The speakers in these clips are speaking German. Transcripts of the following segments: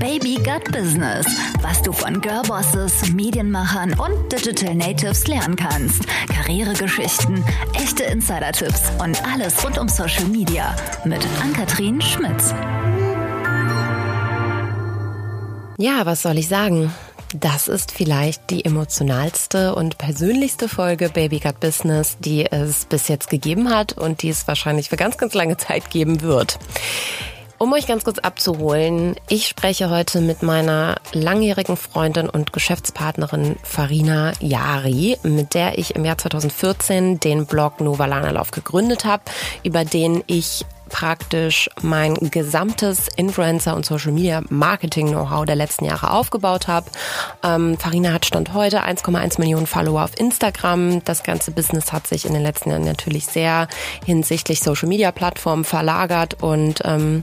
Baby Gut Business, was du von Girlbosses, Medienmachern und Digital Natives lernen kannst. Karrieregeschichten, echte Insider-Tipps und alles rund um Social Media mit Ann-Kathrin Schmitz. Ja, was soll ich sagen? Das ist vielleicht die emotionalste und persönlichste Folge Baby Gut Business, die es bis jetzt gegeben hat und die es wahrscheinlich für ganz, ganz lange Zeit geben wird. Um euch ganz kurz abzuholen, ich spreche heute mit meiner langjährigen Freundin und Geschäftspartnerin Farina Yari, mit der ich im Jahr 2014 den Blog Novalana Lauf gegründet habe, über den ich praktisch mein gesamtes Influencer- und Social-Media-Marketing-Know-how der letzten Jahre aufgebaut habe. Ähm, Farina hat Stand heute 1,1 Millionen Follower auf Instagram. Das ganze Business hat sich in den letzten Jahren natürlich sehr hinsichtlich Social-Media-Plattformen verlagert und ähm,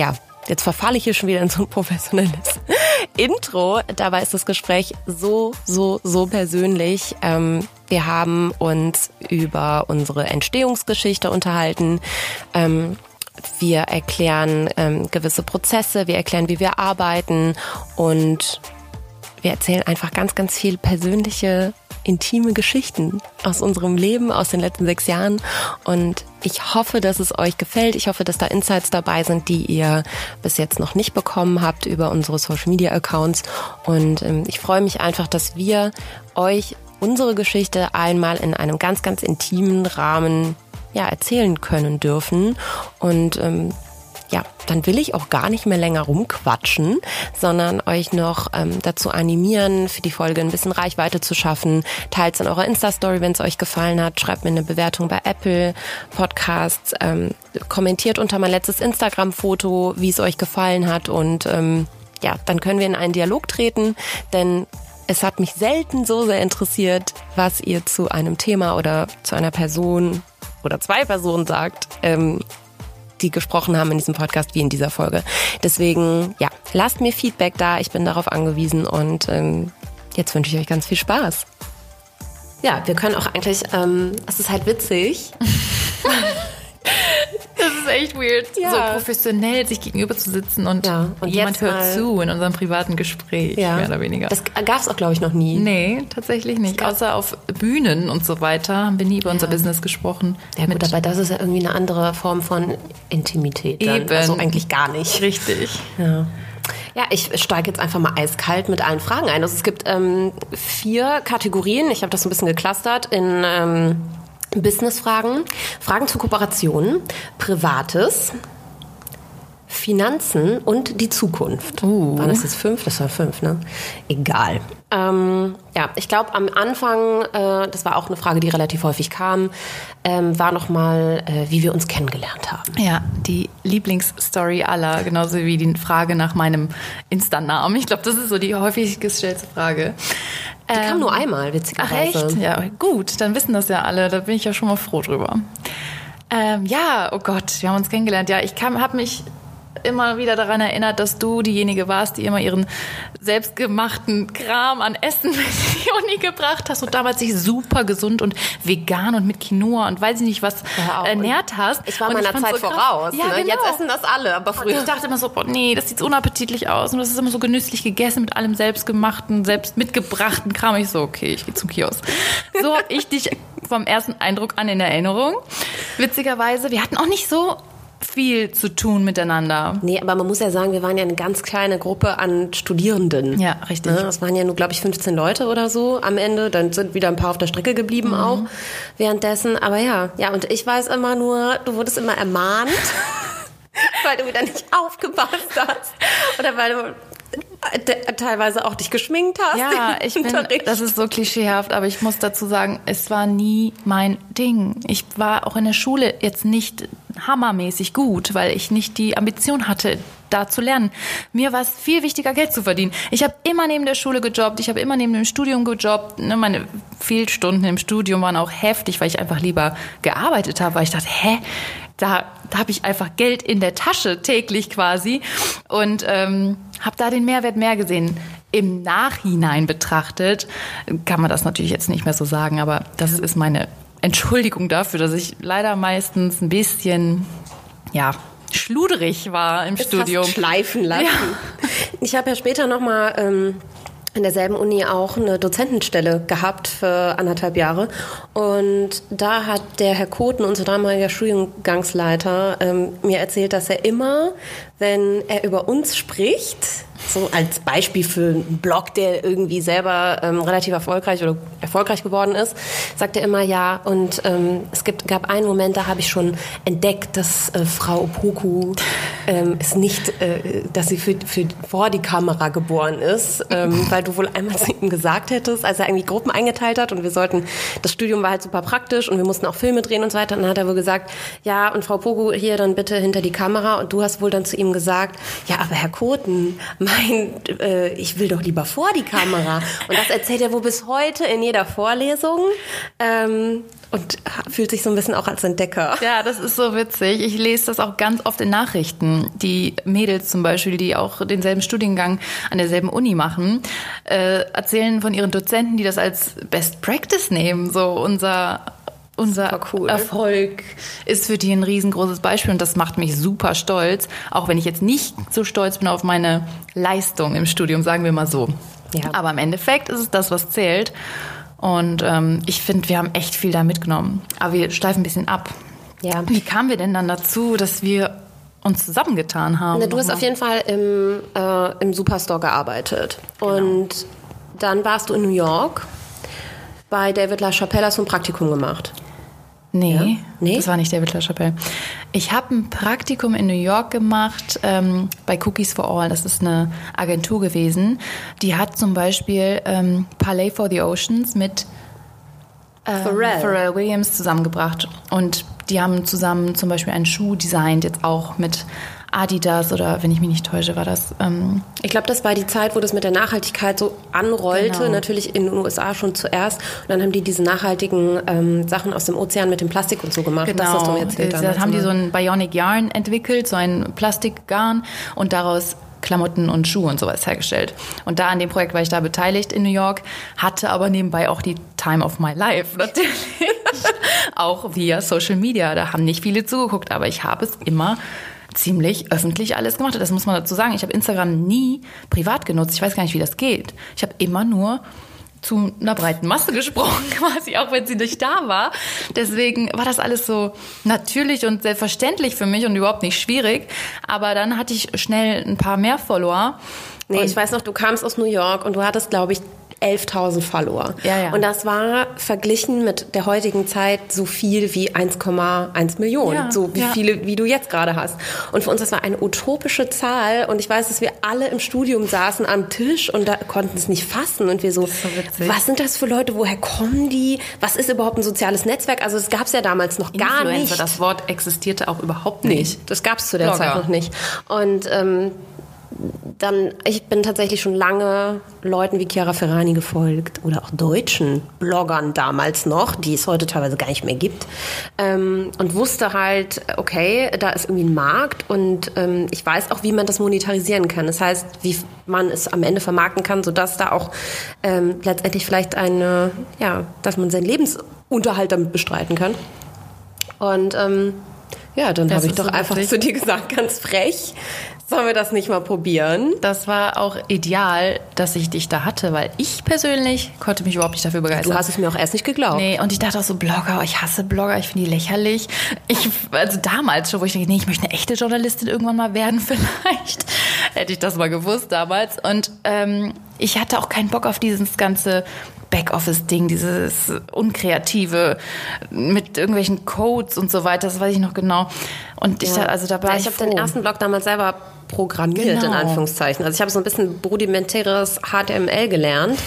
ja, Jetzt verfalle ich hier schon wieder in so ein professionelles Intro. Dabei ist das Gespräch so, so, so persönlich. Ähm, wir haben uns über unsere Entstehungsgeschichte unterhalten. Ähm, wir erklären ähm, gewisse Prozesse, wir erklären, wie wir arbeiten und wir erzählen einfach ganz, ganz viel persönliche, intime Geschichten aus unserem Leben, aus den letzten sechs Jahren. Und ich hoffe, dass es euch gefällt. Ich hoffe, dass da Insights dabei sind, die ihr bis jetzt noch nicht bekommen habt über unsere Social Media Accounts. Und ähm, ich freue mich einfach, dass wir euch unsere Geschichte einmal in einem ganz, ganz intimen Rahmen ja, erzählen können dürfen. Und ähm, ja, dann will ich auch gar nicht mehr länger rumquatschen, sondern euch noch ähm, dazu animieren, für die Folge ein bisschen Reichweite zu schaffen. Teilt in eurer Insta-Story, wenn es euch gefallen hat. Schreibt mir eine Bewertung bei Apple Podcasts. Ähm, kommentiert unter mein letztes Instagram-Foto, wie es euch gefallen hat. Und ähm, ja, dann können wir in einen Dialog treten, denn es hat mich selten so sehr interessiert, was ihr zu einem Thema oder zu einer Person oder zwei Personen sagt. Ähm, die gesprochen haben in diesem Podcast wie in dieser Folge. Deswegen, ja, lasst mir Feedback da. Ich bin darauf angewiesen und ähm, jetzt wünsche ich euch ganz viel Spaß. Ja, wir können auch eigentlich, ähm, es ist halt witzig. Das ist echt weird, ja. so professionell sich gegenüber zu sitzen und, ja, und jemand hört zu in unserem privaten Gespräch, ja. mehr oder weniger. Das gab es auch, glaube ich, noch nie. Nee, tatsächlich nicht. Außer auf Bühnen und so weiter haben wir nie über unser Business gesprochen. Ja gut, aber das ist ja irgendwie eine andere Form von Intimität. Dann. Eben. Also eigentlich gar nicht. Richtig. Ja. Ja, ich steige jetzt einfach mal eiskalt mit allen Fragen ein. Also es gibt ähm, vier Kategorien. Ich habe das so ein bisschen geklustert in ähm, Businessfragen, Fragen zu Kooperationen, Privates, Finanzen und die Zukunft. Uh. War das jetzt fünf? Das war fünf, ne? Egal. Ähm, ja, ich glaube am Anfang, äh, das war auch eine Frage, die relativ häufig kam, ähm, war nochmal, äh, wie wir uns kennengelernt haben. Ja, die Lieblingsstory aller, genauso wie die Frage nach meinem Insta-Namen. Ich glaube, das ist so die häufig gestellte Frage. Die ähm, kam nur einmal, witzigerweise. Ach echt? Ja, gut, dann wissen das ja alle. Da bin ich ja schon mal froh drüber. Ähm, ja, oh Gott, wir haben uns kennengelernt. Ja, ich habe mich immer wieder daran erinnert, dass du diejenige warst, die immer ihren selbstgemachten Kram an Essen mit in die Uni gebracht hast und damals sich super gesund und vegan und mit Quinoa und weiß ich nicht was ja, ernährt hast. Ich war und meiner ich Zeit so voraus. Ja, ne? genau. Jetzt essen das alle, aber früher. Und ich dachte immer so, boah, nee, das sieht unappetitlich aus und das ist immer so genüsslich gegessen mit allem selbstgemachten, selbst mitgebrachten Kram. Ich so, okay, ich gehe zum Kiosk. So habe ich dich vom ersten Eindruck an in Erinnerung. Witzigerweise, wir hatten auch nicht so viel zu tun miteinander. Nee, aber man muss ja sagen, wir waren ja eine ganz kleine Gruppe an Studierenden. Ja, richtig. Ne, das waren ja nur, glaube ich, 15 Leute oder so am Ende. Dann sind wieder ein paar auf der Strecke geblieben mhm. auch währenddessen. Aber ja, ja, und ich weiß immer nur, du wurdest immer ermahnt, weil du wieder nicht aufgepasst hast. Oder weil du teilweise auch dich geschminkt hast. Ja, ich bin, das ist so klischeehaft, aber ich muss dazu sagen, es war nie mein Ding. Ich war auch in der Schule jetzt nicht hammermäßig gut, weil ich nicht die Ambition hatte, da zu lernen. Mir war es viel wichtiger, Geld zu verdienen. Ich habe immer neben der Schule gejobbt, ich habe immer neben dem Studium gejobbt. Ne, meine Fehlstunden im Studium waren auch heftig, weil ich einfach lieber gearbeitet habe, weil ich dachte, hä, da, da habe ich einfach Geld in der Tasche täglich quasi und ähm, habe da den Mehrwert mehr gesehen. Im Nachhinein betrachtet kann man das natürlich jetzt nicht mehr so sagen, aber das ist meine Entschuldigung dafür, dass ich leider meistens ein bisschen, ja, schluderig war im es Studium. schleifen lassen. Ja. ich habe ja später nochmal ähm, in derselben Uni auch eine Dozentenstelle gehabt für anderthalb Jahre. Und da hat der Herr Koten, unser damaliger Studiengangsleiter, ähm, mir erzählt, dass er immer, wenn er über uns spricht, so als Beispiel für einen Blog, der irgendwie selber ähm, relativ erfolgreich oder erfolgreich geworden ist, sagt er immer ja. Und ähm, es gibt, gab einen Moment, da habe ich schon entdeckt, dass äh, Frau Opoku ähm, ist nicht, äh, dass sie für, für vor die Kamera geboren ist, ähm, weil du wohl einmal zu ihm gesagt hättest, als er irgendwie Gruppen eingeteilt hat und wir sollten, das Studium war halt super praktisch und wir mussten auch Filme drehen und so weiter. Und dann hat er wohl gesagt, ja, und Frau Poku, hier dann bitte hinter die Kamera. Und du hast wohl dann zu ihm gesagt, ja, aber Herr Koten, mein, äh, ich will doch lieber vor die Kamera. Und das erzählt er wohl bis heute in jeder Vorlesung. Ähm, und fühlt sich so ein bisschen auch als Entdecker. Ja, das ist so witzig. Ich lese das auch ganz oft in Nachrichten. Die Mädels zum Beispiel, die auch denselben Studiengang an derselben Uni machen, äh, erzählen von ihren Dozenten, die das als Best Practice nehmen. So unser unser cool. Erfolg ist für die ein riesengroßes Beispiel und das macht mich super stolz, auch wenn ich jetzt nicht so stolz bin auf meine Leistung im Studium, sagen wir mal so. Ja. Aber im Endeffekt ist es das, was zählt. Und ähm, ich finde, wir haben echt viel da mitgenommen. Aber wir steifen ein bisschen ab. Ja. Wie kamen wir denn dann dazu, dass wir uns zusammengetan haben? Na, du hast auf jeden Fall im, äh, im Superstore gearbeitet. Genau. Und dann warst du in New York. Bei David LaChapelle hast du ein Praktikum gemacht. Nee, ja? nee, das war nicht David LaChapelle. Ich habe ein Praktikum in New York gemacht ähm, bei Cookies for All. Das ist eine Agentur gewesen. Die hat zum Beispiel ähm, Palais for the Oceans mit äh, Pharrell. Pharrell Williams zusammengebracht. Und die haben zusammen zum Beispiel einen Schuh designt, jetzt auch mit Adidas oder wenn ich mich nicht täusche, war das. Ähm ich glaube, das war die Zeit, wo das mit der Nachhaltigkeit so anrollte. Genau. Natürlich in den USA schon zuerst. Und dann haben die diese nachhaltigen ähm, Sachen aus dem Ozean mit dem Plastik und so gemacht. Genau. Das hast du mir erzählt. Da haben die so ein Bionic Yarn entwickelt, so ein Plastikgarn und daraus Klamotten und Schuhe und sowas hergestellt. Und da an dem Projekt war ich da beteiligt in New York, hatte aber nebenbei auch die Time of my life natürlich. auch via Social Media. Da haben nicht viele zugeguckt, aber ich habe es immer ziemlich öffentlich alles gemacht Das muss man dazu sagen. Ich habe Instagram nie privat genutzt. Ich weiß gar nicht, wie das geht. Ich habe immer nur zu einer breiten Masse gesprochen, quasi, auch wenn sie nicht da war. Deswegen war das alles so natürlich und selbstverständlich für mich und überhaupt nicht schwierig. Aber dann hatte ich schnell ein paar mehr Follower. Nee, ich weiß noch, du kamst aus New York und du hattest, glaube ich, 11.000 Follower. Ja, ja. Und das war verglichen mit der heutigen Zeit so viel wie 1,1 Millionen. Ja, so wie viele, wie du jetzt gerade hast. Und für uns, das war eine utopische Zahl. Und ich weiß, dass wir alle im Studium saßen am Tisch und da konnten es nicht fassen. Und wir so, so was sind das für Leute? Woher kommen die? Was ist überhaupt ein soziales Netzwerk? Also das gab es ja damals noch gar nicht. Das Wort existierte auch überhaupt nicht. Nee, das gab es zu der Blogger. Zeit noch nicht. Und ähm, dann, ich bin tatsächlich schon lange Leuten wie Chiara Ferrani gefolgt oder auch deutschen Bloggern damals noch, die es heute teilweise gar nicht mehr gibt. Ähm, und wusste halt, okay, da ist irgendwie ein Markt und ähm, ich weiß auch, wie man das monetarisieren kann. Das heißt, wie man es am Ende vermarkten kann, sodass da auch ähm, letztendlich vielleicht eine, ja, dass man seinen Lebensunterhalt damit bestreiten kann. Und ähm, ja, dann habe ich doch so einfach zu dir gesagt, ganz frech, Sollen wir das nicht mal probieren? Das war auch ideal, dass ich dich da hatte, weil ich persönlich konnte mich überhaupt nicht dafür begeistern. Du hast es mir auch erst nicht geglaubt. Nee, und ich dachte auch so, Blogger, ich hasse Blogger, ich finde die lächerlich. Ich, also damals schon, wo ich dachte, nee, ich möchte eine echte Journalistin irgendwann mal werden, vielleicht. Hätte ich das mal gewusst damals. Und ähm, ich hatte auch keinen Bock auf dieses ganze Backoffice-Ding, dieses unkreative mit irgendwelchen Codes und so weiter, das weiß ich noch genau. Und ich ja. also da war ja, ich, ich habe den ersten Blog damals selber programmiert, genau. in Anführungszeichen. Also ich habe so ein bisschen rudimentäres HTML gelernt,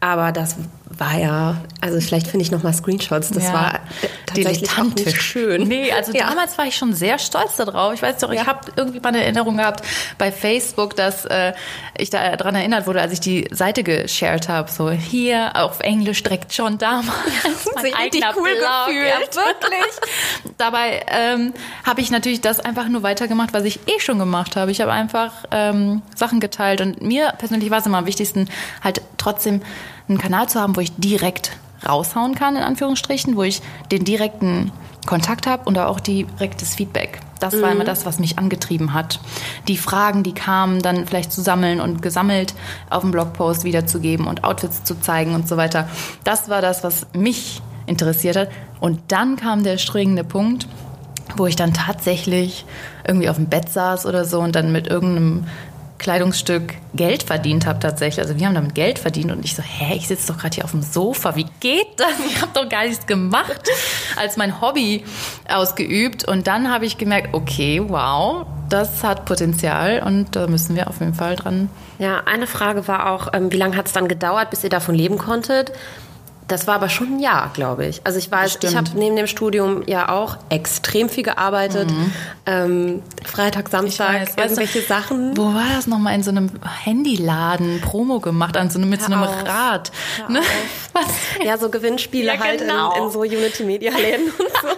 aber das war ja, also vielleicht finde ich noch mal Screenshots. Das ja. war tatsächlich auch nicht schön. Nee, also ja. damals war ich schon sehr stolz darauf. Ich weiß doch, ja. ich habe irgendwie mal eine Erinnerung gehabt bei Facebook, dass äh, ich da daran erinnert wurde, als ich die Seite geshared habe. So hier auf Englisch direkt schon damals. Mein eigener cool Blog. Gefühlt. Ja, wirklich. Dabei ähm, habe ich natürlich das einfach nur weitergemacht, was ich eh schon gemacht habe. Ich habe einfach ähm, Sachen geteilt und mir persönlich war es immer am wichtigsten, halt trotzdem einen Kanal zu haben, wo ich direkt raushauen kann, in Anführungsstrichen, wo ich den direkten Kontakt habe und auch direktes Feedback. Das war immer das, was mich angetrieben hat. Die Fragen, die kamen, dann vielleicht zu sammeln und gesammelt auf dem Blogpost wiederzugeben und Outfits zu zeigen und so weiter. Das war das, was mich interessiert hat. Und dann kam der springende Punkt, wo ich dann tatsächlich irgendwie auf dem Bett saß oder so und dann mit irgendeinem Kleidungsstück Geld verdient habe tatsächlich. Also wir haben damit Geld verdient und ich so, hä, ich sitze doch gerade hier auf dem Sofa. Wie geht das? Ich habe doch gar nichts gemacht als mein Hobby ausgeübt. Und dann habe ich gemerkt, okay, wow, das hat Potenzial und da müssen wir auf jeden Fall dran. Ja, eine Frage war auch, ähm, wie lange hat es dann gedauert, bis ihr davon leben konntet? Das war aber schon ein Jahr, glaube ich. Also ich weiß, Bestimmt. ich habe neben dem Studium ja auch extrem viel gearbeitet. Ähm, Freitag, Samstag, weiß, weißt du, irgendwelche Sachen. Wo war das nochmal? In so einem Handyladen Promo gemacht, an so einem, mit so einem auf. Rad. Hör Ne? Ja, so Gewinnspiele Ja, halt genau. in, in so Unity Media Läden und so.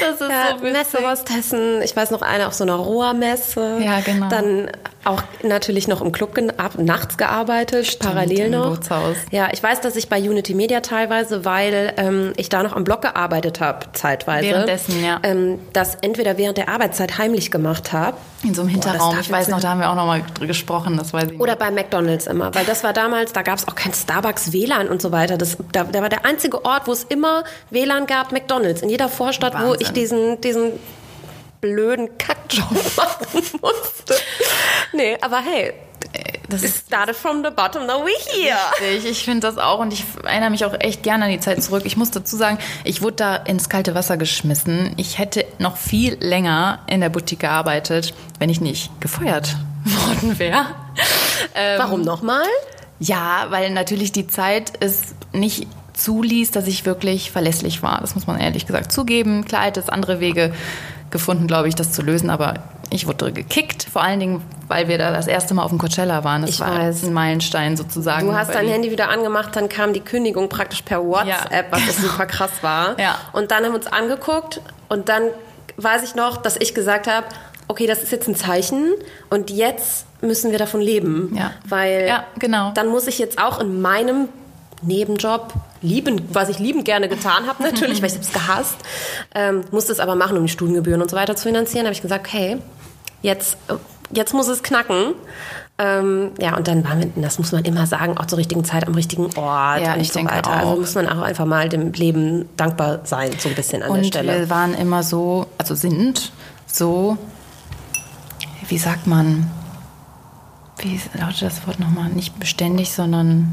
Das ist Ja, so witzig. Messe Rostessen, ich weiß noch eine auf so einer Rohrmesse. Ja, genau. Dann auch natürlich noch im Club ab, nachts gearbeitet, parallel im noch. Bootshaus. Ja, ich weiß, dass ich bei Unity Media teilweise, weil ähm, ich da noch am Blog gearbeitet habe, zeitweise. Währenddessen, ja. Ähm, das entweder während der Arbeitszeit heimlich gemacht habe. In so einem Boah, Hinterraum. darf ich weiß noch, nicht- da haben wir auch noch mal drüber gesprochen, das weiß ich Oder bei McDonalds immer, weil das war damals, da gab es auch kein Starbucks WLAN und so weiter. Das, da, da war der einzige Ort, wo es immer WLAN gab, McDonalds. In jeder Vorstadt, wo Wahnsinn. ich diesen, diesen blöden Kackjob machen musste. Nee, aber hey, Das it ist started from the bottom, now we're here. richtig. Ich finde das auch und ich erinnere mich auch echt gerne an die Zeit zurück. Ich muss dazu sagen, ich wurde da ins kalte Wasser geschmissen. Ich hätte noch viel länger in der Boutique gearbeitet, wenn ich nicht gefeuert worden wäre. Ähm, Warum nochmal? Ja, weil natürlich die Zeit es nicht zuließ, dass ich wirklich verlässlich war. Das muss man ehrlich gesagt zugeben. Klar hätte es andere Wege gefunden, glaube ich, das zu lösen, aber ich wurde gekickt, vor allen Dingen, weil wir da das erste Mal auf dem Coachella waren. Das Ich war weiß. ein Meilenstein sozusagen. Du hast dein Handy wieder angemacht, dann kam die Kündigung praktisch per WhatsApp, Ja. was super krass war. Ja. Und dann haben wir uns angeguckt und dann weiß ich noch, dass ich gesagt habe, okay, das ist jetzt ein Zeichen und jetzt müssen wir davon leben. Ja. Weil Ja, genau. dann muss ich jetzt auch in meinem Nebenjob lieben, was ich liebend gerne getan habe, natürlich, weil ich es gehasst, ähm, musste es aber machen, um die Studiengebühren und so weiter zu finanzieren. Da habe ich gesagt, okay, jetzt, jetzt muss es knacken. Ähm, ja, und dann waren wir, das muss man immer sagen, auch zur richtigen Zeit am richtigen Ort Ja, und ich so denke weiter. auch. Also muss man auch einfach mal dem Leben dankbar sein, so ein bisschen an der Und Stelle. wir waren immer so, also sind so, wie sagt man, wie lautet das Wort nochmal? Nicht beständig, sondern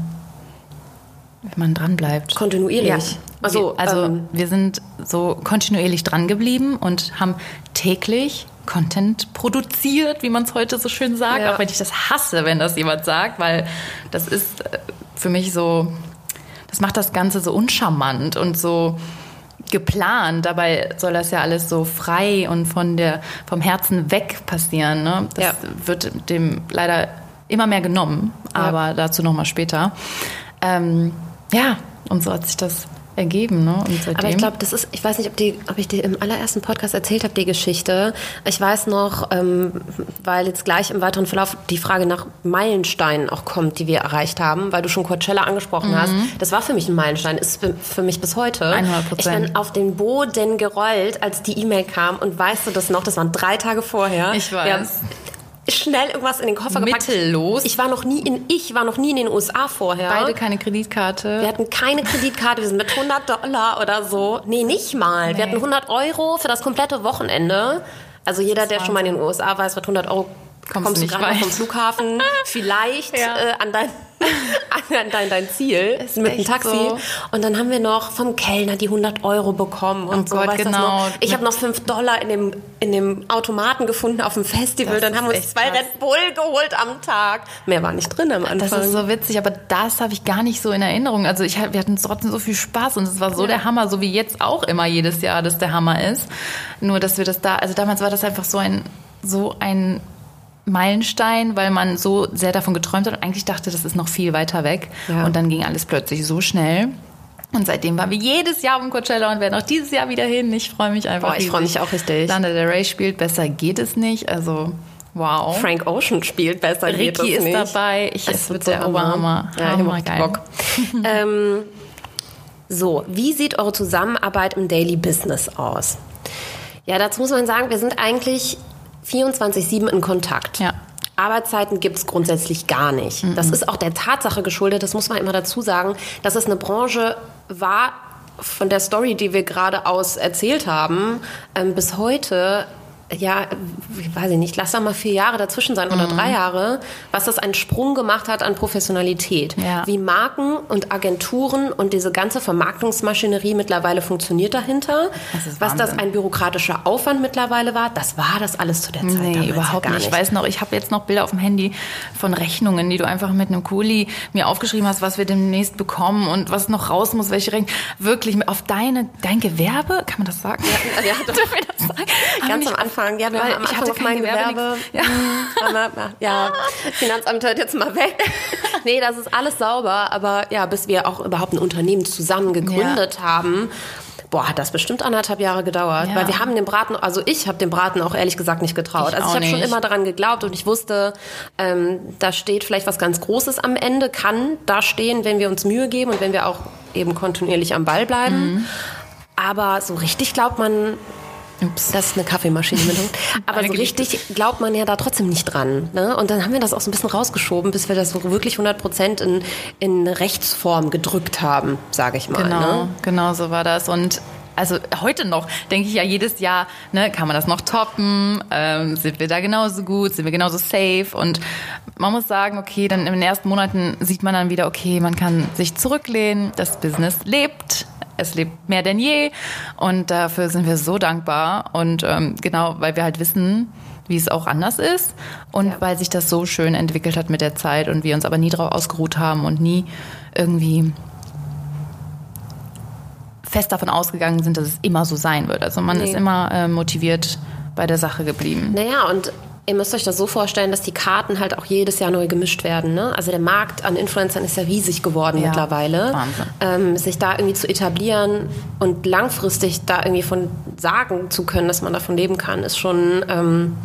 wenn man dran bleibt. Kontinuierlich. Ja. Also, wir, also ähm, wir sind so kontinuierlich dran geblieben und haben täglich Content produziert, wie man es heute so schön sagt, Ja. auch wenn ich das hasse, wenn das jemand sagt, weil das ist äh, für mich so, das macht das Ganze so uncharmant und so geplant. Dabei soll das ja alles so frei und von der, vom Herzen weg passieren. Ne? Das Ja. wird dem leider immer mehr genommen, aber dazu nochmal später. Ähm, ja, und so hat sich das ergeben. Ne? Aber ich glaube, das ist, ich weiß nicht, ob, die, ob ich dir im allerersten Podcast erzählt habe, die Geschichte. Ich weiß noch, ähm, weil jetzt gleich im weiteren Verlauf die Frage nach Meilensteinen auch kommt, die wir erreicht haben, weil du schon Coachella angesprochen hast. Das war für mich ein Meilenstein, ist für, für mich bis heute. 100%. Ich bin auf den Boden gerollt, als die E-Mail kam und weißt du das noch, das waren drei Tage vorher. Ich weiß. Wir haben schnell irgendwas in den Koffer gepackt. Mittellos. Ich war noch nie in, ich war noch nie in den USA vorher. beide keine Kreditkarte. Wir hatten keine Kreditkarte, wir sind mit 100 Dollar oder so. Nee, nicht mal. Wir hatten 100 Euro für das komplette Wochenende. Also jeder, der schon mal in den USA war, es wird 100 Euro. Kommst Kommst, du gerade vom Flughafen, vielleicht Ja. äh, an, dein, an dein, dein Ziel Ist mit dem Taxi. so. Und dann haben wir noch vom Kellner die 100 Euro bekommen. Und Oh so, Gott, genau. noch? Ich habe noch 5 Dollar in dem, in dem Automaten gefunden auf dem Festival. Das dann haben wir uns zwei krass. Red Bull geholt am Tag. Mehr war nicht drin am Anfang. Das ist so witzig, aber das habe ich gar nicht so in Erinnerung. Also ich, wir hatten trotzdem so viel Spaß und es war so der Hammer, so wie jetzt auch immer jedes Jahr, dass der Hammer ist. Nur, dass wir das da, also damals war das einfach so ein, so ein Meilenstein, weil man so sehr davon geträumt hat und eigentlich dachte, das ist noch viel weiter weg. Ja. Und dann ging alles plötzlich so schnell. Und seitdem waren wir jedes Jahr um Coachella und werden auch dieses Jahr wieder hin. Ich freue mich einfach. Boah, ich freu riesig. mich auch richtig. Lana Del Rey spielt, besser geht es nicht. Also, wow. Frank Ocean spielt besser. geht Ricky es ist nicht. dabei. Ich, es, wird der Hammer. Oberhammer. Ja, ich auch Hammergeil. Bock. ähm, So, wie sieht eure Zusammenarbeit im Daily Business aus? Ja, dazu muss man sagen, wir sind eigentlich 24-7 in Kontakt. Ja. Arbeitszeiten gibt es grundsätzlich gar nicht. Das ist auch der Tatsache geschuldet, das muss man immer dazu sagen, dass es eine Branche war, von der Story, die wir gerade aus erzählt haben, ähm, bis heute ja, ich weiß ich nicht, lass da mal vier Jahre dazwischen sein oder drei Jahre, was das einen Sprung gemacht hat an Professionalität. Ja. Wie Marken und Agenturen und diese ganze Vermarktungsmaschinerie mittlerweile funktioniert dahinter. Das was das ein bürokratischer Aufwand mittlerweile war, das war das alles zu der Zeit Nee, überhaupt ja gar nicht. Ich weiß noch, ich habe jetzt noch Bilder auf dem Handy von Rechnungen, die du einfach mit einem Kuli mir aufgeschrieben hast, was wir demnächst bekommen und was noch raus muss, welche Rechnung. Wirklich auf deine, dein Gewerbe, kann man das sagen? Ja, ja, doch. Dürfen wir das sagen? Ganz am Anfang, ja, wir weil haben am ich Anfang hatte auf kein mein Gewerbe. Ja. Hm, aber, ja, Finanzamt hört jetzt mal weg. Nee, das ist alles sauber, aber ja, bis wir auch überhaupt ein Unternehmen zusammen gegründet haben, boah, hat das bestimmt anderthalb Jahre gedauert. Ja. Weil wir haben den Braten, also ich habe dem Braten auch ehrlich gesagt nicht getraut. Ich also ich habe schon immer daran geglaubt und ich wusste, ähm, da steht vielleicht was ganz Großes am Ende, kann da stehen, wenn wir uns Mühe geben und wenn wir auch eben kontinuierlich am Ball bleiben. Mhm. Aber so richtig glaubt man, Ups. das ist eine Kaffeemaschine mit Hund. Aber Eine so geliebte. richtig glaubt man ja da trotzdem nicht dran. Ne? Und dann haben wir das auch so ein bisschen rausgeschoben, bis wir das so wirklich 100 Prozent in, in Rechtsform gedrückt haben, sage ich mal. Genau, Ne? genau so war das. Und also heute noch denke ich ja jedes Jahr, ne, kann man das noch toppen? Ähm, sind wir da genauso gut? Sind wir genauso safe? Und man muss sagen, okay, dann in den ersten Monaten sieht man dann wieder, okay, man kann sich zurücklehnen, das Business lebt. Es lebt mehr denn je und dafür sind wir so dankbar und ähm, genau, weil wir halt wissen, wie es auch anders ist und Ja. weil sich das so schön entwickelt hat mit der Zeit und wir uns aber nie drauf ausgeruht haben und nie irgendwie fest davon ausgegangen sind, dass es immer so sein wird. Also man Nee. ist immer äh, motiviert bei der Sache geblieben. Naja, und ihr müsst euch das so vorstellen, dass die Karten halt auch jedes Jahr neu gemischt werden. Ne? Also der Markt an Influencern ist ja riesig geworden Ja, mittlerweile. Wahnsinn. Ähm, sich da irgendwie zu etablieren und langfristig da irgendwie von sagen zu können, dass man davon leben kann, ist schon, ähm,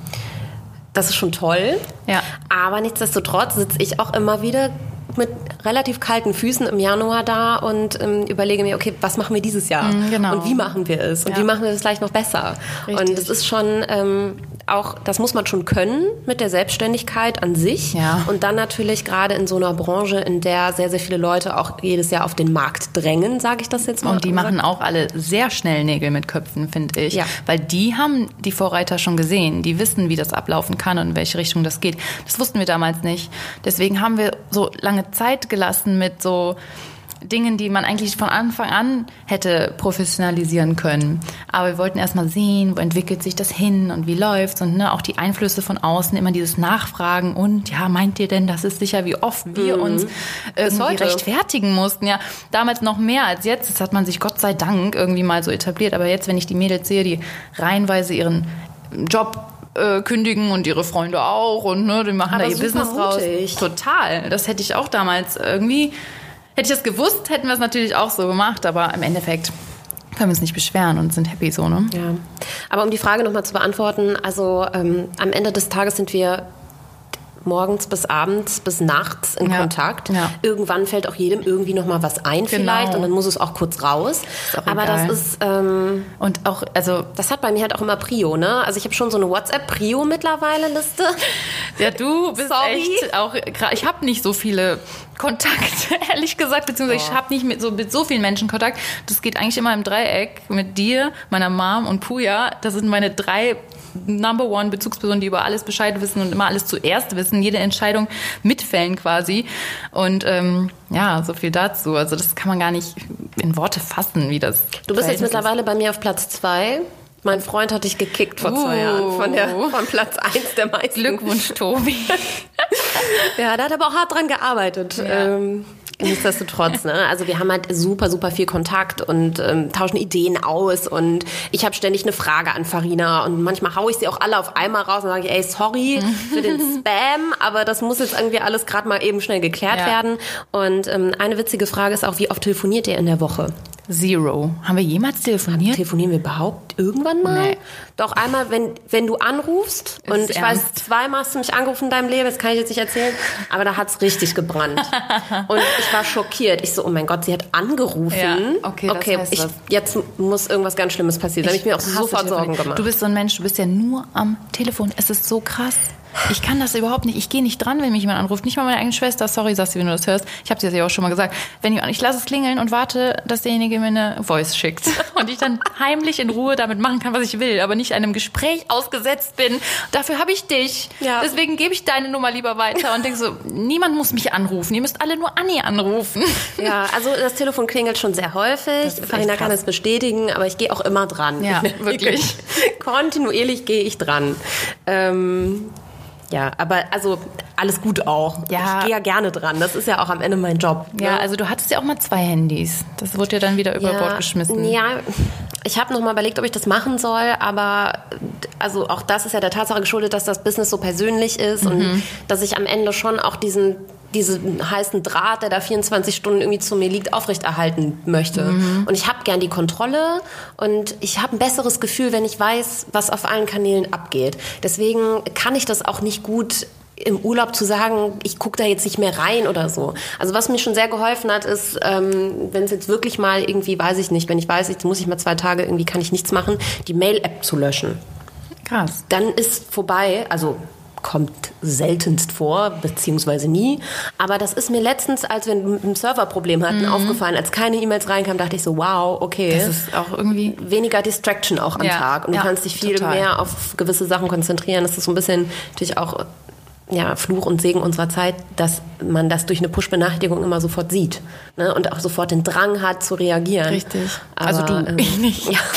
das ist schon toll. Ja. Aber nichtsdestotrotz sitze ich auch immer wieder mit relativ kalten Füßen im Januar da und ähm, überlege mir, okay, was machen wir dieses Jahr? Mm, genau. Und wie machen wir es? Und Ja. wie machen wir es vielleicht noch besser? Richtig. Und es ist schon ähm, auch, das muss man schon können mit der Selbstständigkeit an sich. Ja. Und dann natürlich gerade in so einer Branche, in der sehr, sehr viele Leute auch jedes Jahr auf den Markt drängen, sage ich das jetzt mal. Und die machen auch alle sehr schnell Nägel mit Köpfen, finde ich. Ja. Weil die haben die Vorreiter schon gesehen. Die wissen, wie das ablaufen kann und in welche Richtung das geht. Das wussten wir damals nicht. Deswegen haben wir so lange Zeit gelassen mit so Dingen, die man eigentlich von Anfang an hätte professionalisieren können. Aber wir wollten erst mal sehen, wo entwickelt sich das hin und wie läuft's und ne, auch die Einflüsse von außen, immer dieses Nachfragen und ja, meint ihr denn, das ist sicher, wie oft wir uns irgendwie heute. rechtfertigen mussten. Ja, damals noch mehr als jetzt. Das hat man sich Gott sei Dank irgendwie mal so etabliert. Aber jetzt, wenn ich die Mädels sehe, die reihenweise ihren Job äh, kündigen und ihre Freunde auch und ne, die machen Aber da ihr Business raus. mutig. Total. Das hätte ich auch damals irgendwie. Hätte ich das gewusst, hätten wir es natürlich auch so gemacht, aber im Endeffekt können wir uns nicht beschweren und sind happy so, ne? Ja. Aber um die Frage nochmal zu beantworten, also ähm, am Ende des Tages sind wir morgens bis abends bis nachts in Ja. Kontakt. Ja. Irgendwann fällt auch jedem irgendwie noch mal was ein Genau. vielleicht und dann muss es auch kurz raus. Auch Aber egal. das ist ähm, Und auch, also, das hat bei mir halt auch immer Prio, ne? Also ich habe schon so eine WhatsApp Prio mittlerweile Liste. ja, du bist Sorry. echt auch, ich habe nicht so viele Kontakte, ehrlich gesagt, beziehungsweise ich habe nicht mit so, mit so vielen Menschen Kontakt. Das geht eigentlich immer im Dreieck mit dir, meiner Mom und Puja. Das sind meine drei Number One Bezugspersonen, die über alles Bescheid wissen und immer alles zuerst wissen, jede Entscheidung mitfällen quasi. Und ähm, ja, so viel dazu. Also das kann man gar nicht in Worte fassen, wie das. Du bist jetzt mittlerweile bei mir auf Platz zwei. Mein Freund hat dich gekickt vor zwei Uh. Jahren von, der, von Platz eins der meisten. Glückwunsch, Tobi. Ja, der hat aber auch hart dran gearbeitet. Ähm, nichtsdestotrotz, ne? Also wir haben halt super, super viel Kontakt und ähm, tauschen Ideen aus und ich habe ständig eine Frage an Farina und manchmal haue ich sie auch alle auf einmal raus und sage, ey, sorry für den Spam, aber das muss jetzt irgendwie alles gerade mal eben schnell geklärt Ja. werden. Und ähm, eine witzige Frage ist auch, wie oft telefoniert ihr in der Woche? Zero. Haben wir jemals telefoniert? Telefonieren wir überhaupt irgendwann mal? Nee. Doch einmal, wenn, wenn du anrufst Ist und es ich ernst? weiß, zweimal hast du mich angerufen in deinem Leben, das kann ich jetzt nicht erzählen, aber da hat's richtig gebrannt. und ich war schockiert. Ich so, oh mein Gott, sie hat angerufen. Ja, okay, das okay heißt ich, was. jetzt muss irgendwas ganz Schlimmes passieren. Da habe ich mir auch sofort. Sorgen gemacht. Du bist so ein Mensch, du bist ja nur am Telefon. Es ist so krass. Ich kann das überhaupt nicht. Ich gehe nicht dran, wenn mich jemand anruft. Nicht mal meine eigene Schwester. Sorry, Sassi, wenn du das hörst. Ich habe dir das ja auch schon mal gesagt. Wenn ich, ich lasse es klingeln und warte, dass derjenige mir eine Voice schickt. Und ich dann heimlich in Ruhe damit machen kann, was ich will. Aber nicht einem Gespräch ausgesetzt bin. Dafür habe ich dich. Ja. Deswegen gebe ich deine Nummer lieber weiter und denke so, niemand muss mich anrufen. Ihr müsst alle nur Anni anrufen. Ja, also das Telefon klingelt schon sehr häufig. Farina kann es bestätigen, aber ich gehe auch immer dran. Ja, Ich- wirklich. Kontinuierlich gehe ich dran. Ähm, ja, aber also alles gut auch. Ja. Ich gehe ja gerne dran. Das ist ja auch am Ende mein Job. Ja, ne? also du hattest ja auch mal zwei Handys. Das wurde ja dann wieder über Bord geschmissen. Ja, ich habe noch mal überlegt, ob ich das machen soll, aber also auch das ist ja der Tatsache geschuldet, dass das Business so persönlich ist Mhm. und dass ich am Ende schon auch diesen diesen heißen Draht, der da 24 Stunden irgendwie zu mir liegt, aufrechterhalten möchte. Mhm. Und ich habe gern die Kontrolle und ich habe ein besseres Gefühl, wenn ich weiß, was auf allen Kanälen abgeht. Deswegen kann ich das auch nicht gut im Urlaub zu sagen, ich gucke da jetzt nicht mehr rein oder so. Also was mir schon sehr geholfen hat, ist, ähm, wenn es jetzt wirklich mal irgendwie, weiß ich nicht, wenn ich weiß, jetzt muss ich mal zwei Tage, irgendwie kann ich nichts machen, die Mail-App zu löschen. Krass. Dann ist vorbei, also kommt seltenst vor, beziehungsweise nie. Aber das ist mir letztens, als wir ein Serverproblem hatten, aufgefallen. Als keine E-Mails reinkamen, dachte ich so, wow, okay. Mhm. Das ist auch irgendwie weniger Distraction auch am Ja, Tag. Und du ja, kannst dich viel total. mehr auf gewisse Sachen konzentrieren. Das ist so ein bisschen natürlich auch ja, Fluch und Segen unserer Zeit, dass man das durch eine Push-Benachrichtigung immer sofort sieht. Ne? Und auch sofort den Drang hat zu reagieren. Richtig. Also du, ähm, ich nicht. Ja.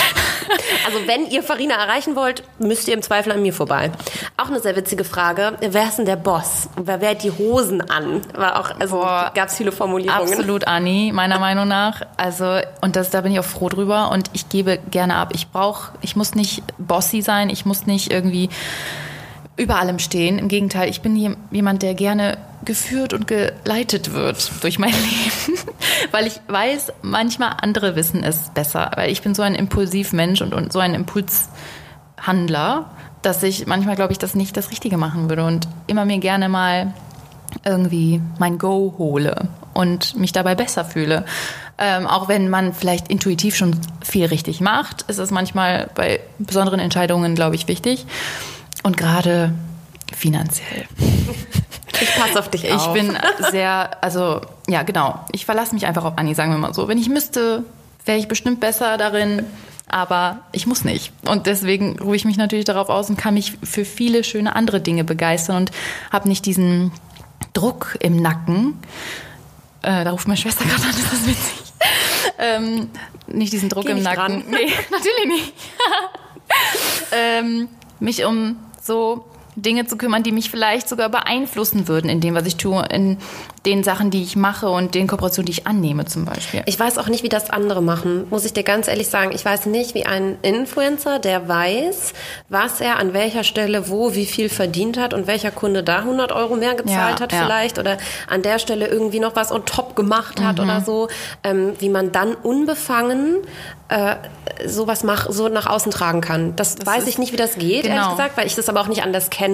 Also wenn ihr Farina erreichen wollt, müsst ihr im Zweifel an mir vorbei. Auch eine sehr witzige Frage. Wer ist denn der Boss? Wer wehrt die Hosen an? War auch, also gab es viele Formulierungen. Absolut, Anni, meiner Meinung nach. Also, und das, da bin ich auch froh drüber und ich gebe gerne ab. Ich brauche, ich muss nicht bossy sein, ich muss nicht irgendwie über allem stehen. Im Gegenteil, ich bin jem- jemand, der gerne geführt und geleitet wird durch mein Leben, weil ich weiß, manchmal andere wissen es besser, weil ich bin so ein Impulsivmensch und, und so ein Impulshandler, dass ich manchmal glaube ich, das nicht das Richtige machen würde und immer mir gerne mal irgendwie mein Go hole und mich dabei besser fühle. Ähm, auch wenn man vielleicht intuitiv schon viel richtig macht, ist es manchmal bei besonderen Entscheidungen, glaube ich, wichtig. Und gerade finanziell. Ich passe auf dich Ich auf. bin sehr, also ja, genau. Ich verlasse mich einfach auf Anni, sagen wir mal so. Wenn ich müsste, wäre ich bestimmt besser darin, aber ich muss nicht. Und deswegen ruhe ich mich natürlich darauf aus und kann mich für viele schöne andere Dinge begeistern und habe nicht diesen Druck im Nacken. Äh, da ruft meine Schwester gerade an, ist das witzig. ähm, nicht diesen Druck Geh im Nacken. ran. Nee, natürlich nicht. ähm, mich um so Dinge zu kümmern, die mich vielleicht sogar beeinflussen würden in dem, was ich tue, in den Sachen, die ich mache und den Kooperationen, die ich annehme zum Beispiel. Ich weiß auch nicht, wie das andere machen, muss ich dir ganz ehrlich sagen. Ich weiß nicht, wie ein Influencer, der weiß, was er an welcher Stelle wo wie viel verdient hat und welcher Kunde da 100 Euro mehr gezahlt Ja, hat ja. vielleicht oder an der Stelle irgendwie noch was on top gemacht hat Mhm. oder so, ähm, wie man dann unbefangen äh, sowas mach, so nach außen tragen kann. Das, weiß ist- ich nicht, wie das geht, ehrlich Genau. gesagt, weil ich das aber auch nicht anders kenne.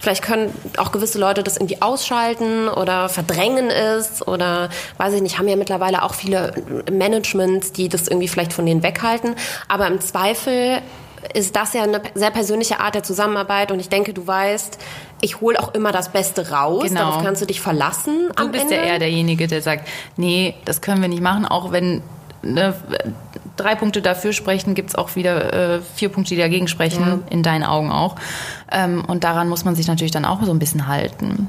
Vielleicht können auch gewisse Leute das irgendwie ausschalten oder verdrängen es oder weiß ich nicht, haben ja mittlerweile auch viele Managements, die das irgendwie vielleicht von denen weghalten. Aber im Zweifel ist das ja eine sehr persönliche Art der Zusammenarbeit und ich denke, du weißt, ich hole auch immer das Beste raus. Genau. Darauf kannst du dich verlassen. Du bist Ende. ja eher derjenige, der sagt, nee, das können wir nicht machen, auch wenn ne, drei Punkte dafür sprechen, gibt es auch wieder äh, vier Punkte, die dagegen sprechen, in deinen Augen auch. Ähm, und daran muss man sich natürlich dann auch so ein bisschen halten.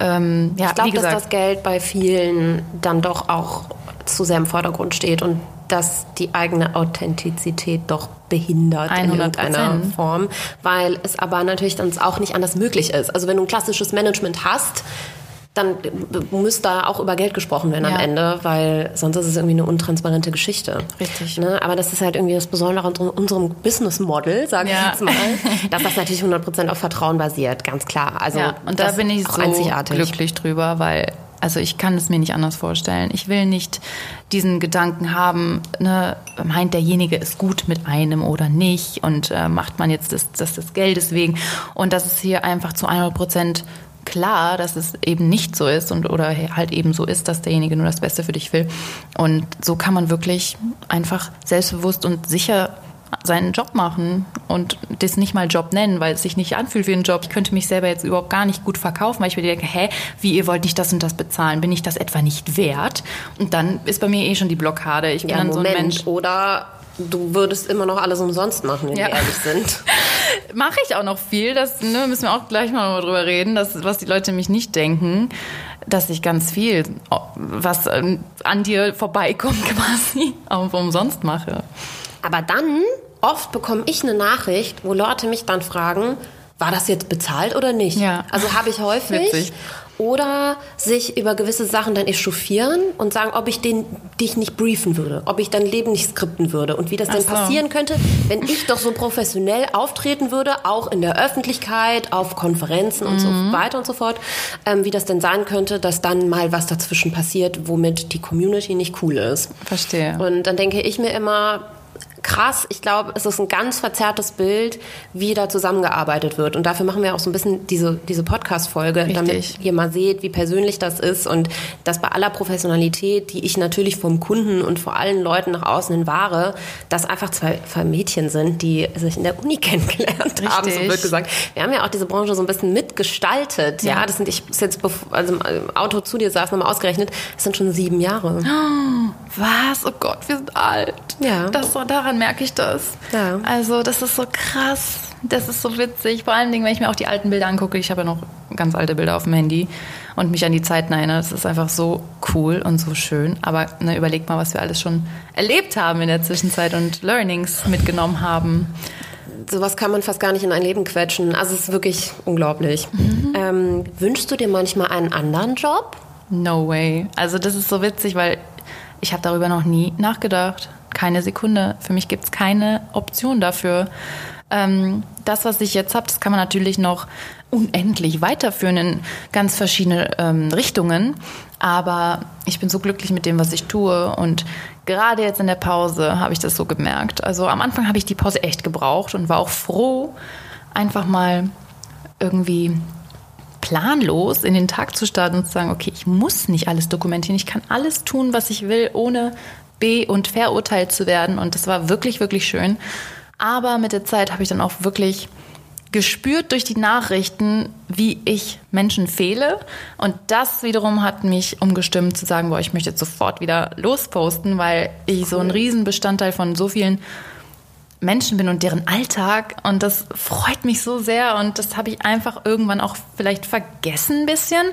Ähm, ja, Ich glaube, dass das Geld bei vielen dann doch auch zu sehr im Vordergrund steht und dass die eigene Authentizität doch behindert in 100%. irgendeiner Form, weil es aber natürlich dann auch nicht anders möglich ist. Also wenn du ein klassisches Management hast, dann muss da auch über Geld gesprochen werden am Ja. Ende, weil sonst ist es irgendwie eine untransparente Geschichte. Richtig. Ne? Aber das ist halt irgendwie das Besondere an unserem Business Model, sage ich Ja. jetzt mal, dass das natürlich 100% auf Vertrauen basiert, ganz klar. Also ja, und da das bin ich so einzigartig. glücklich drüber, weil Also ich kann es mir nicht anders vorstellen. Ich will nicht diesen Gedanken haben, ne, meint derjenige ist gut mit einem oder nicht und äh, macht man jetzt das, das des Geldes wegen. Und das ist hier einfach zu 100 Prozent klar, dass es eben nicht so ist und oder halt eben so ist, dass derjenige nur das Beste für dich will. Und so kann man wirklich einfach selbstbewusst und sicher seinen Job machen und das nicht mal Job nennen, weil es sich nicht anfühlt wie ein Job. Ich könnte mich selber jetzt überhaupt gar nicht gut verkaufen, weil ich mir denke, hä, wie ihr wollt nicht das und das bezahlen? Bin ich das etwa nicht wert? Und dann ist bei mir eh schon die Blockade. Ich bin ja, dann Moment. so ein Mensch. Oder du würdest immer noch alles umsonst machen, wenn Ja. wir ehrlich sind. Mache ich auch noch viel, das ne, müssen wir auch gleich mal drüber reden, das, was die Leute mich nicht denken, dass ich ganz viel, was ähm, an dir vorbeikommt quasi, auch umsonst mache. Aber dann, oft bekomme ich eine Nachricht, wo Leute mich dann fragen, war das jetzt bezahlt oder nicht? Ja. Also habe ich häufig. Witzig. Oder sich über gewisse Sachen dann echauffieren und sagen, ob ich den, dich nicht briefen würde, ob ich dein Leben nicht skripten würde und wie das Ach denn so. passieren könnte, wenn ich doch so professionell auftreten würde, auch in der Öffentlichkeit, auf Konferenzen und Mhm. so weiter und so fort, ähm, wie das denn sein könnte, dass dann mal was dazwischen passiert, womit die Community nicht cool ist. Verstehe. Und dann denke ich mir immer, krass, ich glaube, es ist ein ganz verzerrtes Bild, wie da zusammengearbeitet wird. Und dafür machen wir auch so ein bisschen diese, diese Podcast-Folge, Richtig. damit ihr mal seht, wie persönlich das ist und dass bei aller Professionalität, die ich natürlich vom Kunden und vor allen Leuten nach außen hin wahre, dass einfach zwei, zwei Mädchen sind, die sich in der Uni kennengelernt haben, so Richtig. wird gesagt. Wir haben ja auch diese Branche so ein bisschen mitgestaltet. Ja, Ja. das sind, ich ist jetzt, also im Auto zu dir saß, nochmal ausgerechnet, das sind schon sieben Jahre. Was? Oh Gott, wir sind alt. Ja. Das, daran merke ich das. Ja. Also, das ist so krass. Das ist so witzig. Vor allen Dingen, wenn ich mir auch die alten Bilder angucke. Ich habe ja noch ganz alte Bilder auf dem Handy und mich an die Zeiten erinnere. Das ist einfach so cool und so schön. Aber ne, überleg mal, was wir alles schon erlebt haben in der Zwischenzeit und Learnings mitgenommen haben. Sowas kann man fast gar nicht in ein Leben quetschen. Also es ist wirklich unglaublich. Ähm, wünschst du dir manchmal einen anderen Job? No way. Also das ist so witzig, weil ich habe darüber noch nie nachgedacht. Keine Sekunde. Für mich gibt es keine Option dafür. Ähm, das, was ich jetzt habe, das kann man natürlich noch unendlich weiterführen in ganz verschiedene ähm, Richtungen. Aber ich bin so glücklich mit dem, was ich tue. Und gerade jetzt in der Pause habe ich das so gemerkt. Also am Anfang habe ich die Pause echt gebraucht und war auch froh, einfach mal irgendwie planlos in den Tag zu starten und zu sagen, okay, ich muss nicht alles dokumentieren, ich kann alles tun, was ich will, ohne be- und verurteilt zu werden. Und das war wirklich, wirklich schön. Aber mit der Zeit habe ich dann auch wirklich gespürt durch die Nachrichten, wie ich Menschen fehle. Und das wiederum hat mich umgestimmt zu sagen, boah, ich möchte jetzt sofort wieder losposten, weil ich so ein Riesenbestandteil von so vielen Menschen bin und deren Alltag. Und das freut mich so sehr. Und das habe ich einfach irgendwann auch vielleicht vergessen ein bisschen,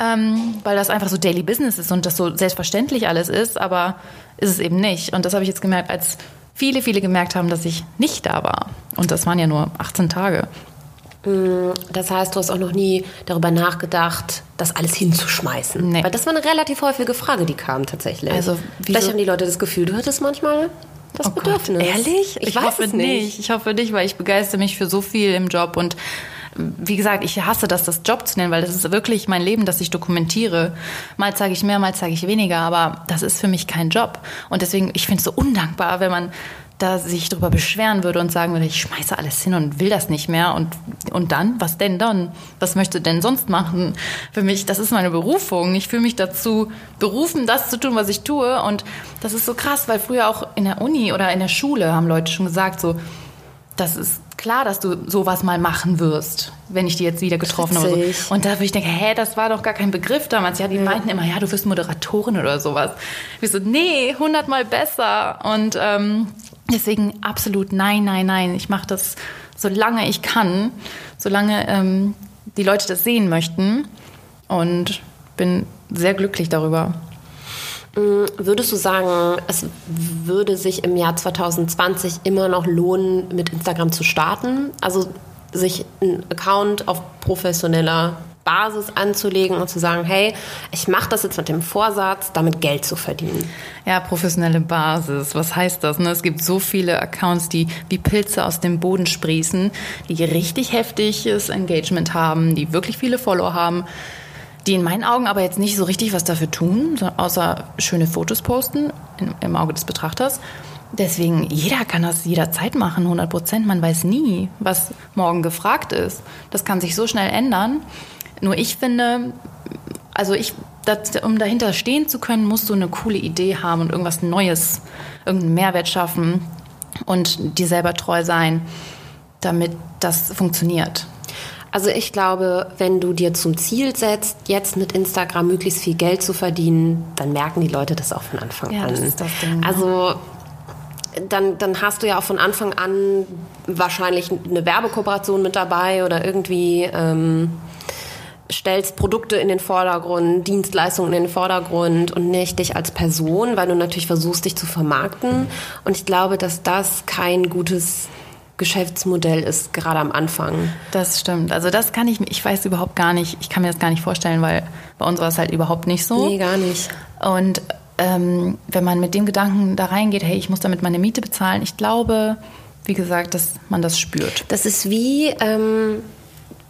ähm, weil das einfach so Daily Business ist und das so selbstverständlich alles ist. Aber ist es eben nicht. Und das habe ich jetzt gemerkt, als viele, viele gemerkt haben, dass ich nicht da war. Und das waren ja nur 18 Tage. Das heißt, du hast auch noch nie darüber nachgedacht, das alles hinzuschmeißen. Nee. Weil das war eine relativ häufige Frage, die kam tatsächlich. Also, Vielleicht haben die Leute das Gefühl, du hattest manchmal das Oh Gott, Bedürfnis. ehrlich? Ich, weiß hoffe es nicht. Ich hoffe nicht, weil ich begeister mich für so viel im Job und wie gesagt, ich hasse das, das Job zu nennen, weil das ist wirklich mein Leben, das ich dokumentiere. Mal zeige ich mehr, mal zeige ich weniger, aber das ist für mich kein Job. Und deswegen, ich finde es so undankbar, wenn man da sich darüber beschweren würde und sagen würde, ich schmeiße alles hin und will das nicht mehr. Und, und dann? Was denn dann? Was möchte denn sonst machen? Für mich, das ist meine Berufung. Ich fühle mich dazu berufen, das zu tun, was ich tue. Und das ist so krass, weil früher auch in der Uni oder in der Schule haben Leute schon gesagt, so, das ist klar, dass du sowas mal machen wirst, wenn ich die jetzt wieder getroffen habe. So. Und da würde ich denken, hä, das war doch gar kein Begriff damals. Ja, die meinten immer, ja, du wirst Moderatorin oder sowas. Ich so, nee, hundertmal besser. Und ähm, deswegen absolut nein, nein, nein. Ich mache das, solange ich kann, solange ähm, die Leute das sehen möchten. Und bin sehr glücklich darüber. Würdest du sagen, es würde sich im Jahr 2020 immer noch lohnen, mit Instagram zu starten? Also sich einen Account auf professioneller Basis anzulegen und zu sagen, hey, ich mache das jetzt mit dem Vorsatz, damit Geld zu verdienen. Ja, professionelle Basis. Was heißt das? Ne? Es gibt so viele Accounts, die wie Pilze aus dem Boden sprießen, die richtig heftiges Engagement haben, die wirklich viele Follower haben, die in meinen Augen aber jetzt nicht so richtig was dafür tun, außer schöne Fotos posten im Auge des Betrachters. Deswegen, jeder kann das jederzeit machen, 100 Prozent. Man weiß nie, was morgen gefragt ist. Das kann sich so schnell ändern. Nur ich finde, also ich, das, um dahinter stehen zu können, musst du eine coole Idee haben und irgendwas Neues, irgendeinen Mehrwert schaffen und dir selber treu sein, damit das funktioniert. Also ich glaube, wenn du dir zum Ziel setzt, jetzt mit Instagram möglichst viel Geld zu verdienen, dann merken die Leute das auch von Anfang ja, an. Das ist das Ding. Also dann, dann hast du ja auch von Anfang an wahrscheinlich eine Werbekooperation mit dabei oder irgendwie ähm, stellst Produkte in den Vordergrund, Dienstleistungen in den Vordergrund und nicht dich als Person, weil du natürlich versuchst, dich zu vermarkten. Und ich glaube, dass das kein gutes Geschäftsmodell ist, gerade am Anfang. Das stimmt. Also das kann ich, ich weiß überhaupt gar nicht, ich kann mir das gar nicht vorstellen, weil bei uns war es halt überhaupt nicht so. Nee, gar nicht. Und ähm, wenn man mit dem Gedanken da reingeht, hey, ich muss damit meine Miete bezahlen, ich glaube, wie gesagt, dass man das spürt. Das ist wie, ähm,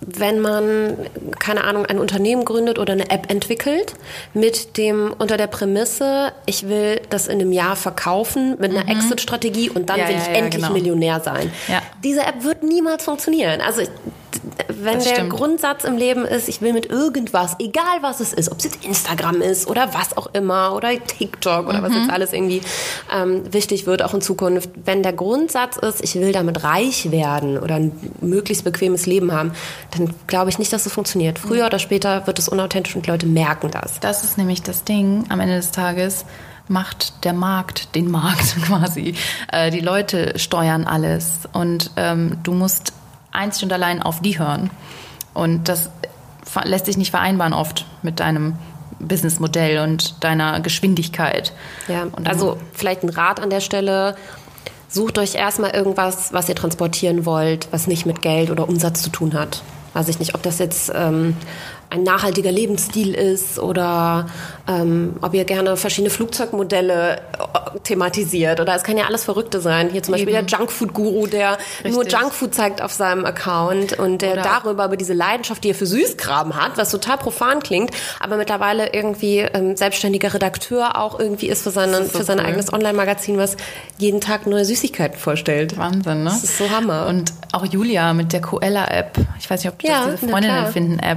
wenn man, keine Ahnung, ein Unternehmen gründet oder eine App entwickelt, mit dem, unter der Prämisse, ich will das in einem Jahr verkaufen mit einer mhm. Exit-Strategie und dann ja, will ja, ich ja, endlich genau. Millionär sein. Diese App wird niemals funktionieren. Also wenn Das der stimmt. Grundsatz im Leben ist, ich will mit irgendwas, egal was es ist, ob es jetzt Instagram ist oder was auch immer oder TikTok oder was Mhm. jetzt alles irgendwie ähm, wichtig wird, auch in Zukunft, wenn der Grundsatz ist, ich will damit reich werden oder ein möglichst bequemes Leben haben, dann glaube ich nicht, dass es funktioniert. Früher oder später wird es unauthentisch und Leute merken das. Das ist nämlich das Ding am Ende des Tages. Macht der Markt den Markt quasi. Äh, die Leute steuern alles und ähm, du musst einzig und allein auf die hören. Und das lässt sich nicht vereinbaren oft mit deinem Businessmodell und deiner Geschwindigkeit. Ja, also vielleicht ein Rat an der Stelle. Sucht euch erstmal irgendwas, was ihr transportieren wollt, was nicht mit Geld oder Umsatz zu tun hat. Weiß ich nicht, ob das jetzt ähm, ein nachhaltiger Lebensstil ist oder ähm, ob ihr gerne verschiedene Flugzeugmodelle äh, thematisiert. Oder es kann ja alles Verrückte sein. Hier zum Beispiel Eben. der Junkfood-Guru, der nur Richtig. Junkfood zeigt auf seinem Account und der Oder- darüber über diese Leidenschaft, die er für Süßkram hat, was total profan klingt, aber mittlerweile irgendwie ähm, selbstständiger Redakteur auch irgendwie ist für, seine, ist so für sein cool. eigenes Online-Magazin, was jeden Tag neue Süßigkeiten vorstellt. Wahnsinn, ne? Das ist so Hammer. Und auch Julia mit der Coella-App. Ich weiß nicht, ob du Ja, das diese Freundinnen klar.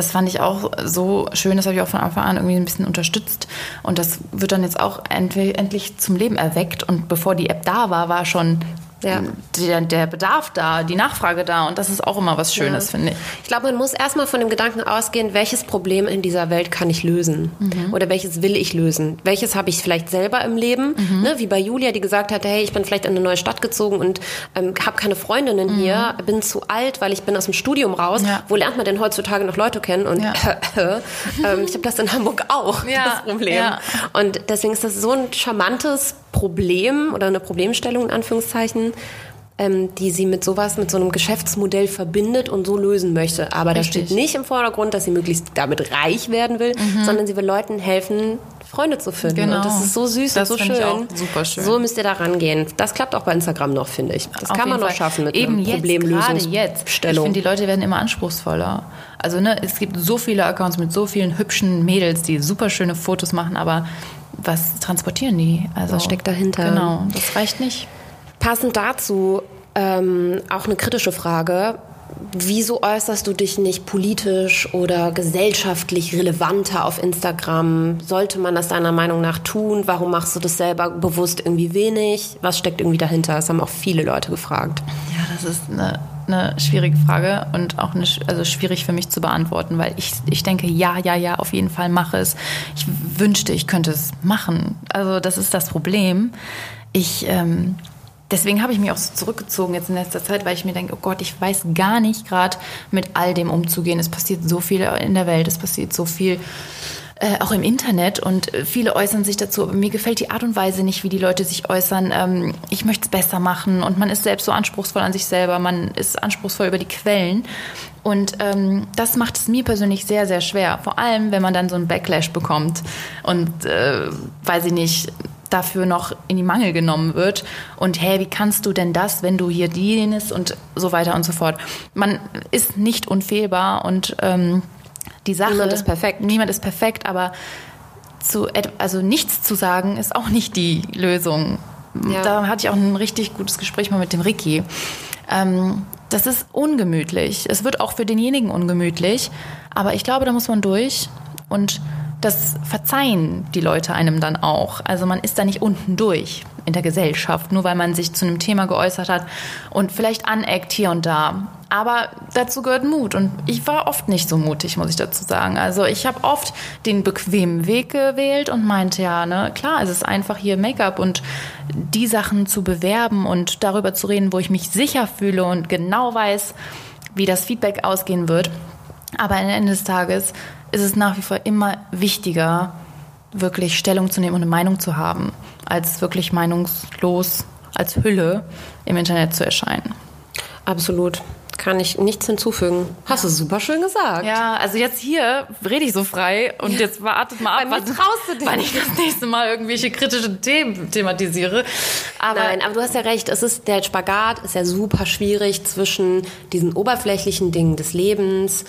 Das fand ich auch so schön. Das habe ich auch von Anfang an irgendwie ein bisschen unterstützt. Und das wird dann jetzt auch endlich zum Leben erweckt. Und bevor die App da war, war schon Ja. der, der Bedarf da, die Nachfrage da. Und das ist auch immer was Schönes, Ja. finde ich. Ich glaube, man muss erstmal von dem Gedanken ausgehen, welches Problem in dieser Welt kann ich lösen? Mhm. Oder welches will ich lösen? Welches habe ich vielleicht selber im Leben? Mhm. Ne, wie bei Julia, die gesagt hat, hey, ich bin vielleicht in eine neue Stadt gezogen und ähm, habe keine Freundinnen hier, bin zu alt, weil ich bin aus dem Studium raus. Mhm. Ja. Wo lernt man denn heutzutage noch Leute kennen? Und Ja. ähm, ich habe das in Hamburg auch, das Problem. Und deswegen ist das so ein charmantes Problem oder eine Problemstellung in Anführungszeichen, ähm, die sie mit sowas, mit so einem Geschäftsmodell verbindet und so lösen möchte. Aber da Richtig. steht nicht im Vordergrund, dass sie möglichst damit reich werden will, sondern sie will Leuten helfen, Freunde zu finden. Mhm. Genau. Und das ist so süß Das und so schön. super schön. So müsst ihr da rangehen. Das klappt auch bei Instagram noch, finde ich. Das Auf kann man jeden noch Fall. schaffen mit Eben jetzt, gerade jetzt. Ich finde, die Leute werden immer anspruchsvoller. Also ne, es gibt so viele Accounts mit so vielen hübschen Mädels, die super schöne Fotos machen, aber was transportieren die? Also, Was steckt dahinter? Genau, das reicht nicht. Passend dazu ähm, auch eine kritische Frage. Wieso äußerst du dich nicht politisch oder gesellschaftlich relevanter auf Instagram? Sollte man das deiner Meinung nach tun? Warum machst du das selber bewusst irgendwie wenig? Was steckt irgendwie dahinter? Das haben auch viele Leute gefragt. Ja, das ist eine, eine schwierige Frage und auch eine, also schwierig für mich zu beantworten, weil ich, ich denke, ja, ja, ja, auf jeden Fall mache es. Ich wünschte, ich könnte es machen. Also das ist das Problem. Ich, ähm, deswegen habe ich mich auch so zurückgezogen jetzt in letzter Zeit, weil ich mir denke, oh Gott, ich weiß gar nicht gerade mit all dem umzugehen. Es passiert so viel in der Welt, es passiert so viel äh, auch im Internet und äh, viele äußern sich dazu, aber mir gefällt die Art und Weise nicht, wie die Leute sich äußern. Ähm, ich möchte es besser machen und man ist selbst so anspruchsvoll an sich selber, man ist anspruchsvoll über die Quellen und ähm, das macht es mir persönlich sehr, sehr schwer. Vor allem, wenn man dann so einen Backlash bekommt und, äh, weiß ich nicht, dafür noch in die Mangel genommen wird. Und hey, wie kannst du denn das, wenn du hier jenes und so weiter und so fort. Man ist nicht unfehlbar und ähm, die Sache. Niemand ist perfekt. Niemand ist perfekt, aber zu, also nichts zu sagen ist auch nicht die Lösung. Ja. Da hatte ich auch ein richtig gutes Gespräch mal mit dem Ricky. Ähm, das ist ungemütlich. Es wird auch für denjenigen ungemütlich. Aber ich glaube, da muss man durch. Und das verzeihen die Leute einem dann auch. Also man ist da nicht unten durch in der Gesellschaft, nur weil man sich zu einem Thema geäußert hat und vielleicht aneckt hier und da. Aber dazu gehört Mut und ich war oft nicht so mutig, muss ich dazu sagen. Also ich habe oft den bequemen Weg gewählt und meinte ja, ne, klar, es ist einfach hier Make-up und die Sachen zu bewerben und darüber zu reden, wo ich mich sicher fühle und genau weiß, wie das Feedback ausgehen wird. Aber am Ende des Tages ist es nach wie vor immer wichtiger, wirklich Stellung zu nehmen und eine Meinung zu haben, als wirklich meinungslos als Hülle im Internet zu erscheinen. Absolut. Kann ich nichts hinzufügen. Hast du super schön gesagt. Ja, also jetzt hier rede ich so frei und jetzt wartet mal ab, was traust du dir? wann ich das nächste Mal irgendwelche kritischen Themen thematisiere. Aber Nein, aber du hast ja recht. Es ist der Spagat ist ja super schwierig zwischen diesen oberflächlichen Dingen des Lebens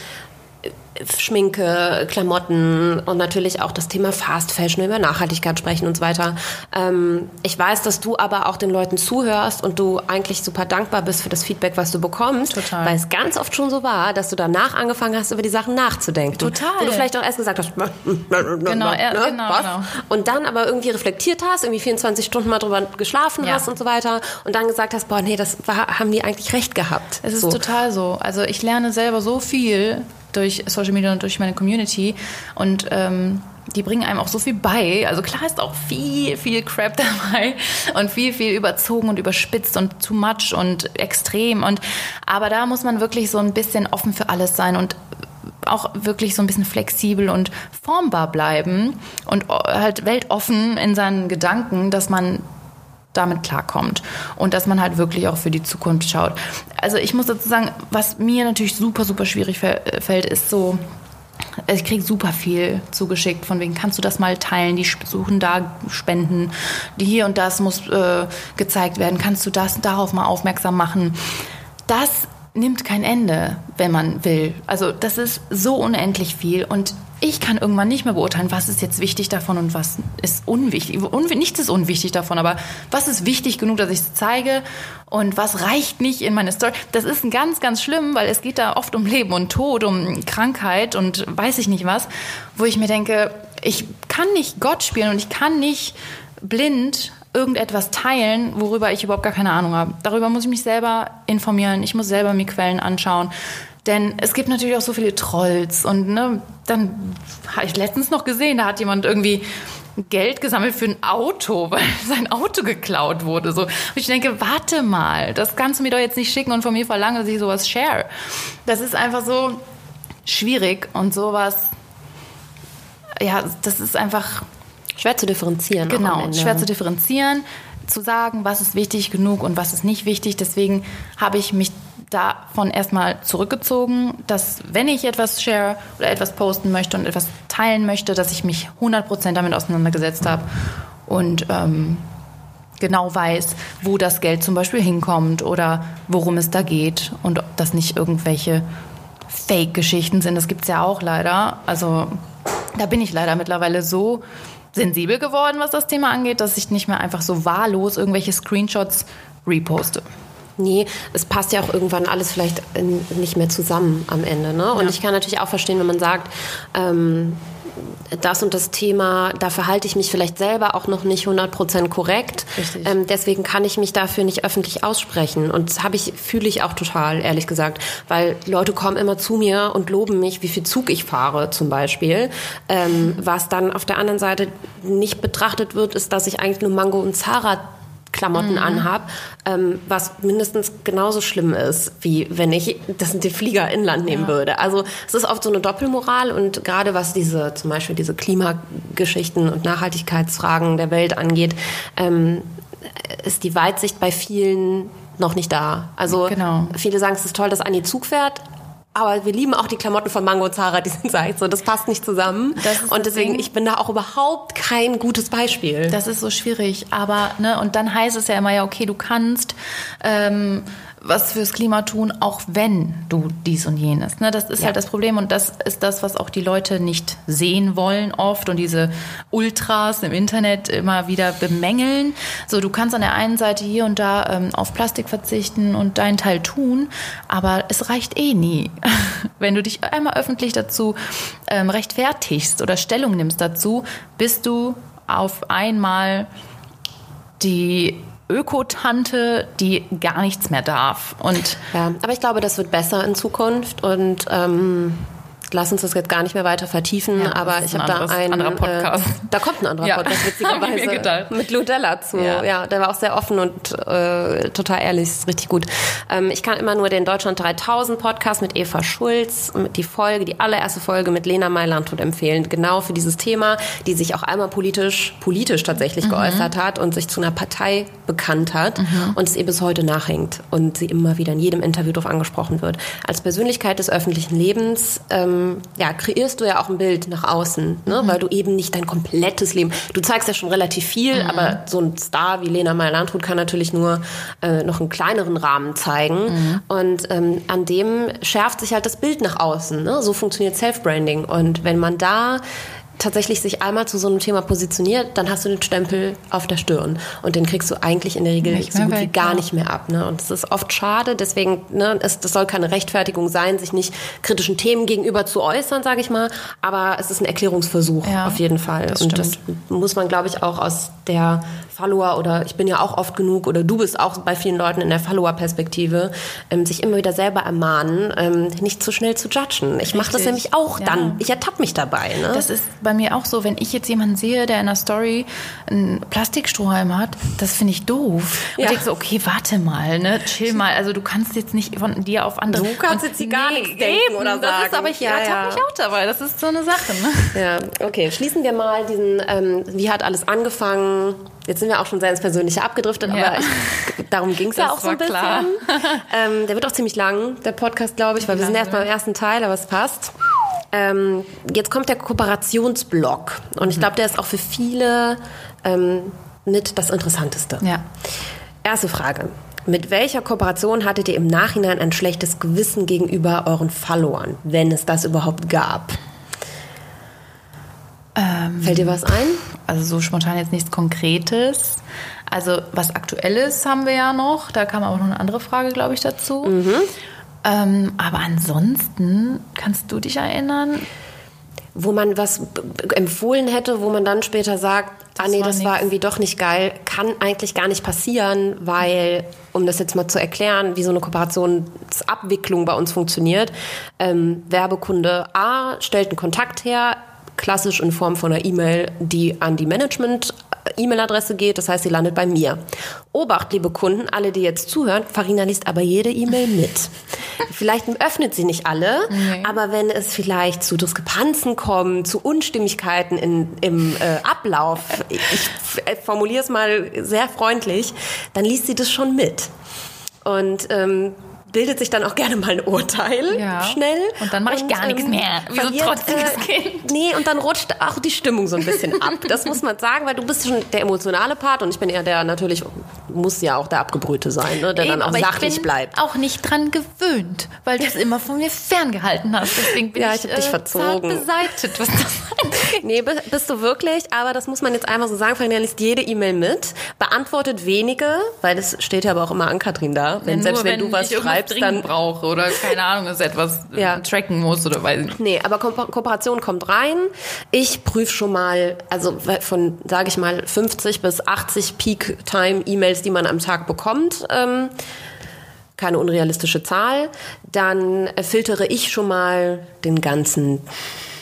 Schminke, Klamotten und natürlich auch das Thema Fast Fashion, über Nachhaltigkeit sprechen und so weiter. Ähm, ich weiß, dass du aber auch den Leuten zuhörst und du eigentlich super dankbar bist für das Feedback, was du bekommst. Total. Weil es ganz oft schon so war, dass du danach angefangen hast, über die Sachen nachzudenken. Total. Wo du vielleicht auch erst gesagt hast, genau, ne, genau, was? genau. Und dann aber irgendwie reflektiert hast, irgendwie 24 Stunden mal drüber geschlafen Ja. hast und so weiter und dann gesagt hast, boah, nee, das war, haben die eigentlich recht gehabt. Es ist so. total so. Also ich lerne selber so viel durch Social Media und durch meine Community und ähm, die bringen einem auch so viel bei. Also klar ist auch viel, viel Crap dabei und viel, viel überzogen und überspitzt und too much und extrem. Und aber da muss man wirklich so ein bisschen offen für alles sein und auch wirklich so ein bisschen flexibel und formbar bleiben und halt weltoffen in seinen Gedanken, dass man damit klarkommt und dass man halt wirklich auch für die Zukunft schaut. Also ich muss dazu sagen, was mir natürlich super, super schwierig fällt, ist so, ich kriege super viel zugeschickt, von wegen, kannst du das mal teilen, die suchen da Spenden, die hier und das muss äh, gezeigt werden, kannst du das darauf mal aufmerksam machen. Das nimmt kein Ende, wenn man will. Also das ist so unendlich viel und ich kann irgendwann nicht mehr beurteilen, was ist jetzt wichtig davon und was ist unwichtig. Unwi nichts ist unwichtig davon, aber was ist wichtig genug, dass ich es zeige und was reicht nicht in meine Story. Das ist ganz, ganz schlimm, weil es geht da oft um Leben und Tod, um Krankheit und weiß ich nicht was, wo ich mir denke, ich kann nicht Gott spielen und ich kann nicht blind irgendetwas teilen, worüber ich überhaupt gar keine Ahnung habe. Darüber muss ich mich selber informieren, ich muss selber mir Quellen anschauen. Denn es gibt natürlich auch so viele Trolls und ne, dann habe ich letztens noch gesehen, da hat jemand irgendwie Geld gesammelt für ein Auto, weil sein Auto geklaut wurde. So. Und ich denke, warte mal, das kannst du mir doch jetzt nicht schicken und von mir verlangen, dass ich sowas share. Das ist einfach so schwierig und sowas, ja, das ist einfach Schwer zu differenzieren. Genau, schwer zu differenzieren, zu sagen, was ist wichtig genug und was ist nicht wichtig. Deswegen habe ich mich davon erstmal zurückgezogen, dass wenn ich etwas share oder etwas posten möchte und etwas teilen möchte, dass ich mich 100% damit auseinandergesetzt habe und ähm, genau weiß, wo das Geld zum Beispiel hinkommt oder worum es da geht und ob das nicht irgendwelche Fake-Geschichten sind. Das gibt es ja auch leider. Also da bin ich leider mittlerweile so sensibel geworden, was das Thema angeht, dass ich nicht mehr einfach so wahllos irgendwelche Screenshots reposte. Nee, es passt ja auch irgendwann alles vielleicht äh, nicht mehr zusammen am Ende. Ne? Und Ja. ich kann natürlich auch verstehen, wenn man sagt, ähm, das und das Thema, da verhalte ich mich vielleicht selber auch noch nicht 100% korrekt. Ähm, deswegen kann ich mich dafür nicht öffentlich aussprechen. Und das habe ich, fühle ich auch total, ehrlich gesagt. Weil Leute kommen immer zu mir und loben mich, wie viel Zug ich fahre zum Beispiel. Ähm, was dann auf der anderen Seite nicht betrachtet wird, ist, dass ich eigentlich nur Mango und Zara Klamotten anhab, ähm, was mindestens genauso schlimm ist, wie wenn ich das den Flieger inland nehmen würde. Also es ist oft so eine Doppelmoral und gerade was diese zum Beispiel diese Klimageschichten und Nachhaltigkeitsfragen der Welt angeht, ähm, ist die Weitsicht bei vielen noch nicht da. Also Genau. viele sagen, es ist toll, dass Anni Zug fährt. Aber wir lieben auch die Klamotten von Mango und Zara, die sind seit so, das passt nicht zusammen. Und deswegen, ich bin da auch überhaupt kein gutes Beispiel. Das ist so schwierig, aber ne, und dann heißt es ja immer ja, okay, du kannst ähm, was fürs Klima tun, auch wenn du dies und jenes. Ne, das ist Ja. halt das Problem und das ist das, was auch die Leute nicht sehen wollen oft und diese Ultras im Internet immer wieder bemängeln. So, du kannst an der einen Seite hier und da ähm, auf Plastik verzichten und deinen Teil tun, aber es reicht eh nie. Wenn du dich einmal öffentlich dazu ähm, rechtfertigst oder Stellung nimmst dazu, bist du auf einmal die Ökotante, die gar nichts mehr darf. Und Ja, aber ich glaube, das wird besser in Zukunft und ähm, lass uns das jetzt gar nicht mehr weiter vertiefen. Ja, aber ich habe da einen. anderer Podcast. Äh, da kommt ein anderer Ja, Podcast, witzigerweise. Mit Ludella zu. Ja. Ja. der war auch sehr offen und äh, total ehrlich, ist richtig gut. Ähm, ich kann immer nur den Deutschland 3000 Podcast mit Eva Schulz, mit die Folge, die allererste Folge mit Lena Meilandhut empfehlen. Genau für dieses Thema, die sich auch einmal politisch, politisch tatsächlich Mhm. geäußert hat und sich zu einer Partei bekannt hat und es ihr bis heute nachhängt und sie immer wieder in jedem Interview darauf angesprochen wird. Als Persönlichkeit des öffentlichen Lebens ähm, ja, kreierst du ja auch ein Bild nach außen, ne? weil du eben nicht dein komplettes Leben, du zeigst ja schon relativ viel, aber so ein Star wie Lena Meyer-Landrut kann natürlich nur äh, noch einen kleineren Rahmen zeigen und ähm, an dem schärft sich halt das Bild nach außen. Ne? So funktioniert Self-Branding und wenn man da tatsächlich sich einmal zu so einem Thema positioniert, dann hast du den Stempel auf der Stirn und den kriegst du eigentlich in der Regel Nicht so gut wie gar nicht mehr ab. Ne? Und das ist oft schade, deswegen, ne, es, das soll keine Rechtfertigung sein, sich nicht kritischen Themen gegenüber zu äußern, sage ich mal, aber es ist ein Erklärungsversuch Ja, auf jeden Fall. und das muss man, glaube ich, auch aus der Follower oder ich bin ja auch oft genug oder du bist auch bei vielen Leuten in der Follower-Perspektive, ähm, sich immer wieder selber ermahnen, ähm, nicht zu schnell zu judgen. Ich mache das nämlich auch Ja. dann. Ich ertappe mich dabei. Ne? Das ist bei mir auch so, wenn ich jetzt jemanden sehe, der in einer Story einen Plastikstrohhalm hat, das finde ich doof. Und Ja. ich denke so, okay, warte mal, ne, chill mal. Also du kannst jetzt nicht von dir auf andere... Du kannst jetzt hier gar nichts denken oder das Ist, sagen. aber ich Ja, ertappe mich auch dabei. Das ist so eine Sache, ne? Ja, okay. Schließen wir mal diesen, ähm, wie hat alles angefangen? Jetzt sind wir auch schon sehr ins Persönliche abgedriftet, Ja. aber ich, darum ging es ja auch so ein bisschen. Ähm, der wird auch ziemlich lang, der Podcast, glaube ich, weil wir sind erst beim ersten Teil, aber es passt. Ähm, jetzt kommt der Kooperationsblock und ich glaube, der ist auch für viele ähm, mit das Interessanteste. Ja. Erste Frage. Mit welcher Kooperation hattet ihr im Nachhinein ein schlechtes Gewissen gegenüber euren Followern, wenn es das überhaupt gab? Fällt dir was ein? Also so spontan jetzt nichts Konkretes. Also was Aktuelles haben wir ja noch. Da kam aber noch eine andere Frage, glaube ich, dazu. Ähm, aber ansonsten, kannst du dich erinnern? Wo man was empfohlen hätte, wo man dann später sagt, ah nee, war das war nix. irgendwie doch nicht geil, kann eigentlich gar nicht passieren, weil, um das jetzt mal zu erklären, wie so eine Kooperationsabwicklung bei uns funktioniert, ähm, Werbekunde A stellt einen Kontakt her, klassisch in Form von einer E-Mail, die an die Management E-Mail-Adresse geht, das heißt, sie landet bei mir. Obacht, liebe Kunden, alle, die jetzt zuhören, Farina liest aber jede E-Mail mit. Vielleicht öffnet sie nicht alle, aber wenn es vielleicht zu Diskrepanzen kommt, zu Unstimmigkeiten in, im äh, Ablauf, ich formuliere es mal sehr freundlich, dann liest sie das schon mit. Und ähm, bildet sich dann auch gerne mal ein Urteil Ja. schnell. Und dann mache ich gar nichts mehr, wie so ein trotziges äh, Kind. Nee, und dann rutscht auch die Stimmung so ein bisschen ab. Das muss man sagen, weil du bist schon der emotionale Part und ich bin eher der, natürlich muss ja auch der Abgebrühte sein, ne, der dann Eben, auch aber sachlich ich bin bleibt. auch nicht dran gewöhnt, weil du es immer von mir ferngehalten hast. Deswegen bin Ja, ich, ich hab dich äh, verzogen. beseitet, was das. Nee, bi- bist du wirklich, aber das muss man jetzt einmal so sagen, Farina liest jede E-Mail mit, beantwortet wenige, weil das steht ja aber auch immer an Katrin da. Wenn, Ja, selbst nur wenn, du was schreibst, dringend dann brauche oder keine Ahnung, es etwas Ja. tracken muss oder weiß ich nicht. Nee, aber Ko Kooperation kommt rein. Ich prüfe schon mal, also von, sage ich mal, 50 bis 80 Peak-Time-E-Mails, die man am Tag bekommt. Ähm, keine unrealistische Zahl. Dann äh, filtere ich schon mal den ganzen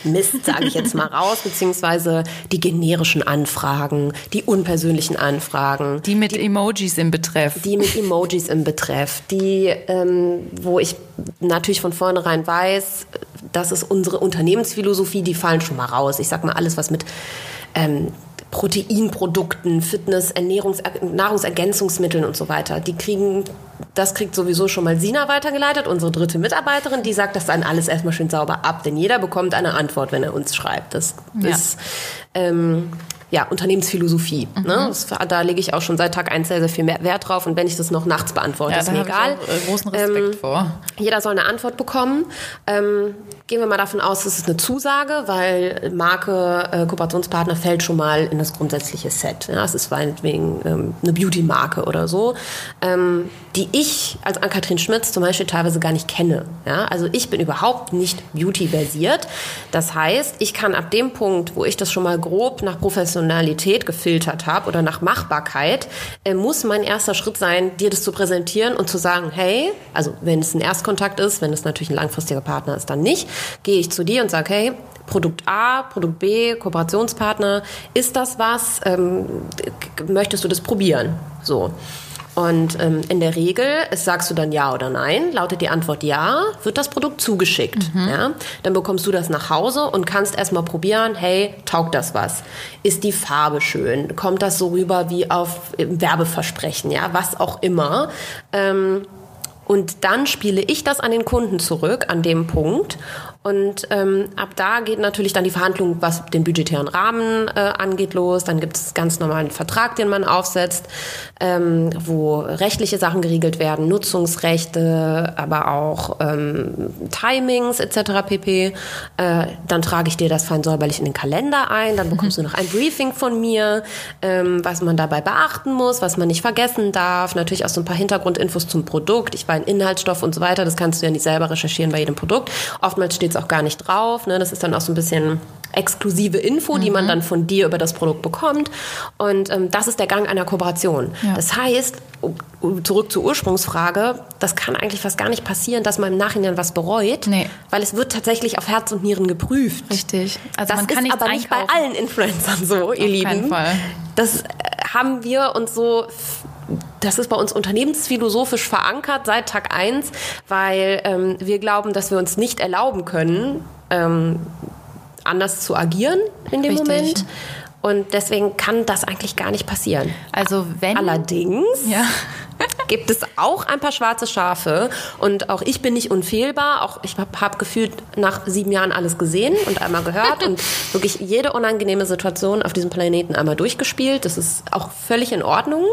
Mist, sage ich jetzt mal raus, beziehungsweise die generischen Anfragen, die unpersönlichen Anfragen, Die mit Emojis im Betreff. die mit Emojis im Betreff, die, ähm, wo ich natürlich von vornherein weiß, das ist unsere Unternehmensphilosophie, die fallen schon mal raus. Ich sag mal alles, was mit ähm, Proteinprodukten, Fitness, Ernährungs Nahrungsergänzungsmitteln und so weiter. Die kriegen, das kriegt sowieso schon mal Sina weitergeleitet, unsere dritte Mitarbeiterin, die sagt das dann alles erstmal schön sauber ab, denn jeder bekommt eine Antwort, wenn er uns schreibt. Das Ja. ist ähm, ja, Unternehmensphilosophie. Mhm. Ne? Das, da lege ich auch schon seit Tag eins sehr, sehr viel Wert drauf. Und wenn ich das noch nachts beantworte, ja, ist mir egal. Äh, großen Respekt ähm, vor. Jeder soll eine Antwort bekommen. Ähm, gehen wir mal davon aus, es ist eine Zusage, weil Marke, äh, Kooperationspartner fällt schon mal in das grundsätzliche Set. Ja, es ist meinetwegen ähm, eine Beauty-Marke oder so, ähm, die ich als Ann-Kathrin Schmitz zum Beispiel teilweise gar nicht kenne. Ja, also ich bin überhaupt nicht Beauty-versiert. Das heißt, ich kann ab dem Punkt, wo ich das schon mal grob nach Professionalität gefiltert habe oder nach Machbarkeit, äh, muss mein erster Schritt sein, dir das zu präsentieren und zu sagen, hey, also wenn es ein Erstkontakt ist, wenn es natürlich ein langfristiger Partner ist, dann nicht, gehe ich zu dir und sage, hey, Produkt A, Produkt B, Kooperationspartner, ist das was? Ähm, möchtest du das probieren? So. Und ähm, in der Regel sagst du dann ja oder nein. Lautet die Antwort ja, wird das Produkt zugeschickt. Mhm. Ja? Dann bekommst du das nach Hause und kannst erstmal probieren, hey, taugt das was? Ist die Farbe schön? Kommt das so rüber wie auf Werbeversprechen? Ja, was auch immer. Ähm, und dann spiele ich das an den Kunden zurück, an dem Punkt. Und ähm, ab da geht natürlich dann die Verhandlung, was den budgetären Rahmen äh, angeht, los. Dann gibt es ganz normalen Vertrag, den man aufsetzt, ähm, wo rechtliche Sachen geregelt werden, Nutzungsrechte, aber auch ähm, Timings etc. pp. Äh, dann trage ich dir das fein säuberlich in den Kalender ein. Dann bekommst du noch ein Briefing von mir, ähm, was man dabei beachten muss, was man nicht vergessen darf. Natürlich auch so ein paar Hintergrundinfos zum Produkt. Ich ein Inhaltsstoff und so weiter. Das kannst du ja nicht selber recherchieren bei jedem Produkt. Oftmals steht es auch gar nicht drauf. Ne? Das ist dann auch so ein bisschen exklusive Info, mhm. die man mhm. dann von dir über das Produkt bekommt. Und ähm, das ist der Gang einer Kooperation. Ja. Das heißt, zurück zur Ursprungsfrage, das kann eigentlich fast gar nicht passieren, dass man im Nachhinein was bereut, nee. weil es wird tatsächlich auf Herz und Nieren geprüft. Richtig. Also das ist aber nicht bei allen Influencern so, ihr auf Lieben. Fall. Das äh, haben wir uns so das ist bei uns unternehmensphilosophisch verankert seit Tag 1, weil ähm, wir glauben, dass wir uns nicht erlauben können, ähm, anders zu agieren in dem Richtig. Moment. Und deswegen kann das eigentlich gar nicht passieren. Also wenn. Allerdings. Ja gibt es auch ein paar schwarze Schafe. Und auch ich bin nicht unfehlbar. Auch ich habe hab gefühlt nach sieben Jahren alles gesehen und einmal gehört und wirklich jede unangenehme Situation auf diesem Planeten einmal durchgespielt. Das ist auch völlig in Ordnung.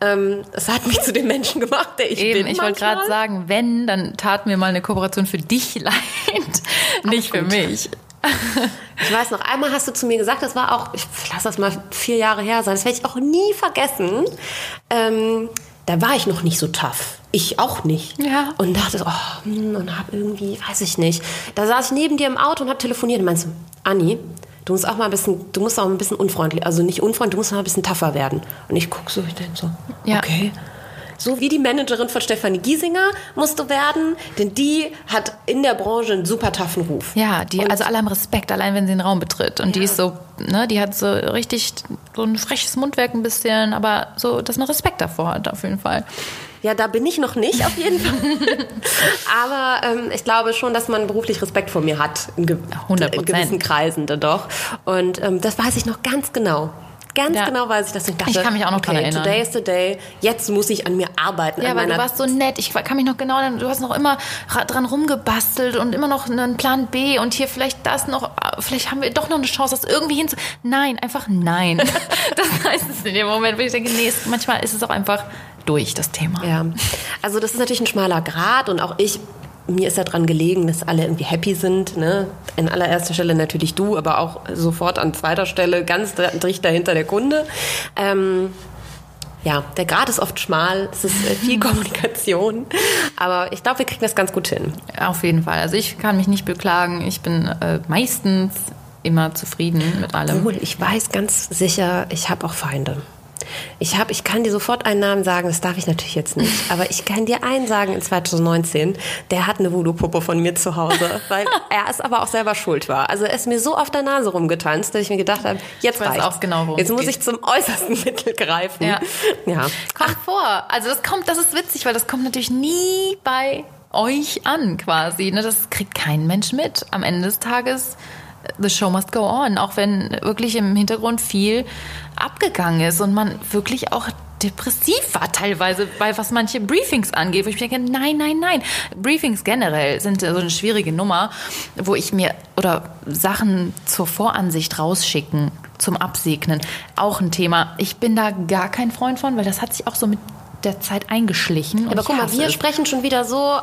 Ähm, es hat mich zu dem Menschen gemacht, der ich Eben, bin. Ich wollte gerade sagen, wenn, dann tat mir mal eine Kooperation für dich leid, nicht für mich. Ich weiß noch, einmal hast du zu mir gesagt, das war auch, ich lasse das mal vier Jahre her sein, das werde ich auch nie vergessen. Ähm, da war ich noch nicht so tough. Ich auch nicht. Ja. Und dachte, oh, hm, und hab irgendwie, weiß ich nicht. Da saß ich neben dir im Auto und hab telefoniert und meinst du, Anni, du musst auch mal ein bisschen, du musst auch ein bisschen unfreundlich, also nicht unfreundlich, du musst mal ein bisschen tougher werden. Und ich guck so, ich denke so, ja. okay so wie die Managerin von Stefanie Giesinger musst du werden, denn die hat in der Branche einen super taffen Ruf. Ja, die, und also alle haben Respekt, allein wenn sie den Raum betritt. Und ja. die ist so, ne, die hat so richtig so ein freches Mundwerk ein bisschen, aber so, dass man Respekt davor hat, auf jeden Fall. Ja, da bin ich noch nicht, auf jeden Fall. Aber ähm, ich glaube schon, dass man beruflich Respekt vor mir hat. In, ge 100%. in gewissen Kreisen dann doch. Und ähm, das weiß ich noch ganz genau ganz ja. genau weiß ich, dass ich dachte, ich kann mich auch noch okay, daran erinnern. Today is the day. Jetzt muss ich an mir arbeiten. Ja, weil du warst so nett. Ich kann mich noch genau, du hast noch immer dran rumgebastelt und immer noch einen Plan B und hier vielleicht das noch, vielleicht haben wir doch noch eine Chance, das irgendwie hinzu. Nein, einfach nein. das heißt es in dem Moment, wo ich denke, nee, manchmal ist es auch einfach durch das Thema. Ja, also das ist natürlich ein schmaler Grad und auch ich mir ist daran gelegen, dass alle irgendwie happy sind. Ne? In allererster Stelle natürlich du, aber auch sofort an zweiter Stelle ganz dicht dahinter der Kunde. Ähm, ja, der Grad ist oft schmal, es ist äh, viel Kommunikation, aber ich glaube, wir kriegen das ganz gut hin. Auf jeden Fall. Also ich kann mich nicht beklagen. Ich bin äh, meistens immer zufrieden mit allem. Obwohl, ich weiß ganz sicher, ich habe auch Feinde. Ich, hab, ich kann dir sofort einen Namen sagen, das darf ich natürlich jetzt nicht, aber ich kann dir einen sagen in 2019, der hat eine Voodoo-Puppe von mir zu Hause, weil er es aber auch selber schuld war. Also er ist mir so auf der Nase rumgetanzt, dass ich mir gedacht habe, jetzt reicht's. Auch genau, jetzt muss geht. ich zum äußersten Mittel greifen. Ja. ja. Kommt Ach. vor. Also das kommt, das ist witzig, weil das kommt natürlich nie bei euch an quasi. Ne? Das kriegt kein Mensch mit. Am Ende des Tages the show must go on, auch wenn wirklich im Hintergrund viel abgegangen ist und man wirklich auch depressiv war teilweise, bei was manche Briefings angeht, wo ich mir denke, nein, nein, nein. Briefings generell sind so eine schwierige Nummer, wo ich mir oder Sachen zur Voransicht rausschicken zum Absegnen. Auch ein Thema. Ich bin da gar kein Freund von, weil das hat sich auch so mit der Zeit eingeschlichen. Ja, aber guck mal, wir es. sprechen schon wieder so,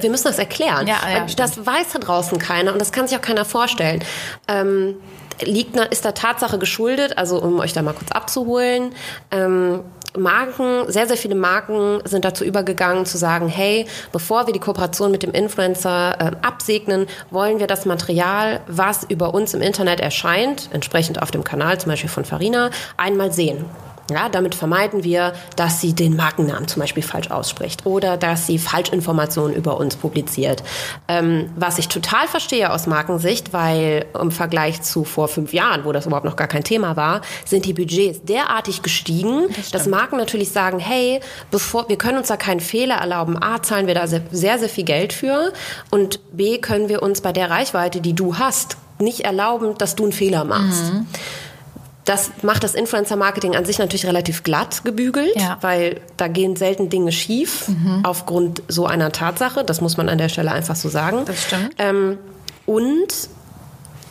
wir müssen das erklären. Ja, ja, das weiß da draußen keiner und das kann sich auch keiner vorstellen. Ähm, liegt, ist der Tatsache geschuldet, also um euch da mal kurz abzuholen. Ähm, Marken, sehr, sehr viele Marken sind dazu übergegangen zu sagen, hey, bevor wir die Kooperation mit dem Influencer äh, absegnen, wollen wir das Material, was über uns im Internet erscheint, entsprechend auf dem Kanal zum Beispiel von Farina, einmal sehen. Ja, damit vermeiden wir, dass sie den Markennamen zum Beispiel falsch ausspricht oder dass sie Falschinformationen über uns publiziert. Ähm, was ich total verstehe aus Markensicht, weil im Vergleich zu vor fünf Jahren, wo das überhaupt noch gar kein Thema war, sind die Budgets derartig gestiegen, das dass Marken natürlich sagen, hey, bevor wir können uns da keinen Fehler erlauben. A, zahlen wir da sehr, sehr, viel Geld für und B, können wir uns bei der Reichweite, die du hast, nicht erlauben, dass du einen Fehler machst. Mhm. Das macht das Influencer-Marketing an sich natürlich relativ glatt gebügelt, ja. weil da gehen selten Dinge schief mhm. aufgrund so einer Tatsache. Das muss man an der Stelle einfach so sagen. Das stimmt. Ähm, und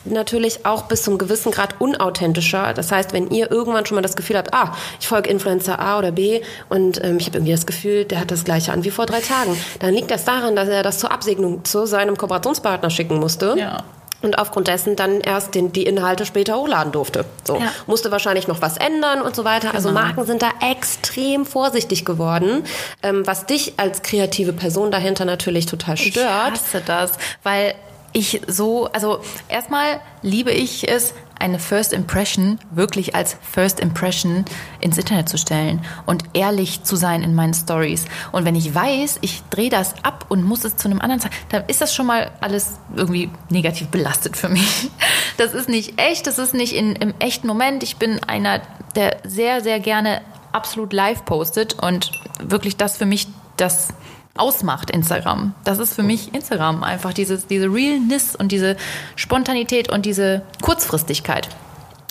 natürlich auch bis zum gewissen Grad unauthentischer. Das heißt, wenn ihr irgendwann schon mal das Gefühl habt, ah, ich folge Influencer A oder B und ähm, ich habe irgendwie das Gefühl, der hat das gleiche an wie vor drei Tagen, dann liegt das daran, dass er das zur Absegnung zu seinem Kooperationspartner schicken musste. Ja und aufgrund dessen dann erst den, die Inhalte später hochladen durfte. So ja. musste wahrscheinlich noch was ändern und so weiter. Also genau. Also Marken sind da extrem vorsichtig geworden, ähm, was dich als kreative Person dahinter natürlich total stört. Ich hasse das, weil ich so, also erstmal liebe ich es, eine First Impression wirklich als First Impression ins Internet zu stellen und ehrlich zu sein in meinen Stories. Und wenn ich weiß, ich drehe das ab und muss es zu einem anderen zeigen, dann ist das schon mal alles irgendwie negativ belastet für mich. Das ist nicht echt, das ist nicht in, im echten Moment. Ich bin einer, der sehr, sehr gerne absolut live postet und wirklich das für mich das ausmacht, Instagram. Das ist für mich Instagram einfach dieses, diese Realness und diese Spontanität und diese Kurzfristigkeit.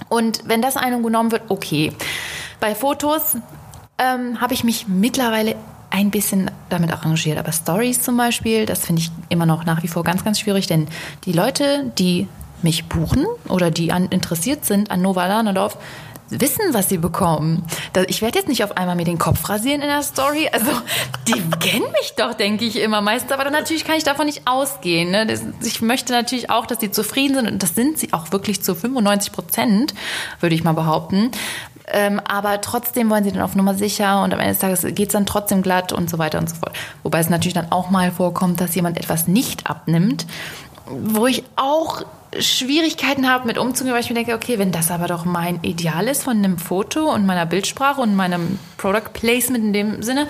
Und wenn das einem genommen wird, okay. Bei Fotos ähm, habe ich mich mittlerweile ein bisschen damit arrangiert. Aber Stories zum Beispiel, das finde ich immer noch nach wie vor ganz, ganz schwierig, denn die Leute, die mich buchen oder die an, interessiert sind an Nova Lanadorf, wissen, was sie bekommen. Ich werde jetzt nicht auf einmal mir den Kopf rasieren in der Story. Also, die kennen mich doch, denke ich immer meistens. Aber dann natürlich kann ich davon nicht ausgehen. Ne? Ich möchte natürlich auch, dass sie zufrieden sind. Und das sind sie auch wirklich zu 95 Prozent, würde ich mal behaupten. Ähm, aber trotzdem wollen sie dann auf Nummer sicher und am Ende des Tages geht es dann trotzdem glatt und so weiter und so fort. Wobei es natürlich dann auch mal vorkommt, dass jemand etwas nicht abnimmt, wo ich auch Schwierigkeiten habe, mit umzugehen, weil ich mir denke, okay, wenn das aber doch mein Ideal ist von einem Foto und meiner Bildsprache und meinem Product Placement in dem Sinne,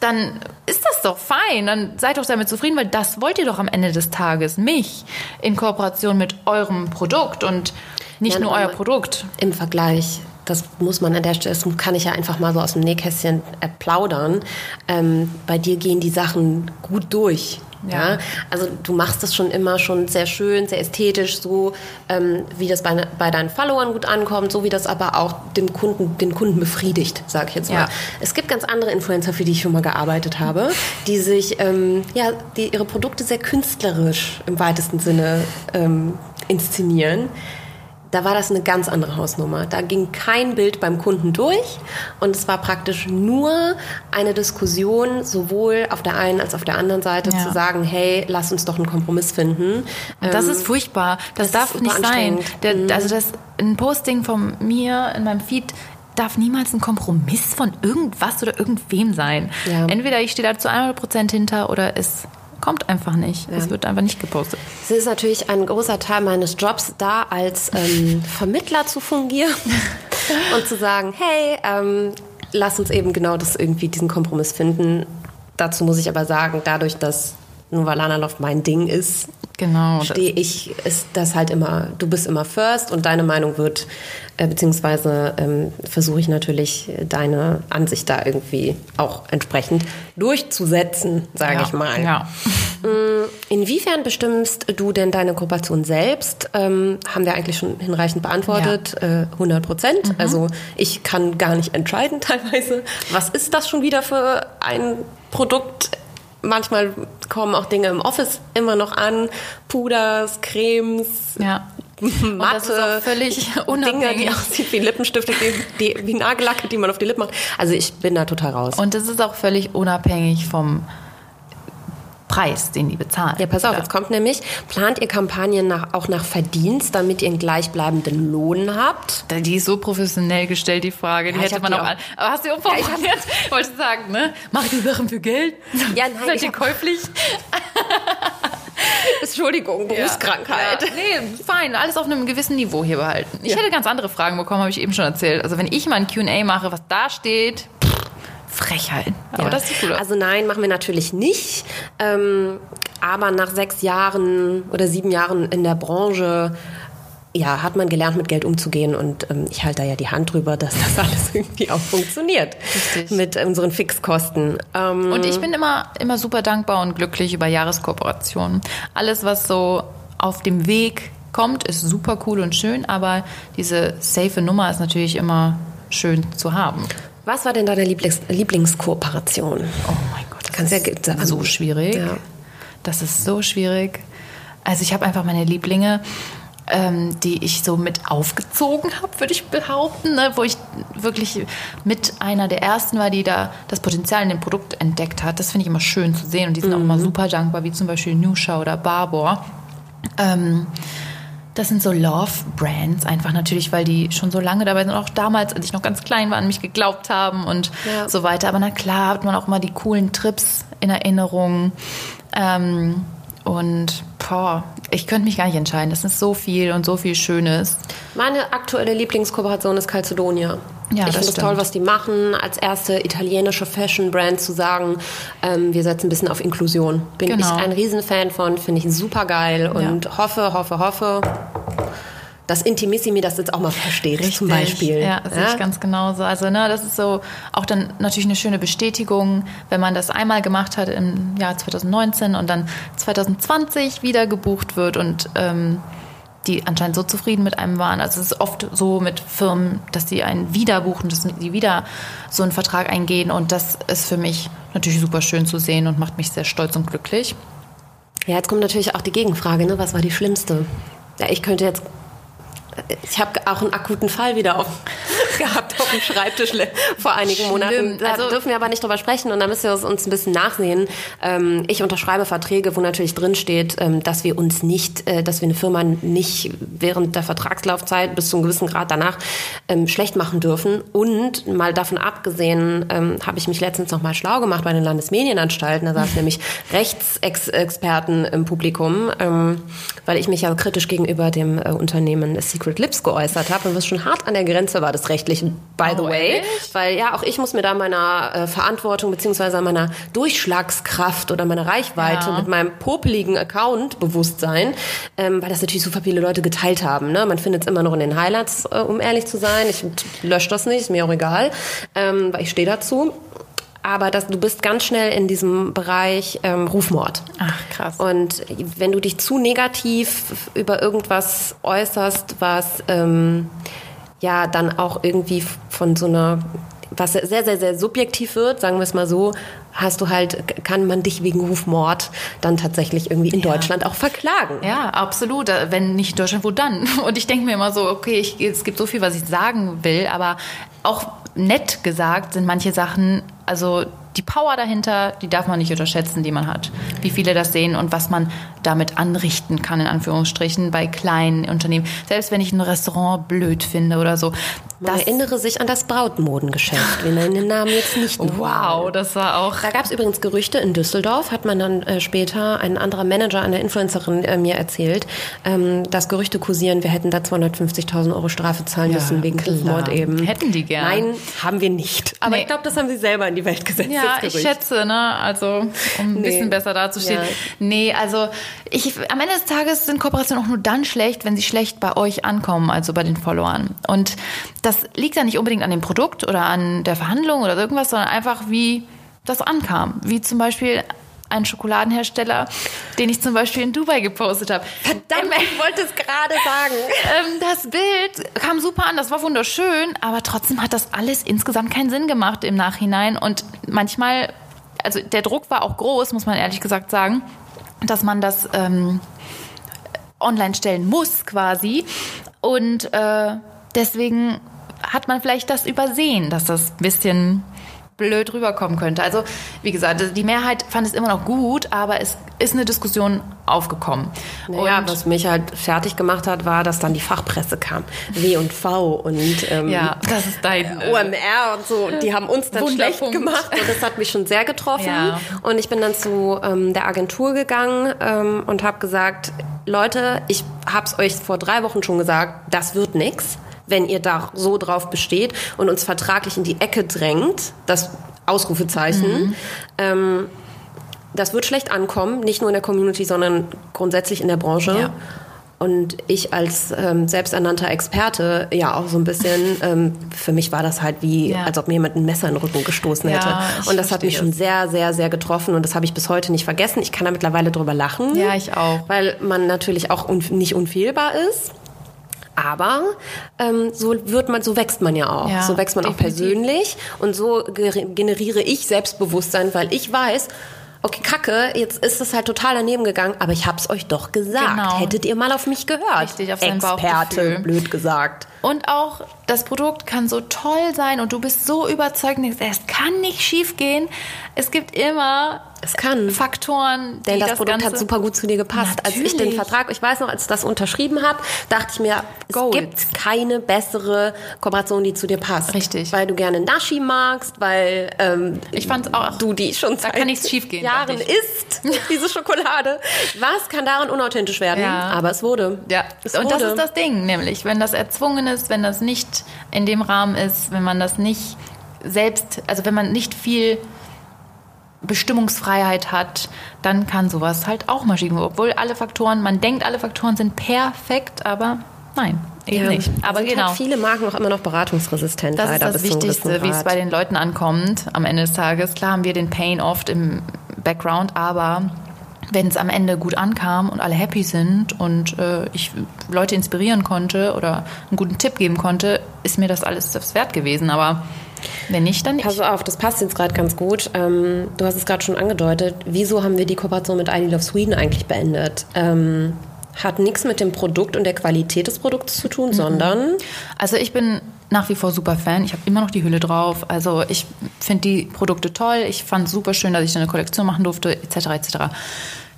dann ist das doch fein. Dann seid doch damit zufrieden, weil das wollt ihr doch am Ende des Tages. Mich in Kooperation mit eurem Produkt und nicht ja, nur euer Produkt. Im Vergleich das muss man an der Stelle, das kann ich ja einfach mal so aus dem Nähkästchen plaudern. Ähm, bei dir gehen die Sachen gut durch. Ja. ja. also du machst das schon immer schon sehr schön, sehr ästhetisch, so ähm, wie das bei, bei deinen Followern gut ankommt, so wie das aber auch dem Kunden, den Kunden befriedigt, sag ich jetzt mal. Ja. Es gibt ganz andere Influencer, für die ich schon mal gearbeitet habe, die sich, ähm, ja, die ihre Produkte sehr künstlerisch im weitesten Sinne ähm, inszenieren da war das eine ganz andere Hausnummer. Da ging kein Bild beim Kunden durch und es war praktisch nur eine Diskussion, sowohl auf der einen als auf der anderen Seite, ja. zu sagen, hey, lass uns doch einen Kompromiss finden. Und das ähm, ist furchtbar. Das, das darf nicht sein. Der, mhm. also das ein Posting von mir in meinem Feed darf niemals ein Kompromiss von irgendwas oder irgendwem sein. Ja. Entweder ich stehe da zu 100% hinter oder es kommt einfach nicht. Ja. Es wird einfach nicht gepostet. Es ist natürlich ein großer Teil meines Jobs, da als ähm, Vermittler zu fungieren und zu sagen, hey, ähm, lass uns eben genau das irgendwie diesen Kompromiss finden. Dazu muss ich aber sagen, dadurch, dass nur weil Lanalov mein Ding ist, genau, stehe ich, ist das halt immer, du bist immer first und deine Meinung wird, äh, beziehungsweise ähm, versuche ich natürlich deine Ansicht da irgendwie auch entsprechend durchzusetzen, sage ja, ich mal. Ja. Mm, inwiefern bestimmst du denn deine Kooperation selbst? Ähm, haben wir eigentlich schon hinreichend beantwortet. Ja. Äh, 100 Prozent. Mhm. Also ich kann gar nicht entscheiden teilweise. Was ist das schon wieder für ein Produkt? Manchmal kommen auch Dinge im Office immer noch an, Puders, Cremes, ja. matte das ist auch völlig Dinge, unabhängig. die aussehen wie Lippenstifte, die, die, wie Nagellacke, die man auf die Lippen macht. Also ich bin da total raus. Und das ist auch völlig unabhängig vom Preis, den die bezahlen. Ja, pass auf, Ja. jetzt kommt nämlich, plant ihr Kampagnen nach, auch nach Verdienst, damit ihr einen gleichbleibenden Lohn habt? Die ist so professionell gestellt, die Frage. Die Ja, ich hätte man die auch. auch. an- Aber hast du umformuliert? Wollte sagen, ne? Macht die Sachen für Geld? Ja, nein, Seid ich ihr käuflich? Entschuldigung, Berufskrankheit. Ja. Nee, fein. Alles auf einem gewissen Niveau hier behalten. Ich hätte ganz andere Fragen bekommen, habe ich eben schon erzählt. Also wenn ich mal ein Q&A mache, was da steht, Frechheit. Aber Ja. das sieht gut aus. Also nein, machen wir natürlich nicht. Ähm, aber nach sechs Jahren oder sieben Jahren in der Branche ja, hat man gelernt, mit Geld umzugehen und ähm, ich halte da ja die Hand drüber, dass das alles irgendwie auch funktioniert Richtig. mit unseren Fixkosten. Ähm, Und ich bin immer, immer super dankbar und glücklich über Jahreskooperationen. Alles, was so auf dem Weg kommt, ist super cool und schön, aber diese safe Nummer ist natürlich immer schön zu haben. Was war denn deine Lieblings Lieblingskooperation? Oh mein Gott, das Kannst ist ja sagen. so schwierig. Ja. Das ist so schwierig. Also ich habe einfach meine Lieblinge, ähm, die ich so mit aufgezogen habe, würde ich behaupten, ne? wo ich wirklich mit einer der ersten war, die da das Potenzial in dem Produkt entdeckt hat. Das finde ich immer schön zu sehen und die sind auch immer super dankbar, wie zum Beispiel Nusha oder Barbour. Ähm, das sind so Love-Brands, einfach natürlich, weil die schon so lange dabei sind. Auch damals, als ich noch ganz klein war, an mich geglaubt haben und Ja. so weiter. Aber na klar hat man auch immer die coolen Trips in Erinnerung. Ähm, und boah, ich könnte mich gar nicht entscheiden. Das ist so viel und so viel Schönes. Meine aktuelle Lieblingskooperation ist Calcedonia. Ja, ich finde es toll, was die machen, als erste italienische Fashion-Brand zu sagen, ähm, wir setzen ein bisschen auf Inklusion. Bin Genau. ich ein Riesenfan von, finde ich super geil und hoffe, hoffe, hoffe, dass Intimissimi das jetzt auch mal versteht, zum Beispiel. Ja, das sehe ich ganz genauso. Also, ne, das ist so auch dann natürlich eine schöne Bestätigung, wenn man das einmal gemacht hat im Jahr 2019 und dann 2020 wieder gebucht wird und ähm, die anscheinend so zufrieden mit einem waren. Also es ist oft so mit Firmen, dass die einen wieder buchen, dass die wieder so einen Vertrag eingehen und das ist für mich natürlich super schön zu sehen und macht mich sehr stolz und glücklich. Ja, jetzt kommt natürlich auch die Gegenfrage, ne? was war die schlimmste? Ja, ich könnte jetzt, ich habe auch einen akuten Fall wieder auf, gehabt auf dem Schreibtisch vor einigen. Monaten. Da Also- dürfen wir aber nicht drüber sprechen und da müsst ihr uns ein bisschen nachsehen. Ähm, ich unterschreibe Verträge, wo natürlich drin steht, ähm, dass wir uns nicht, äh, dass wir eine Firma nicht während der Vertragslaufzeit bis zu einem gewissen Grad danach ähm, schlecht machen dürfen. Und mal davon abgesehen, habe ich mich letztens noch mal schlau gemacht bei den Landesmedienanstalten. Da saßen nämlich Rechtsexperten im Publikum, weil ich mich ja kritisch gegenüber dem äh, Unternehmen Secret Lips geäußert habe und was schon hart an der Grenze war des Rechtlichen, by the Oh, way. echt? Weil ja, auch ich muss mir da meiner äh, Verantwortung beziehungsweise meiner Durchschlagskraft oder meiner Reichweite Ja. mit meinem popeligen Account bewusst sein, ähm, weil das natürlich super viele Leute geteilt haben. Ne? Man findet es immer noch in den Highlights, äh, um ehrlich zu sein. Ich lösche das nicht, ist mir auch egal, ähm, weil ich stehe dazu. Aber das, du bist ganz schnell in diesem Bereich ähm, Rufmord. Ach, krass. Und wenn du dich zu negativ über irgendwas äußerst, was ähm, ja dann auch irgendwie von so einer, was sehr, sehr, sehr subjektiv wird, sagen wir es mal so, hast du halt, kann man dich wegen Rufmord dann tatsächlich irgendwie in Ja. Deutschland auch verklagen. Ja, absolut. Äh, Wenn nicht in Deutschland, wo dann? Und ich denke mir immer so, okay, ich, es gibt so viel, was ich sagen will, aber auch nett gesagt sind manche Sachen, also die Power dahinter, die darf man nicht unterschätzen, die man hat. Wie viele das sehen und was man damit anrichten kann, in Anführungsstrichen, bei kleinen Unternehmen. Selbst wenn ich ein Restaurant blöd finde oder so. Man Das, erinnere sich an das Brautmodengeschäft. Wir nennen den Namen jetzt nicht wow, das war auch Da gab es übrigens Gerüchte in Düsseldorf, hat man dann äh, später ein anderer Manager, eine Influencerin äh, mir erzählt, ähm, dass Gerüchte kursieren, wir hätten da 250.000 Euro Strafe zahlen Ja, müssen wegen. Rufmord eben. Hätten die gern. Nein, haben wir nicht. Aber Nee. ich glaube, das haben sie selber in die Welt gesetzt. Ja, das ich schätze, ne? Also, um ein Nee. bisschen besser dazustehen. Ja. Nee, also ich, am Ende des Tages sind Kooperationen auch nur dann schlecht, wenn sie schlecht bei euch ankommen, also bei den Followern. Und das liegt ja nicht unbedingt an dem Produkt oder an der Verhandlung oder irgendwas, sondern einfach, wie das ankam. Wie zum Beispiel ein Schokoladenhersteller, den ich zum Beispiel in Dubai gepostet habe. Verdammt, ich wollte es gerade sagen. Ähm, das Bild kam super an, das war wunderschön, aber trotzdem hat das alles insgesamt keinen Sinn gemacht im Nachhinein. Und manchmal, also der Druck war auch groß, muss man ehrlich gesagt sagen, dass man das ähm, online stellen muss quasi. Und äh, deswegen hat man vielleicht das übersehen, dass das ein bisschen blöd rüberkommen könnte. Also, wie gesagt, die Mehrheit fand es immer noch gut, aber es ist eine Diskussion aufgekommen. Naja, und was mich halt fertig gemacht hat, war, dass dann die Fachpresse kam. W und V und ähm, ja, das ist dein äh, OMR und so. Die haben uns dann schlecht gemacht und das hat mich schon sehr getroffen. Ja. Und ich bin dann zu ähm, der Agentur gegangen ähm, und habe gesagt, Leute, ich habe es euch vor drei Wochen schon gesagt, das wird nichts wenn ihr da so drauf besteht und uns vertraglich in die Ecke drängt, das Ausrufezeichen. Mhm. Ähm, das wird schlecht ankommen, nicht nur in der Community, sondern grundsätzlich in der Branche. Ja. Und ich als ähm, selbsternannter Experte, ja auch so ein bisschen, ähm, für mich war das halt wie, ja. als ob mir jemand ein Messer in den Rücken gestoßen hätte. Ja, und das hat mich schon sehr, sehr, sehr getroffen und das habe ich bis heute nicht vergessen. Ich kann da mittlerweile drüber lachen. Ja, ich auch. Weil man natürlich auch un nicht unfehlbar ist. Aber ähm, so wird man, so wächst man ja auch. Ja, so wächst man definitiv. auch persönlich und so generiere ich Selbstbewusstsein, weil ich weiß, okay, Kacke, jetzt ist es halt total daneben gegangen, aber ich hab's euch doch gesagt. Genau. Hättet ihr mal auf mich gehört? Richtig, auf Experte, blöd gesagt. Und auch das Produkt kann so toll sein und du bist so überzeugt, es kann nicht schief gehen. Es gibt immer es kann. Faktoren. Denn das, das Produkt hat super gut zu dir gepasst. Natürlich. Als ich den Vertrag, ich weiß noch, als ich das unterschrieben habe, dachte ich mir, Gold. es gibt keine bessere Kooperation, die zu dir passt. Richtig. Weil du gerne Nashi magst, weil ähm, ich fand's auch, du die schon seit kann nichts schief gehen, Jahren isst, diese Schokolade. Was kann daran unauthentisch werden? Ja. Aber es wurde. Ja. Es Und wurde. das ist das Ding, nämlich, wenn das erzwungen ist, wenn das nicht in dem Rahmen ist, wenn man das nicht selbst, also wenn man nicht viel Bestimmungsfreiheit hat, dann kann sowas halt auch mal schieben. Obwohl alle Faktoren, man denkt, alle Faktoren sind perfekt, aber nein, eben ja, nicht. Aber genau. Halt viele Marken auch immer noch beratungsresistent. Das ist das Wichtigste, wie es bei den Leuten ankommt am Ende des Tages. Klar haben wir den Pain oft im Background, aber wenn es am Ende gut ankam und alle happy sind und äh, ich Leute inspirieren konnte oder einen guten Tipp geben konnte, ist mir das alles das wert gewesen. Aber wenn nicht, dann nicht. Pass auf, das passt jetzt gerade ganz gut. Ähm, du hast es gerade schon angedeutet. Wieso haben wir die Kooperation mit ID Love Sweden eigentlich beendet? Ähm, hat nichts mit dem Produkt und der Qualität des Produkts zu tun, mhm. sondern. Also ich bin nach wie vor super Fan. Ich habe immer noch die Hülle drauf. Also ich finde die Produkte toll. Ich fand es super schön, dass ich eine Kollektion machen durfte, etc. etc.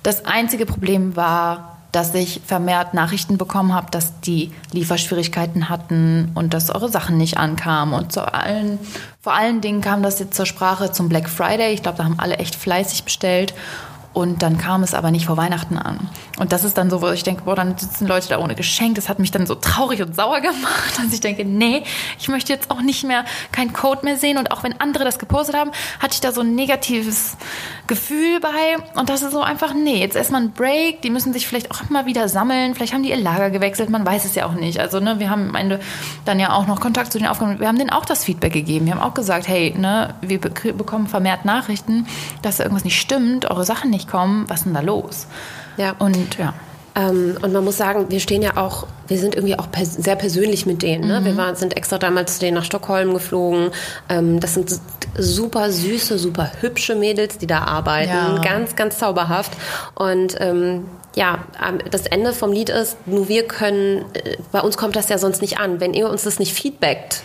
Das einzige Problem war dass ich vermehrt Nachrichten bekommen habe, dass die Lieferschwierigkeiten hatten und dass eure Sachen nicht ankamen. Und zu allen, vor allen Dingen kam das jetzt zur Sprache zum Black Friday. Ich glaube, da haben alle echt fleißig bestellt. Und dann kam es aber nicht vor Weihnachten an. Und das ist dann so, wo ich denke, boah, dann sitzen Leute da ohne Geschenk. Das hat mich dann so traurig und sauer gemacht, dass ich denke, nee, ich möchte jetzt auch nicht mehr keinen Code mehr sehen. Und auch wenn andere das gepostet haben, hatte ich da so ein negatives Gefühl bei. Und das ist so einfach, nee, jetzt erstmal ein Break. Die müssen sich vielleicht auch mal wieder sammeln. Vielleicht haben die ihr Lager gewechselt. Man weiß es ja auch nicht. Also, ne, wir haben am Ende dann ja auch noch Kontakt zu den Aufgaben. Wir haben denen auch das Feedback gegeben. Wir haben auch gesagt, hey, ne, wir bekommen vermehrt Nachrichten, dass da irgendwas nicht stimmt, eure Sachen nicht kommen. Was ist denn da los? Ja. Und ja. Ähm, und man muss sagen, wir stehen ja auch, wir sind irgendwie auch pers sehr persönlich mit denen. Ne? Mhm. Wir waren, sind extra damals zu denen nach Stockholm geflogen. Ähm, das sind super süße, super hübsche Mädels, die da arbeiten. Ja. Ganz, ganz zauberhaft. Und ähm, ja, das Ende vom Lied ist, nur wir können, äh, bei uns kommt das ja sonst nicht an. Wenn ihr uns das nicht feedbackt,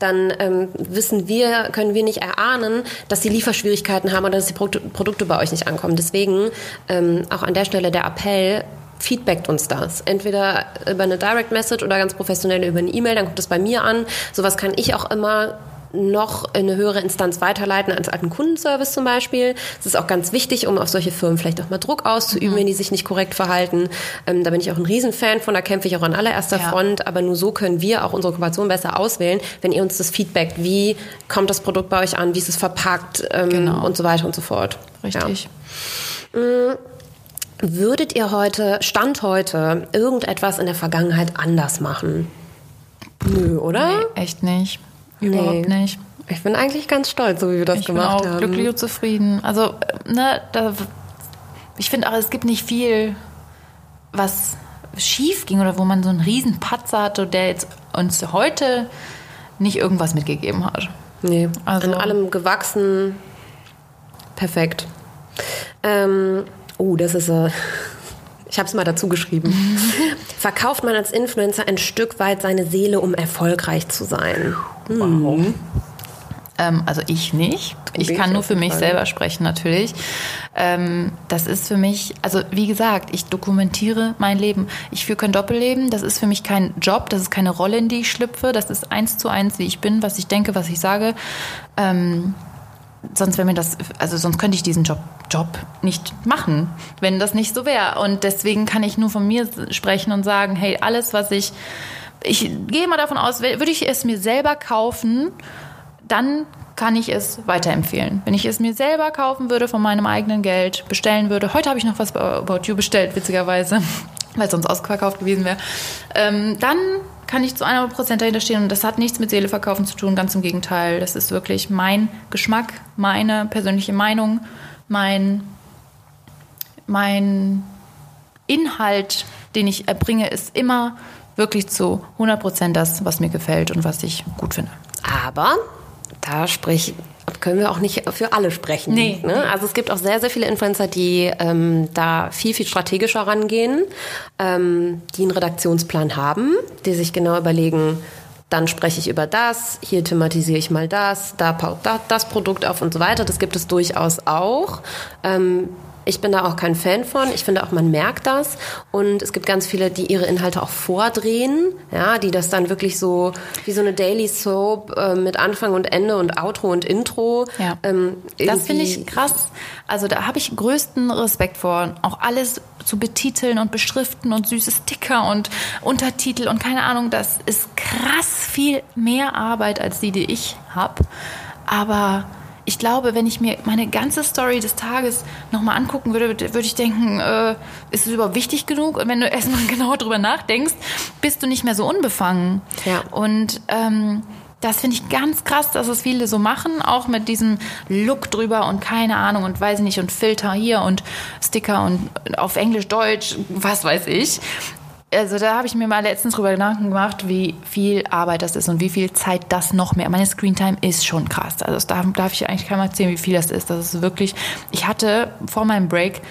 dann ähm, wissen wir, können wir nicht erahnen, dass sie Lieferschwierigkeiten haben oder dass die Produkte bei euch nicht ankommen. Deswegen ähm, auch an der Stelle der Appell, feedbackt uns das. Entweder über eine Direct Message oder ganz professionell über eine E-Mail, dann kommt es bei mir an. Sowas kann ich auch immer noch in eine höhere Instanz weiterleiten als einen Kundenservice zum Beispiel. Das ist auch ganz wichtig, um auf solche Firmen vielleicht auch mal Druck auszuüben, mhm. wenn die sich nicht korrekt verhalten. Ähm, da bin ich auch ein Riesenfan von, da kämpfe ich auch an allererster ja. Front, aber nur so können wir auch unsere Kooperation besser auswählen, wenn ihr uns das Feedback, wie kommt das Produkt bei euch an, wie ist es verpackt ähm, genau. und so weiter und so fort. Richtig. Ja. Mhm. Würdet ihr heute, Stand heute, irgendetwas in der Vergangenheit anders machen? Nö, oder? Nee, echt nicht. Überhaupt nee. nicht. Ich bin eigentlich ganz stolz, so wie wir das ich gemacht bin auch haben. glücklich und zufrieden. Also, ne, da, ich finde auch, es gibt nicht viel, was schief ging oder wo man so einen riesen Patzer hatte, der jetzt uns heute nicht irgendwas mitgegeben hat. Nee, also, an allem gewachsen. Perfekt. Ähm, oh, das ist äh, Ich habe es mal dazu geschrieben. Verkauft man als Influencer ein Stück weit seine Seele, um erfolgreich zu sein? Wow. Ähm, also ich nicht. Ich kann nur für mich selber sprechen natürlich. Ähm, das ist für mich, also wie gesagt, ich dokumentiere mein Leben. Ich führe kein Doppelleben. Das ist für mich kein Job. Das ist keine Rolle, in die ich schlüpfe. Das ist eins zu eins, wie ich bin, was ich denke, was ich sage. Ähm, sonst wäre mir das, also sonst könnte ich diesen Job, Job nicht machen, wenn das nicht so wäre. Und deswegen kann ich nur von mir sprechen und sagen, hey, alles, was ich, ich gehe mal davon aus, würde ich es mir selber kaufen, dann kann ich es weiterempfehlen. Wenn ich es mir selber kaufen würde von meinem eigenen Geld, bestellen würde, heute habe ich noch was bei About You bestellt, witzigerweise, weil sonst ausverkauft gewesen wäre, ähm, dann kann ich zu 100% dahinter stehen und das hat nichts mit Seele verkaufen zu tun, ganz im Gegenteil. Das ist wirklich mein Geschmack, meine persönliche Meinung, mein, mein Inhalt, den ich erbringe, ist immer wirklich zu 100% das, was mir gefällt und was ich gut finde. Aber da sprich, können wir auch nicht für alle sprechen. Nee. Ne? Also es gibt auch sehr, sehr viele Influencer, die ähm, da viel, viel strategischer rangehen, ähm, die einen Redaktionsplan haben, die sich genau überlegen, dann spreche ich über das, hier thematisiere ich mal das, da da das Produkt auf und so weiter. Das gibt es durchaus auch. Ähm, ich bin da auch kein Fan von. Ich finde auch, man merkt das. Und es gibt ganz viele, die ihre Inhalte auch vordrehen, ja, die das dann wirklich so wie so eine Daily Soap äh, mit Anfang und Ende und Outro und Intro. Ja. Ähm, das finde ich krass. Also da habe ich größten Respekt vor. Auch alles zu betiteln und beschriften und süße Sticker und Untertitel und keine Ahnung. Das ist krass viel mehr Arbeit als die, die ich habe. Aber ich glaube, wenn ich mir meine ganze Story des Tages nochmal angucken würde, würde ich denken, äh, ist es überhaupt wichtig genug? Und wenn du erstmal genauer drüber nachdenkst, bist du nicht mehr so unbefangen. Ja. Und ähm, das finde ich ganz krass, dass es viele so machen, auch mit diesem Look drüber und keine Ahnung und weiß ich nicht und Filter hier und Sticker und auf Englisch, Deutsch, was weiß ich also da habe ich mir mal letztens drüber Gedanken gemacht, wie viel Arbeit das ist und wie viel Zeit das noch mehr. Meine Screentime ist schon krass. Also das darf, darf ich eigentlich keinem erzählen, wie viel das ist. Das ist wirklich. Ich hatte vor meinem Break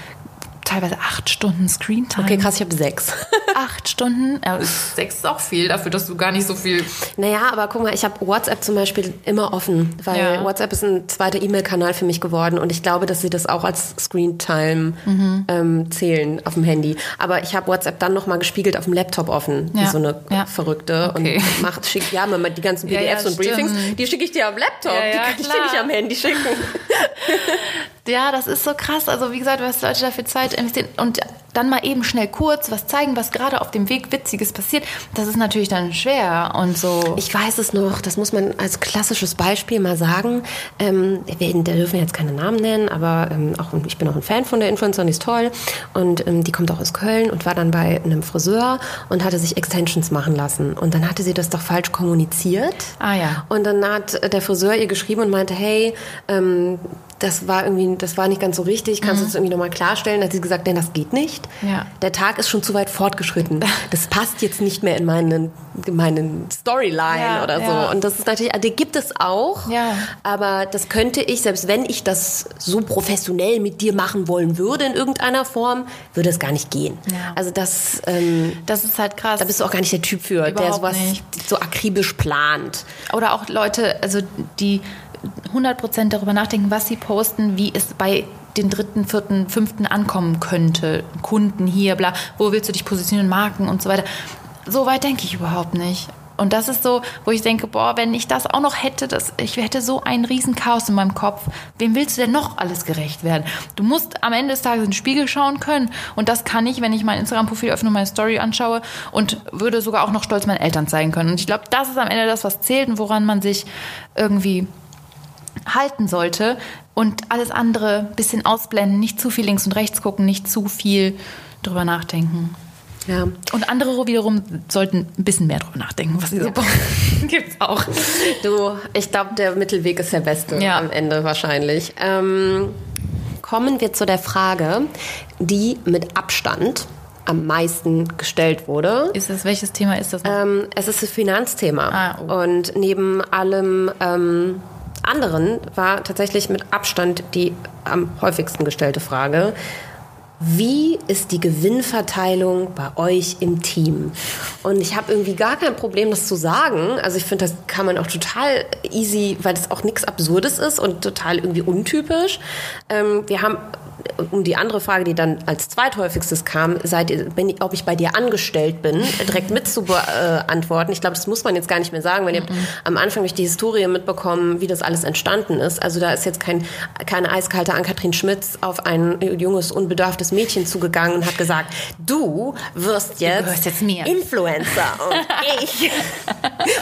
teilweise acht Stunden Screentime. Okay, krass, ich habe sechs. acht Stunden? Ja, sechs ist auch viel dafür, dass du gar nicht so viel. Naja, aber guck mal, ich habe WhatsApp zum Beispiel immer offen, weil ja. WhatsApp ist ein zweiter E-Mail-Kanal für mich geworden und ich glaube, dass sie das auch als Screentime mhm. ähm, zählen auf dem Handy. Aber ich habe WhatsApp dann nochmal gespiegelt auf dem Laptop offen, ja. wie so eine ja. Verrückte. Okay. Und macht, schick, ja, die ganzen PDFs und Briefings, die schicke ich dir auf dem Laptop, die kann ich dir nicht am Handy schicken. Ja, das ist so krass. Also wie gesagt, was Leute dafür Zeit investieren und dann mal eben schnell kurz was zeigen, was gerade auf dem Weg Witziges passiert, das ist natürlich dann schwer und so. Ich weiß es noch, das muss man als klassisches Beispiel mal sagen. Ähm, wir dürfen jetzt keine Namen nennen, aber ähm, auch ich bin auch ein Fan von der Influencerin, die ist toll und ähm, die kommt auch aus Köln und war dann bei einem Friseur und hatte sich Extensions machen lassen und dann hatte sie das doch falsch kommuniziert. Ah ja. Und dann hat der Friseur ihr geschrieben und meinte, hey, ähm, das war irgendwie, das war nicht ganz so richtig, kannst du mhm. das irgendwie nochmal klarstellen? Da hat sie gesagt, nein, das geht nicht. Ja. Der Tag ist schon zu weit fortgeschritten. Das passt jetzt nicht mehr in meinen, in meinen Storyline ja, oder so. Ja. Und das ist natürlich, also die gibt es auch, aber das könnte ich, selbst wenn ich das so professionell mit dir machen wollen würde in irgendeiner Form, würde es gar nicht gehen. Also das, ähm, das ist halt krass. Da bist du auch gar nicht der Typ für, Überhaupt der sowas nicht. so akribisch plant. Oder auch Leute, also die 100% darüber nachdenken, was sie posten, wie es bei den dritten, vierten, fünften ankommen könnte. Kunden hier, bla, wo willst du dich positionieren, Marken und so weiter. So weit denke ich überhaupt nicht. Und das ist so, wo ich denke, boah, wenn ich das auch noch hätte, das, ich hätte so ein Riesenchaos in meinem Kopf. Wem willst du denn noch alles gerecht werden? Du musst am Ende des Tages in den Spiegel schauen können. Und das kann ich, wenn ich mein Instagram-Profil öffne und meine Story anschaue und würde sogar auch noch stolz meinen Eltern zeigen können. Und ich glaube, das ist am Ende das, was zählt und woran man sich irgendwie halten sollte und alles andere ein bisschen ausblenden, nicht zu viel links und rechts gucken, nicht zu viel drüber nachdenken. Ja. Und andere wiederum sollten ein bisschen mehr drüber nachdenken, was sie so ja. Gibt's auch. Du, ich glaube, der Mittelweg ist der beste ja. am Ende wahrscheinlich. Ähm, kommen wir zu der Frage, die mit Abstand am meisten gestellt wurde. Ist das, welches Thema ist das? Ähm, es ist das Finanzthema. Ah, oh. Und neben allem ähm, anderen war tatsächlich mit Abstand die am häufigsten gestellte Frage. wie ist die Gewinnverteilung bei euch im Team? Und ich habe irgendwie gar kein Problem, das zu sagen. Also ich finde, das kann man auch total easy, weil das auch nichts Absurdes ist und total irgendwie untypisch. Ähm, wir haben um die andere Frage, die dann als zweithäufigstes kam, seid wenn, ob ich bei dir angestellt bin, direkt mit zu beantworten. Ich glaube, das muss man jetzt gar nicht mehr sagen, weil ihr habt am Anfang durch die Historie mitbekommen, wie das alles entstanden ist. Also da ist jetzt kein, keine eiskalte Ann-Kathrin Schmitz auf ein junges, unbedarftes Mädchen zugegangen und hat gesagt, du wirst jetzt, du jetzt. Influencer und ich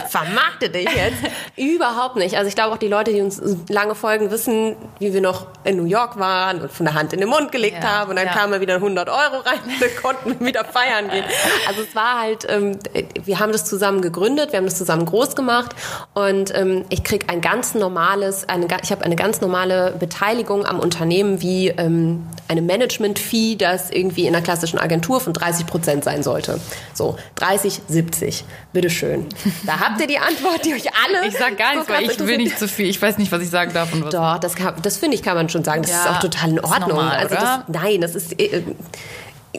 vermarkte dich jetzt. Überhaupt nicht. Also ich glaube auch die Leute, die uns lange folgen, wissen, wie wir noch in New York waren und von der Hand Hand in den Mund gelegt ja, habe und dann ja. kamen wieder 100 Euro rein und wir konnten wieder feiern gehen. Also es war halt, ähm, wir haben das zusammen gegründet, wir haben das zusammen groß gemacht und ähm, ich krieg ein ganz normales, eine, ich habe eine ganz normale Beteiligung am Unternehmen wie ähm, eine Management-Fee, das irgendwie in einer klassischen Agentur von 30 Prozent sein sollte. So, 30, 70. Bitteschön. Da habt ihr die Antwort, die euch alle. Ich sag gar nichts, weil ich will nicht zu viel. Ich weiß nicht, was ich sagen darf und was. Doch, das, das finde ich, kann man schon sagen. Das ja, ist auch total in Ordnung also das, nein, das ist äh,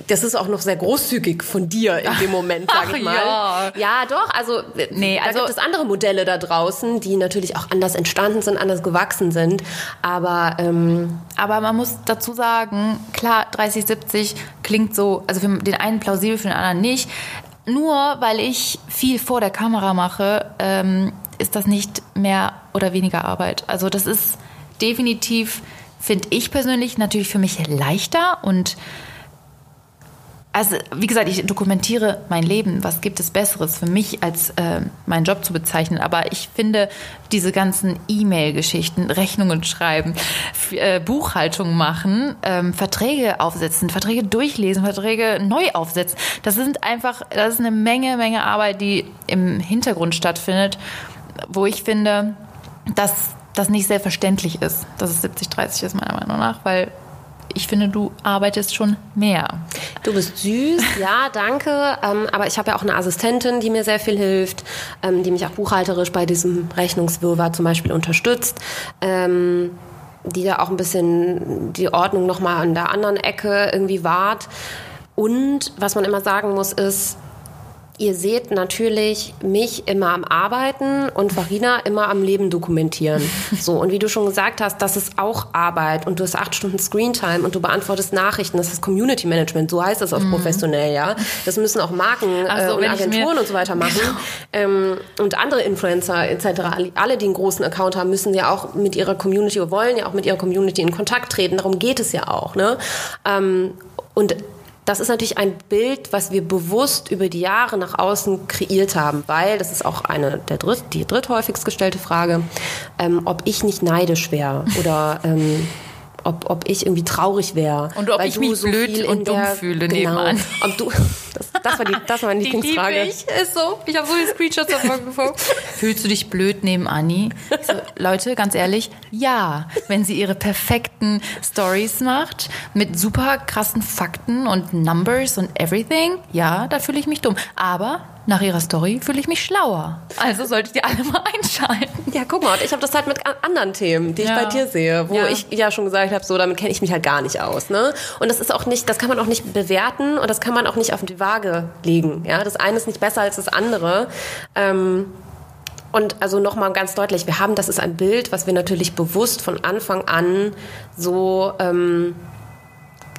das ist auch noch sehr großzügig von dir in dem Moment, sag ich mal. Ja. ja, doch, also, nee, da also gibt es andere Modelle da draußen, die natürlich auch anders entstanden sind, anders gewachsen sind. Aber, ähm, aber man muss dazu sagen, klar, 30, 70 klingt so, also für den einen plausibel, für den anderen nicht. Nur weil ich viel vor der Kamera mache, ähm, ist das nicht mehr oder weniger Arbeit. Also das ist definitiv finde ich persönlich natürlich für mich leichter und also wie gesagt, ich dokumentiere mein Leben. Was gibt es Besseres für mich, als äh, meinen Job zu bezeichnen? Aber ich finde diese ganzen E-Mail-Geschichten, Rechnungen schreiben, äh, Buchhaltung machen, ähm, Verträge aufsetzen, Verträge durchlesen, Verträge neu aufsetzen. Das sind einfach, das ist eine Menge, Menge Arbeit, die im Hintergrund stattfindet, wo ich finde, dass das nicht selbstverständlich ist, dass es 70-30 ist, meiner Meinung nach, weil ich finde, du arbeitest schon mehr. Du bist süß, ja, danke. Ähm, aber ich habe ja auch eine Assistentin, die mir sehr viel hilft, ähm, die mich auch buchhalterisch bei diesem Rechnungswirrwarr zum Beispiel unterstützt. Ähm, die da auch ein bisschen die Ordnung nochmal an der anderen Ecke irgendwie wahrt. Und was man immer sagen muss, ist, Ihr seht natürlich mich immer am Arbeiten und Farina immer am Leben dokumentieren. So, und wie du schon gesagt hast, das ist auch Arbeit und du hast acht Stunden Screentime und du beantwortest Nachrichten. Das ist Community Management, so heißt das auf mhm. professionell, ja. Das müssen auch Marken äh, so, und Agenturen und so weiter machen. Genau. Ähm, und andere Influencer etc. Alle, die einen großen Account haben, müssen ja auch mit ihrer Community oder wollen ja auch mit ihrer Community in Kontakt treten. Darum geht es ja auch. Ne? Ähm, und das ist natürlich ein Bild, was wir bewusst über die Jahre nach außen kreiert haben, weil das ist auch eine der dritt, die dritthäufigst gestellte Frage, ähm, ob ich nicht neidisch wäre oder ähm, ob, ob ich irgendwie traurig wäre. Und ob ich mich so blöd und dumm der, fühle genau, nebenan. Ob du, das, das, war die, das war meine Lieblingsfrage. Die, die ist so. Ich habe so die Screenshots davon gefunden. Fühlst du dich blöd neben Anni? So, Leute, ganz ehrlich, ja. Wenn sie ihre perfekten Stories macht, mit super krassen Fakten und Numbers und everything, ja, da fühle ich mich dumm. Aber nach ihrer Story fühle ich mich schlauer. Also solltet ihr alle mal einschalten. Ja, guck mal, ich habe das halt mit anderen Themen, die ja. ich bei dir sehe, wo ja. ich ja schon gesagt habe, so damit kenne ich mich halt gar nicht aus. Ne? Und das ist auch nicht, das kann man auch nicht bewerten und das kann man auch nicht auf die Waage legen. Ja, das eine ist nicht besser als das andere. Ähm, und also nochmal ganz deutlich, wir haben, das ist ein Bild, was wir natürlich bewusst von Anfang an so ähm,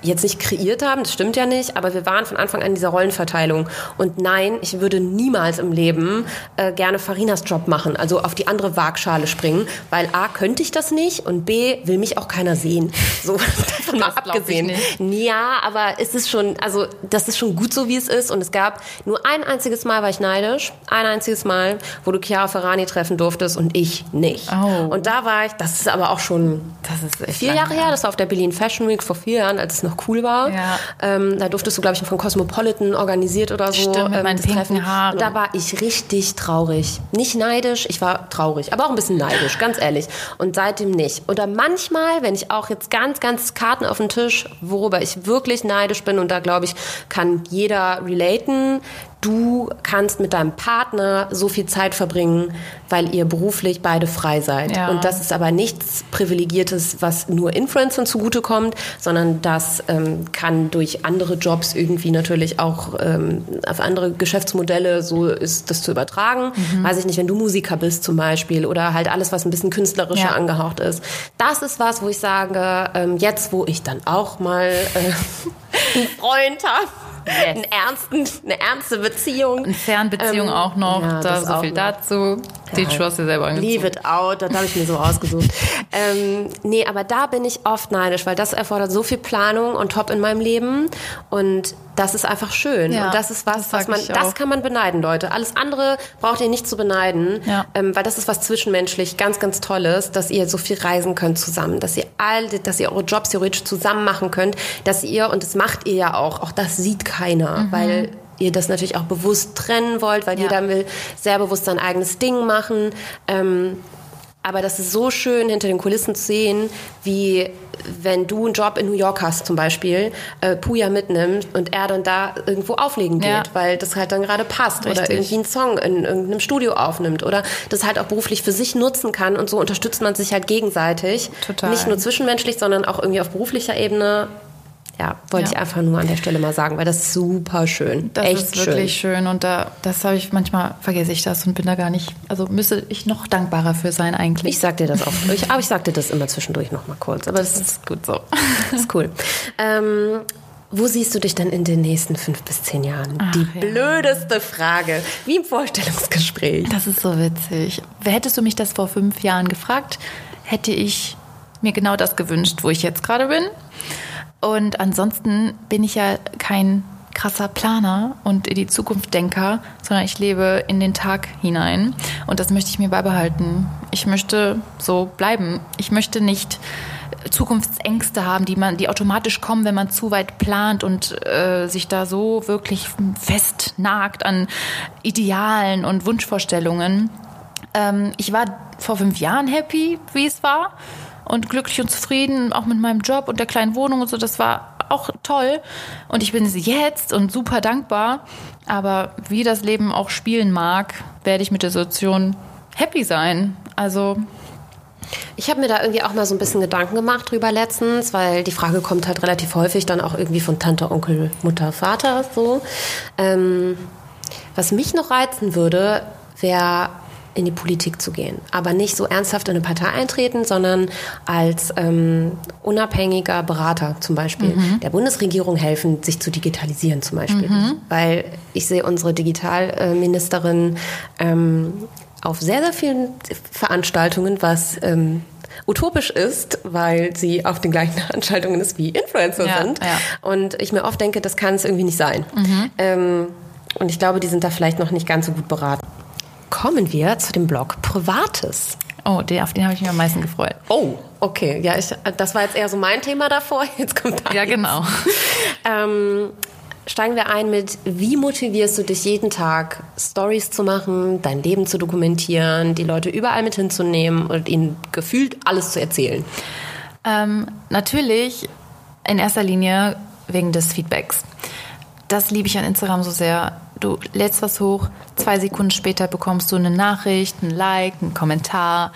jetzt nicht kreiert haben, das stimmt ja nicht, aber wir waren von Anfang an in dieser Rollenverteilung. Und nein, ich würde niemals im Leben äh, gerne Farinas Job machen, also auf die andere Waagschale springen, weil A, könnte ich das nicht und B, will mich auch keiner sehen. So, davon mal abgesehen. Ja, aber es ist schon, also das ist schon gut so, wie es ist. Und es gab nur ein einziges Mal war ich neidisch, ein einziges Mal, wo du Chiara Ferrani treffen durftest und ich nicht. Oh. Und da war ich, das ist aber auch schon vier Jahre her, das war auf der Berlin Fashion Week vor vier Jahren, als es noch noch cool war. Ja. Ähm, da durftest du, glaube ich, von Cosmopolitan organisiert oder so. Stimmt, mit ähm, meinen pinken Haaren. Da war ich richtig traurig. Nicht neidisch, ich war traurig, aber auch ein bisschen neidisch, ganz ehrlich. Und seitdem nicht. Oder manchmal, wenn ich auch jetzt ganz, ganz Karten auf den Tisch, worüber ich wirklich neidisch bin, und da glaube ich, kann jeder relaten, du kannst mit deinem Partner so viel Zeit verbringen, weil ihr beruflich beide frei seid. Ja. Und das ist aber nichts Privilegiertes, was nur Influencern zugutekommt, sondern das ähm, kann durch andere Jobs irgendwie natürlich auch ähm, auf andere Geschäftsmodelle so ist das zu übertragen. Mhm. Weiß ich nicht, wenn du Musiker bist zum Beispiel oder halt alles, was ein bisschen künstlerischer Ja. angehaucht ist. Das ist was, wo ich sage, ähm, jetzt wo ich dann auch mal äh, einen Freund habe, einen ernsten, eine ernste Beziehung. Eine Fernbeziehung Ähm, auch noch, ja, da so viel noch. dazu. Die Schuhe hast du selber angezogen. Leave it out, das habe ich mir so ausgesucht. ähm, nee, aber da bin ich oft neidisch, weil das erfordert so viel Planung und top in meinem Leben und das ist einfach schön. Ja, und das ist was, das was man, das kann man beneiden, Leute. Alles andere braucht ihr nicht zu beneiden, Ja. ähm, weil das ist was zwischenmenschlich ganz, ganz Tolles, dass ihr so viel reisen könnt zusammen, dass ihr all, dass ihr eure Jobs theoretisch zusammen machen könnt, dass ihr, und das macht ihr ja auch, auch das sieht keiner, weil ihr das natürlich auch bewusst trennen wollt, weil Ja. jeder will sehr bewusst sein eigenes Ding machen. Ähm, aber das ist so schön, hinter den Kulissen zu sehen, wie wenn du einen Job in New York hast zum Beispiel, äh, Puya mitnimmt und er dann da irgendwo auflegen geht, Ja. weil das halt dann gerade passt oder Richtig. irgendwie einen Song in irgendeinem Studio aufnimmt oder das halt auch beruflich für sich nutzen kann und so unterstützt man sich halt gegenseitig. Total. Nicht nur zwischenmenschlich, sondern auch irgendwie auf beruflicher Ebene. Ja, wollte Ja. ich einfach nur an der Stelle mal sagen, weil das ist super schön. Das Echt ist wirklich schön. und da, das habe ich manchmal vergesse ich das und bin da gar nicht. Also müsste ich noch dankbarer für sein eigentlich. Ich sag dir das auch. Ich, aber ich sag dir das immer zwischendurch noch mal kurz. Aber das das ist gut so. Das ist cool. Ähm, wo siehst du dich denn in den nächsten fünf bis zehn Jahren? Die ja. blödeste Frage, wie im Vorstellungsgespräch. Das ist so witzig. Hättest du mich das vor fünf Jahren gefragt, hätte ich mir genau das gewünscht, wo ich jetzt gerade bin. Und ansonsten bin ich ja kein krasser Planer und in die Zukunft Denker, sondern ich lebe in den Tag hinein. Und das möchte ich mir beibehalten. Ich möchte so bleiben. Ich möchte nicht Zukunftsängste haben, die man, die automatisch kommen, wenn man zu weit plant und äh, sich da so wirklich festnagt an Idealen und Wunschvorstellungen. Ähm, ich war vor fünf Jahren happy, wie es war und glücklich und zufrieden, auch mit meinem Job und der kleinen Wohnung und so. Das war auch toll und ich bin jetzt und super dankbar. Aber wie das Leben auch spielen mag, werde ich mit der Situation happy sein. Also Ich habe mir da irgendwie auch mal so ein bisschen Gedanken gemacht drüber letztens, weil die Frage kommt halt relativ häufig dann auch irgendwie von Tante, Onkel, Mutter, Vater so. Ähm, was mich noch reizen würde, wäre in die Politik zu gehen. Aber nicht so ernsthaft in eine Partei eintreten, sondern als ähm, unabhängiger Berater zum Beispiel der Bundesregierung helfen, sich zu digitalisieren zum Beispiel. Weil ich sehe unsere Digitalministerin ähm, auf sehr, sehr vielen Veranstaltungen, was ähm, utopisch ist, weil sie auf den gleichen Veranstaltungen ist wie Influencer Ja, sind. ja. Und ich mir oft denke, das kann es irgendwie nicht sein. Ähm, und ich glaube, die sind da vielleicht noch nicht ganz so gut beraten. Kommen wir zu dem Blog Privates. Oh, den, auf den habe ich mich am meisten gefreut. Oh, okay. Ja, ich, das war jetzt eher so mein Thema davor. Jetzt kommt da. Ja, genau. Ähm, steigen wir ein mit, wie motivierst du dich jeden Tag, Stories zu machen, dein Leben zu dokumentieren, die Leute überall mit hinzunehmen und ihnen gefühlt alles zu erzählen? Ähm, natürlich in erster Linie wegen des Feedbacks. Das liebe ich an Instagram so sehr. Du lädst was hoch, zwei Sekunden später bekommst du eine Nachricht, ein Like, einen Kommentar.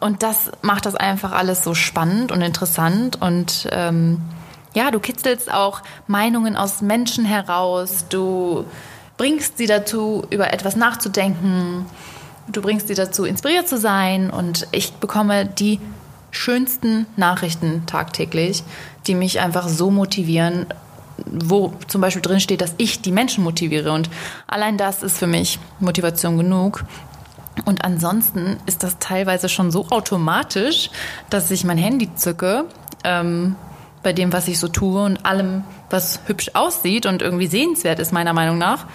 Und das macht das einfach alles so spannend und interessant. Und ähm, ja, du kitzelst auch Meinungen aus Menschen heraus. Du bringst sie dazu, über etwas nachzudenken. Du bringst sie dazu, inspiriert zu sein. Und ich bekomme die schönsten Nachrichten tagtäglich, die mich einfach so motivieren, wo zum Beispiel drin steht, dass ich die Menschen motiviere. Und allein das ist für mich Motivation genug. Und ansonsten ist das teilweise schon so automatisch, dass ich mein Handy zücke, ähm, bei dem, was ich so tue und allem, was hübsch aussieht und irgendwie sehenswert ist, meiner Meinung nach,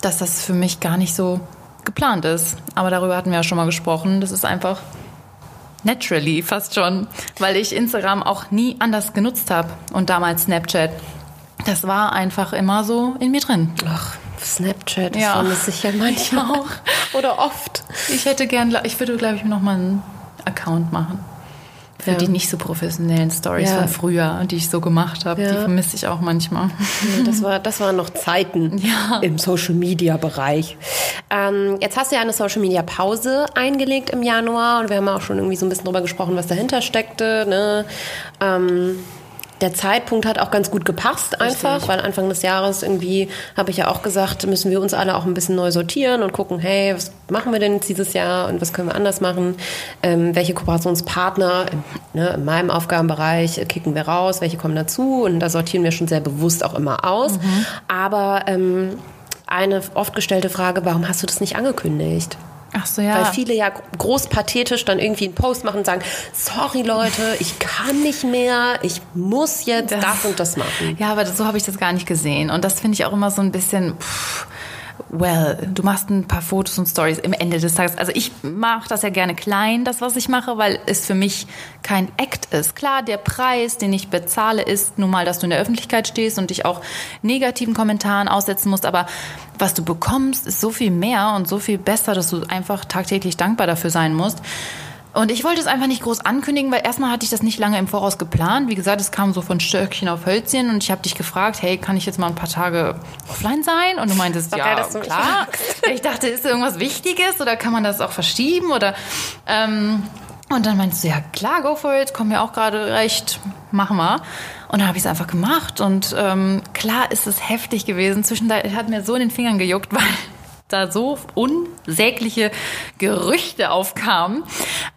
dass das für mich gar nicht so geplant ist. Aber darüber hatten wir ja schon mal gesprochen. Das ist einfach naturally fast schon, weil ich Instagram auch nie anders genutzt habe und damals Snapchat. Das war einfach immer so in mir drin. Ach, Snapchat, das Ja. vermisse ich ja manchmal auch. Oder oft. Ich hätte gern, ich würde, glaube ich, noch mal einen Account machen. für Ja. die nicht so professionellen Stories Ja. von früher, die ich so gemacht habe. Ja. Die vermisse ich auch manchmal. Das, war, das waren noch Zeiten im Social Media Bereich. Ähm, jetzt hast du ja eine Social Media Pause eingelegt im Januar und wir haben auch schon irgendwie so ein bisschen drüber gesprochen, was dahinter steckte. Ne? Ähm, der Zeitpunkt hat auch ganz gut gepasst einfach, weil Anfang des Jahres irgendwie habe ich ja auch gesagt, müssen wir uns alle auch ein bisschen neu sortieren und gucken, hey, was machen wir denn jetzt dieses Jahr und was können wir anders machen? Ähm, welche Kooperationspartner ne, in meinem Aufgabenbereich kicken wir raus, welche kommen dazu und da sortieren wir schon sehr bewusst auch immer aus. Aber ähm, eine oft gestellte Frage, warum hast du das nicht angekündigt? Ach so, ja. Weil viele ja groß pathetisch dann irgendwie einen Post machen und sagen, sorry Leute, ich kann nicht mehr, ich muss jetzt das, Das- und das machen. Ja, aber so habe ich das gar nicht gesehen. Und das finde ich auch immer so ein bisschen. Pff, well, du machst ein paar Fotos und Stories im Ende des Tages. Also ich mache das ja gerne klein, das, was ich mache, weil es für mich kein Act ist. Klar, der Preis, den ich bezahle, ist nun mal, dass du in der Öffentlichkeit stehst und dich auch negativen Kommentaren aussetzen musst. Aber was du bekommst, ist so viel mehr und so viel besser, dass du einfach tagtäglich dankbar dafür sein musst. Und ich wollte es einfach nicht groß ankündigen, weil erstmal hatte ich das nicht lange im Voraus geplant. Wie gesagt, es kam so von Stöckchen auf Hölzchen und ich habe dich gefragt, hey, kann ich jetzt mal ein paar Tage offline sein? Und du meintest, Doch ja, klar. Ich dachte, ist irgendwas Wichtiges oder kann man das auch verschieben? Oder ähm, und dann meinst du, ja klar, go for it, komm mir auch gerade recht, machen wir. Und dann habe ich es einfach gemacht und ähm, klar ist es heftig gewesen. Zwischendurch hat mir so in den Fingern gejuckt, weil da so unsägliche Gerüchte aufkamen.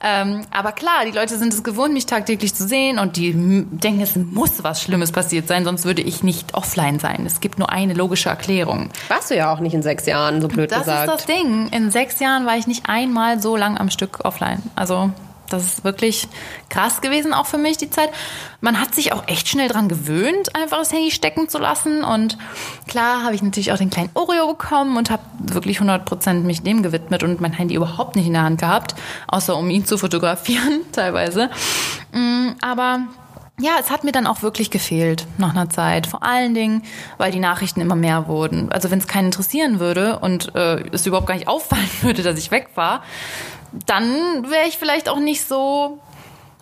Ähm, aber klar, die Leute sind es gewohnt, mich tagtäglich zu sehen und die denken, es muss was Schlimmes passiert sein, sonst würde ich nicht offline sein. Es gibt nur eine logische Erklärung. Warst du ja auch nicht in sechs Jahren, so blöd Das gesagt. ist das Ding. In sechs Jahren war ich nicht einmal so lang am Stück offline. Also das ist wirklich krass gewesen, auch für mich die Zeit. Man hat sich auch echt schnell dran gewöhnt, einfach das Handy stecken zu lassen. Und klar habe ich natürlich auch den kleinen Oreo bekommen und habe wirklich 100% mich dem gewidmet und mein Handy überhaupt nicht in der Hand gehabt, außer um ihn zu fotografieren teilweise. Mm, Aber ja, es hat mir dann auch wirklich gefehlt nach einer Zeit. Vor allen Dingen, weil die Nachrichten immer mehr wurden. Also wenn es keinen interessieren würde und äh, es überhaupt gar nicht auffallen würde, dass ich weg war, dann wäre ich vielleicht auch nicht so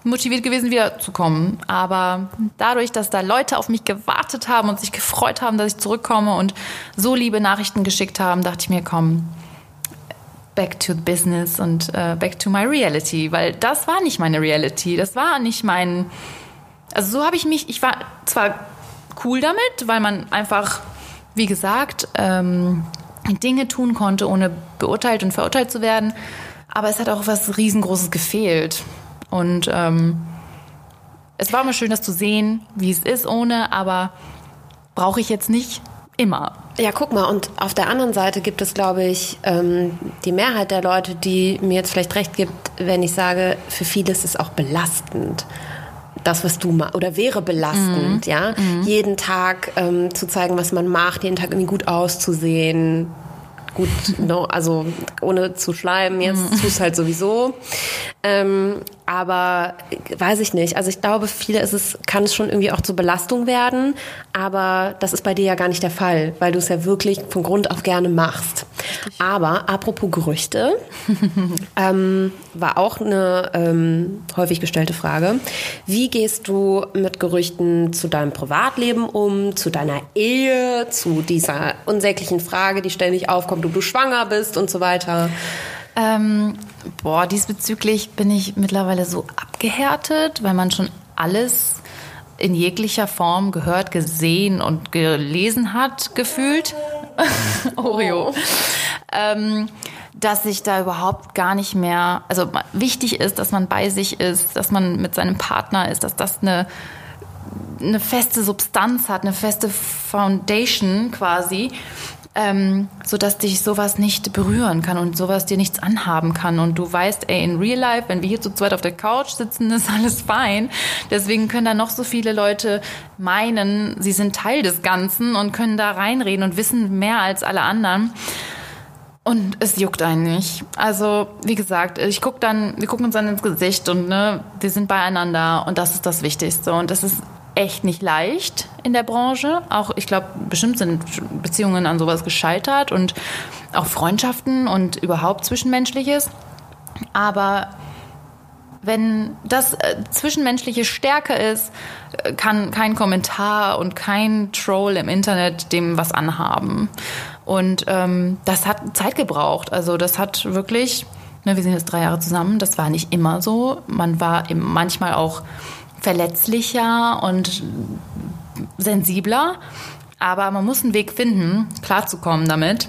motiviert gewesen, wiederzukommen. Aber dadurch, dass da Leute auf mich gewartet haben und sich gefreut haben, dass ich zurückkomme und so liebe Nachrichten geschickt haben, dachte ich mir, komm, back to business und äh, back to my reality, weil das war nicht meine Reality, das war nicht mein, also so habe ich mich, ich war zwar cool damit, weil man einfach, wie gesagt, ähm, Dinge tun konnte, ohne beurteilt und verurteilt zu werden, aber es hat auch was riesengroßes gefehlt und ähm, es war immer schön, das zu sehen, wie es ist ohne, aber brauche ich jetzt nicht immer. Ja, guck mal, und auf der anderen Seite gibt es, glaube ich, ähm, die Mehrheit der Leute, die mir jetzt vielleicht recht gibt, wenn ich sage, für viele ist es auch belastend. Das, was du machst, oder wäre belastend, ja. Jeden Tag ähm, zu zeigen, was man macht, jeden Tag irgendwie gut auszusehen, gut, no, also ohne zu schleimen, jetzt tust halt sowieso. Ähm, aber weiß ich nicht. Also ich glaube, viele ist es, kann es schon irgendwie auch zur Belastung werden, aber das ist bei dir ja gar nicht der Fall, weil du es ja wirklich von Grund auf gerne machst. Aber apropos Gerüchte, ähm, war auch eine ähm, häufig gestellte Frage. Wie gehst du mit Gerüchten zu deinem Privatleben um, zu deiner Ehe, zu dieser unsäglichen Frage, die ständig aufkommt, ob du schwanger bist und so weiter? Ähm, boah, diesbezüglich bin ich mittlerweile so abgehärtet, weil man schon alles in jeglicher Form gehört, gesehen und gelesen hat, gefühlt. Oreo. Ähm, dass ich da überhaupt gar nicht mehr, also wichtig ist, dass man bei sich ist, dass man mit seinem Partner ist, dass das eine eine feste Substanz hat, eine feste Foundation quasi, ähm, so dass dich sowas nicht berühren kann und sowas dir nichts anhaben kann und du weißt, ey, in Real Life, wenn wir hier zu zweit auf der Couch sitzen, ist alles fein. Deswegen können da noch so viele Leute meinen, sie sind Teil des Ganzen und können da reinreden und wissen mehr als alle anderen. Und es juckt einen nicht. Also, wie gesagt, ich guck dann, wir gucken uns dann ins Gesicht und ne, wir sind beieinander und das ist das Wichtigste. Und es ist echt nicht leicht in der Branche. Auch, ich glaube, bestimmt sind Beziehungen an sowas gescheitert und auch Freundschaften und überhaupt Zwischenmenschliches. Aber wenn das äh, zwischenmenschliche Stärke ist, äh, kann kein Kommentar und kein Troll im Internet dem was anhaben. Und ähm, das hat Zeit gebraucht. Also das hat wirklich, ne, wir sind jetzt drei Jahre zusammen, das war nicht immer so. Man war manchmal auch verletzlicher und sensibler. Aber man muss einen Weg finden, klarzukommen damit.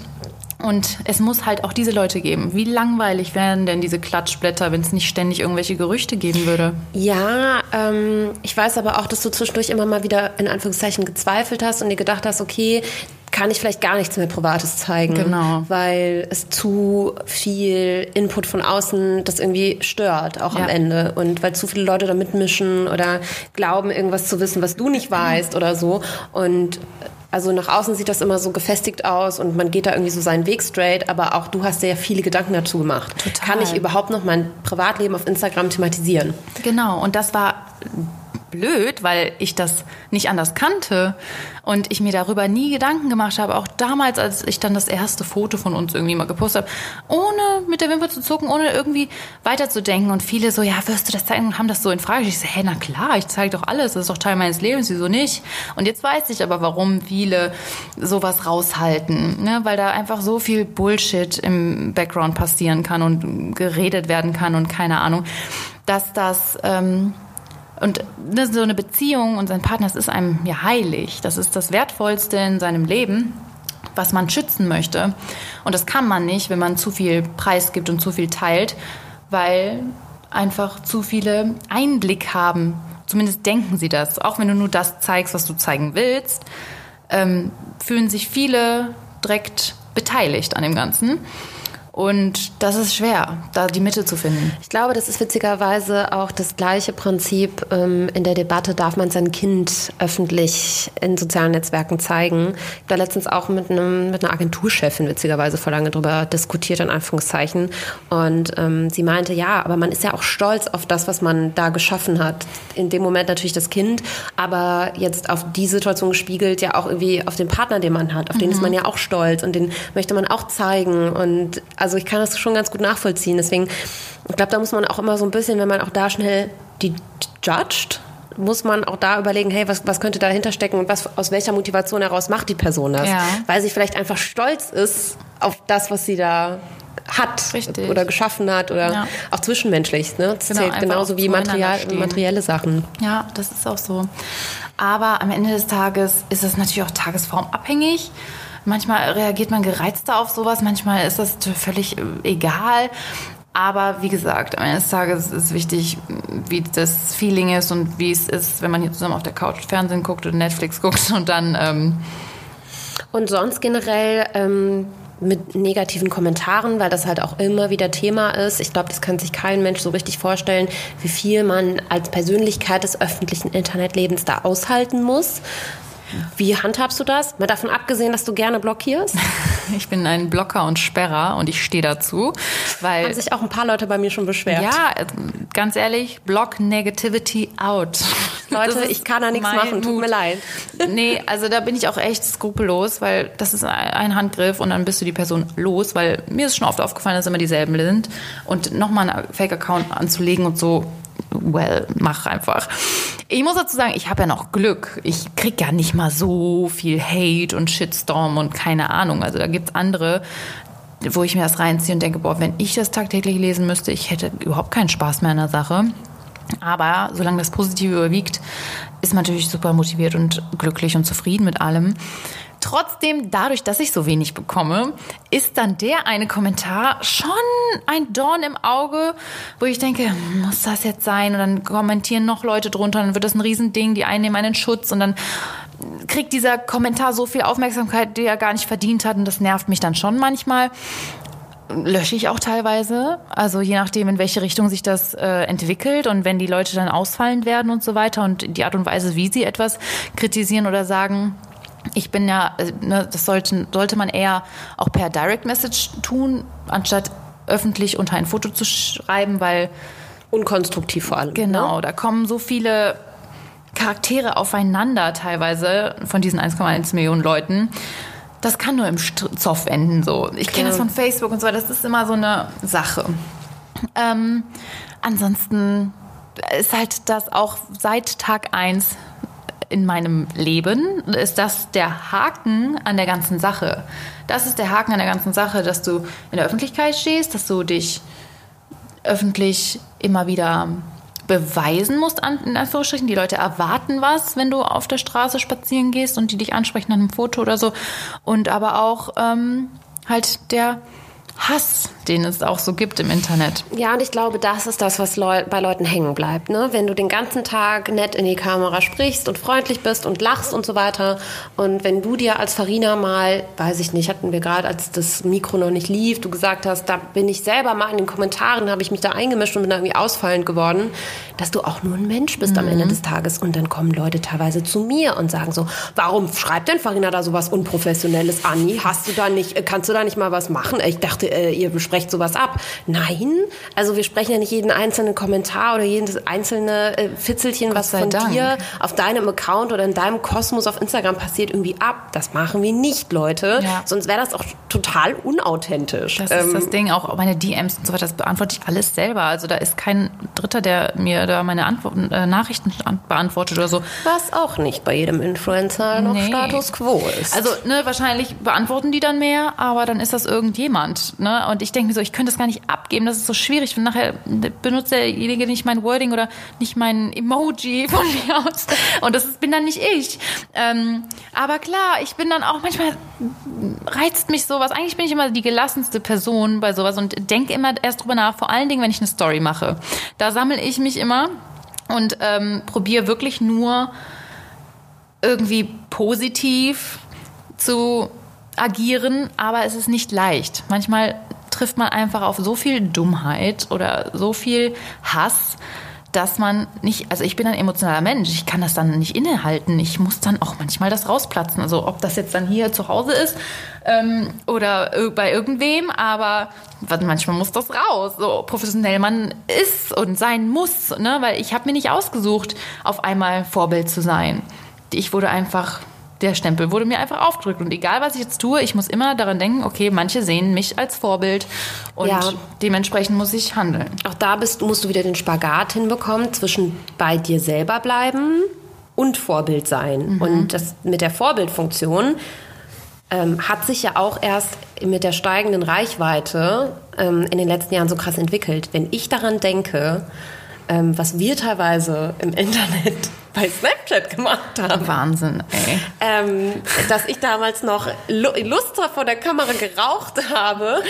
Und es muss halt auch diese Leute geben. Wie langweilig wären denn diese Klatschblätter, wenn es nicht ständig irgendwelche Gerüchte geben würde? Ja, ähm, ich weiß aber auch, dass du zwischendurch immer mal wieder in Anführungszeichen gezweifelt hast und dir gedacht hast, okay, kann ich vielleicht gar nichts mehr Privates zeigen. Genau. Weil es zu viel Input von außen das irgendwie stört, auch ja. am Ende. Und weil zu viele Leute da mitmischen oder glauben, irgendwas zu wissen, was du nicht weißt oder so. Und also nach außen sieht das immer so gefestigt aus und man geht da irgendwie so seinen Weg straight, aber auch du hast dir ja viele Gedanken dazu gemacht. Total. Kann ich überhaupt noch mein Privatleben auf Instagram thematisieren? Genau, und das war blöd, weil ich das nicht anders kannte und ich mir darüber nie Gedanken gemacht habe. Auch damals, als ich dann das erste Foto von uns irgendwie mal gepostet habe, ohne mit der Wimper zu zucken, ohne irgendwie weiterzudenken. Und viele so, ja, wirst du das zeigen? Und haben das so in Frage. Ich so, hä, na klar, ich zeige doch alles. Das ist doch Teil meines Lebens. Wieso nicht? Und jetzt weiß ich aber, warum viele sowas raushalten. Ne? Weil da einfach so viel Bullshit im Background passieren kann und geredet werden kann und keine Ahnung, dass das... Ähm, und ne, so eine Beziehung und sein Partner, das ist einem ja heilig. Das ist das Wertvollste in seinem Leben, was man schützen möchte. Und das kann man nicht, wenn man zu viel Preis gibt und zu viel teilt, weil einfach zu viele Einblick haben. Zumindest denken sie das. Auch wenn du nur das zeigst, was du zeigen willst, ähm, fühlen sich viele direkt beteiligt an dem Ganzen. Und das ist schwer, da die Mitte zu finden. Ich glaube, das ist witzigerweise auch das gleiche Prinzip ähm, in der Debatte, darf man sein Kind öffentlich in sozialen Netzwerken zeigen. Ich habe da letztens auch mit, einem, mit einer Agenturchefin witzigerweise vor lange drüber diskutiert, in Anführungszeichen. Und ähm, sie meinte, ja, aber man ist ja auch stolz auf das, was man da geschaffen hat. In dem Moment natürlich das Kind, aber jetzt auf die Situation gespiegelt, ja auch irgendwie auf den Partner, den man hat. Auf mhm. den ist man ja auch stolz und den möchte man auch zeigen. Und also ich kann das schon ganz gut nachvollziehen. Deswegen, ich glaube, da muss man auch immer so ein bisschen, wenn man auch da schnell die judgt, muss man auch da überlegen, hey, was, was könnte dahinter stecken und was, aus welcher Motivation heraus macht die Person das? Ja. Weil sie vielleicht einfach stolz ist auf das, was sie da hat Richtig. oder geschaffen hat oder ja. auch zwischenmenschlich. Ne? Das genau, zählt genauso wie Material, materielle Sachen. Ja, das ist auch so. Aber am Ende des Tages ist es natürlich auch tagesformabhängig. Manchmal reagiert man gereizter auf sowas, manchmal ist das völlig äh, egal. Aber wie gesagt, am Ende des Tages ist wichtig, wie das Feeling ist und wie es ist, wenn man hier zusammen auf der Couch Fernsehen guckt oder Netflix guckt und dann. Ähm und sonst generell. Ähm mit negativen Kommentaren, weil das halt auch immer wieder Thema ist. Ich glaube, das kann sich kein Mensch so richtig vorstellen, wie viel man als Persönlichkeit des öffentlichen Internetlebens da aushalten muss. Wie handhabst du das? Mal davon abgesehen, dass du gerne blockierst? Ich bin ein Blocker und Sperrer und ich stehe dazu. Weil Haben sich auch ein paar Leute bei mir schon beschwert. Ja, ganz ehrlich, Block Negativity out. Leute, ich kann da nichts machen, tut mir leid. Nee, also da bin ich auch echt skrupellos, weil das ist ein Handgriff und dann bist du die Person los, weil mir ist schon oft aufgefallen, dass immer dieselben sind. Und nochmal einen Fake-Account anzulegen und so, well, mach einfach. Ich muss dazu sagen, ich habe ja noch Glück. Ich krieg ja nicht mal so viel Hate und Shitstorm und keine Ahnung. Also da gibt's andere, wo ich mir das reinziehe und denke, boah, wenn ich das tagtäglich lesen müsste, ich hätte überhaupt keinen Spaß mehr an der Sache. Aber solange das Positive überwiegt, ist man natürlich super motiviert und glücklich und zufrieden mit allem. Trotzdem, dadurch, dass ich so wenig bekomme, ist dann der eine Kommentar schon ein Dorn im Auge, wo ich denke, muss das jetzt sein? Und dann kommentieren noch Leute drunter, dann wird das ein Riesending, die einen nehmen einen Schutz und dann kriegt dieser Kommentar so viel Aufmerksamkeit, die er gar nicht verdient hat und das nervt mich dann schon manchmal lösche ich auch teilweise. Also je nachdem, in welche Richtung sich das äh, entwickelt und wenn die Leute dann ausfallend werden und so weiter und die Art und Weise, wie sie etwas kritisieren oder sagen, ich bin ja, äh, ne, das sollte, sollte man eher auch per Direct Message tun, anstatt öffentlich unter ein Foto zu schreiben, weil. Unkonstruktiv vor allem. Genau, ne? da kommen so viele Charaktere aufeinander teilweise von diesen 1,1 Millionen Leuten. Das kann nur im Zoff enden so. Ich kenne das von Facebook und so, das ist immer so eine Sache. Ähm, ansonsten ist halt das auch seit Tag eins in meinem Leben, ist das der Haken an der ganzen Sache. Das ist der Haken an der ganzen Sache, dass du in der Öffentlichkeit stehst, dass du dich öffentlich immer wieder beweisen musst, in Anführungsstrichen. Die Leute erwarten was, wenn du auf der Straße spazieren gehst und die dich ansprechen an einem Foto oder so. Und aber auch ähm, halt der Hass, den es auch so gibt im Internet. Ja, und ich glaube, das ist das, was Leu bei Leuten hängen bleibt. Ne? Wenn du den ganzen Tag nett in die Kamera sprichst und freundlich bist und lachst und so weiter. Und wenn du dir als Farina mal, weiß ich nicht, hatten wir gerade, als das Mikro noch nicht lief, du gesagt hast, da bin ich selber mal in den Kommentaren, habe ich mich da eingemischt und bin da irgendwie ausfallend geworden, dass du auch nur ein Mensch bist mhm. am Ende mhm. des Tages. Und dann kommen Leute teilweise zu mir und sagen so, warum schreibt denn Farina da sowas Unprofessionelles, Anni? Hast du da nicht, kannst du da nicht mal was machen? Ich dachte, äh, ihr besprecht sowas ab. Nein, also wir sprechen ja nicht jeden einzelnen Kommentar oder jedes einzelne äh, Fitzelchen, was von Dank. dir auf deinem Account oder in deinem Kosmos auf Instagram passiert, irgendwie ab. Das machen wir nicht, Leute. Ja. Sonst wäre das auch total unauthentisch. Das ähm, ist das Ding, auch meine DMs und so weiter, das beantworte ich alles selber. Also da ist kein Dritter, der mir da meine Antworten, äh, Nachrichten beantwortet oder so. Was auch nicht bei jedem Influencer noch nee. Status Quo ist. Also ne, wahrscheinlich beantworten die dann mehr, aber dann ist das irgendjemand. Ne? Und ich denke mir so, ich könnte das gar nicht abgeben, das ist so schwierig. Und nachher benutzt derjenige nicht mein Wording oder nicht mein Emoji von mir aus. Und das ist, bin dann nicht ich. Ähm, aber klar, ich bin dann auch manchmal reizt mich sowas. Eigentlich bin ich immer die gelassenste Person bei sowas und denke immer erst drüber nach, vor allen Dingen, wenn ich eine Story mache. Da sammle ich mich immer und ähm, probiere wirklich nur irgendwie positiv zu agieren, aber es ist nicht leicht. Manchmal trifft man einfach auf so viel Dummheit oder so viel Hass, dass man nicht, also ich bin ein emotionaler Mensch, ich kann das dann nicht innehalten. Ich muss dann auch manchmal das rausplatzen. Also ob das jetzt dann hier zu Hause ist ähm, oder bei irgendwem, aber manchmal muss das raus, so professionell man ist und sein muss, ne? weil ich habe mir nicht ausgesucht, auf einmal Vorbild zu sein. Ich wurde einfach der Stempel wurde mir einfach aufgedrückt. Und egal, was ich jetzt tue, ich muss immer daran denken, okay, manche sehen mich als Vorbild und ja. dementsprechend muss ich handeln. Auch da bist, musst du wieder den Spagat hinbekommen zwischen bei dir selber bleiben und Vorbild sein. Mhm. Und das mit der Vorbildfunktion ähm, hat sich ja auch erst mit der steigenden Reichweite ähm, in den letzten Jahren so krass entwickelt. Wenn ich daran denke, ähm, was wir teilweise im Internet bei Snapchat gemacht haben. Wahnsinn, ey. Ähm, dass ich damals noch lustra vor der Kamera geraucht habe,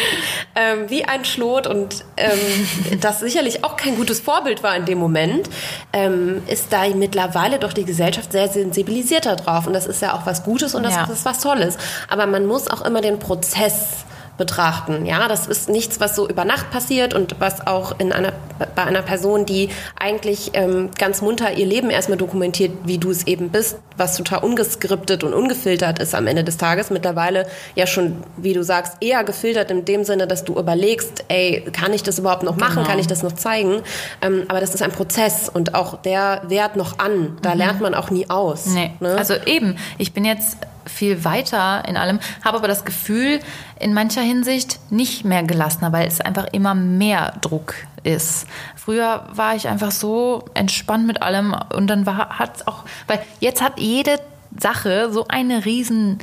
ähm, wie ein Schlot und ähm, das sicherlich auch kein gutes Vorbild war in dem Moment, ähm, ist da mittlerweile doch die Gesellschaft sehr sensibilisierter drauf und das ist ja auch was Gutes und das, ja. das ist was Tolles. Aber man muss auch immer den Prozess betrachten. Ja, das ist nichts, was so über Nacht passiert und was auch in einer, bei einer Person, die eigentlich ähm, ganz munter ihr Leben erstmal dokumentiert, wie du es eben bist, was total ungeskriptet und ungefiltert ist am Ende des Tages. Mittlerweile ja schon, wie du sagst, eher gefiltert in dem Sinne, dass du überlegst, ey, kann ich das überhaupt noch machen? Genau. Kann ich das noch zeigen? Ähm, aber das ist ein Prozess und auch der währt noch an. Da mhm. lernt man auch nie aus. Nee. Ne? Also eben, ich bin jetzt viel weiter in allem, habe aber das Gefühl, in mancher Hinsicht nicht mehr gelassener, weil es einfach immer mehr Druck ist. Früher war ich einfach so entspannt mit allem und dann hat es auch, weil jetzt hat jede Sache so eine riesen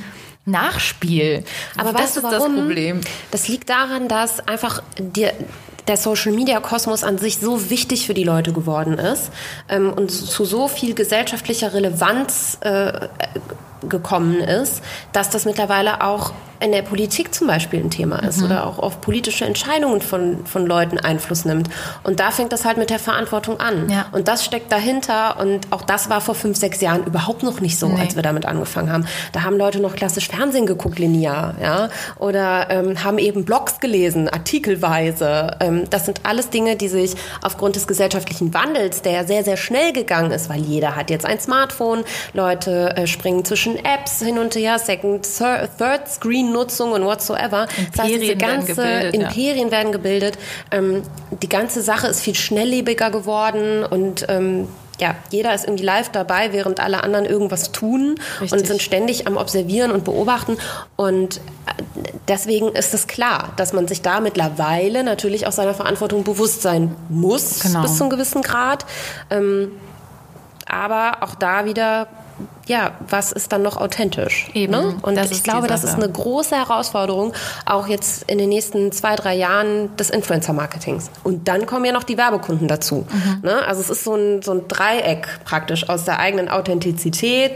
Nachspiel. Aber das weißt du, warum? das Problem. Das liegt daran, dass einfach dir der Social Media Kosmos an sich so wichtig für die Leute geworden ist ähm, und zu so viel gesellschaftlicher Relevanz äh, gekommen ist, dass das mittlerweile auch in der Politik zum Beispiel ein Thema ist mhm. oder auch auf politische Entscheidungen von, von Leuten Einfluss nimmt. Und da fängt das halt mit der Verantwortung an. Ja. Und das steckt dahinter. Und auch das war vor fünf, sechs Jahren überhaupt noch nicht so, nee. als wir damit angefangen haben. Da haben Leute noch klassisch Fernsehen geguckt, linear, ja, oder ähm, haben eben Blogs gelesen, artikelweise. Ähm, das sind alles Dinge, die sich aufgrund des gesellschaftlichen Wandels, der ja sehr, sehr schnell gegangen ist, weil jeder hat jetzt ein Smartphone, Leute äh, springen zwischen Apps hin und her, Second, Third Screen Nutzung und whatsoever. Imperien das heißt, diese ganze werden gebildet, Imperien ja. werden gebildet. Ähm, die ganze Sache ist viel schnelllebiger geworden und ähm, ja, jeder ist irgendwie live dabei, während alle anderen irgendwas tun Richtig. und sind ständig am Observieren und Beobachten. Und äh, deswegen ist es klar, dass man sich da mittlerweile natürlich auch seiner Verantwortung bewusst sein muss, genau. bis zu einem gewissen Grad. Ähm, aber auch da wieder ja, was ist dann noch authentisch? Eben. Ne? Und ich glaube, das ist eine große Herausforderung, auch jetzt in den nächsten zwei, drei Jahren des Influencer-Marketings. Und dann kommen ja noch die Werbekunden dazu. Mhm. Ne? Also es ist so ein, so ein Dreieck praktisch aus der eigenen Authentizität,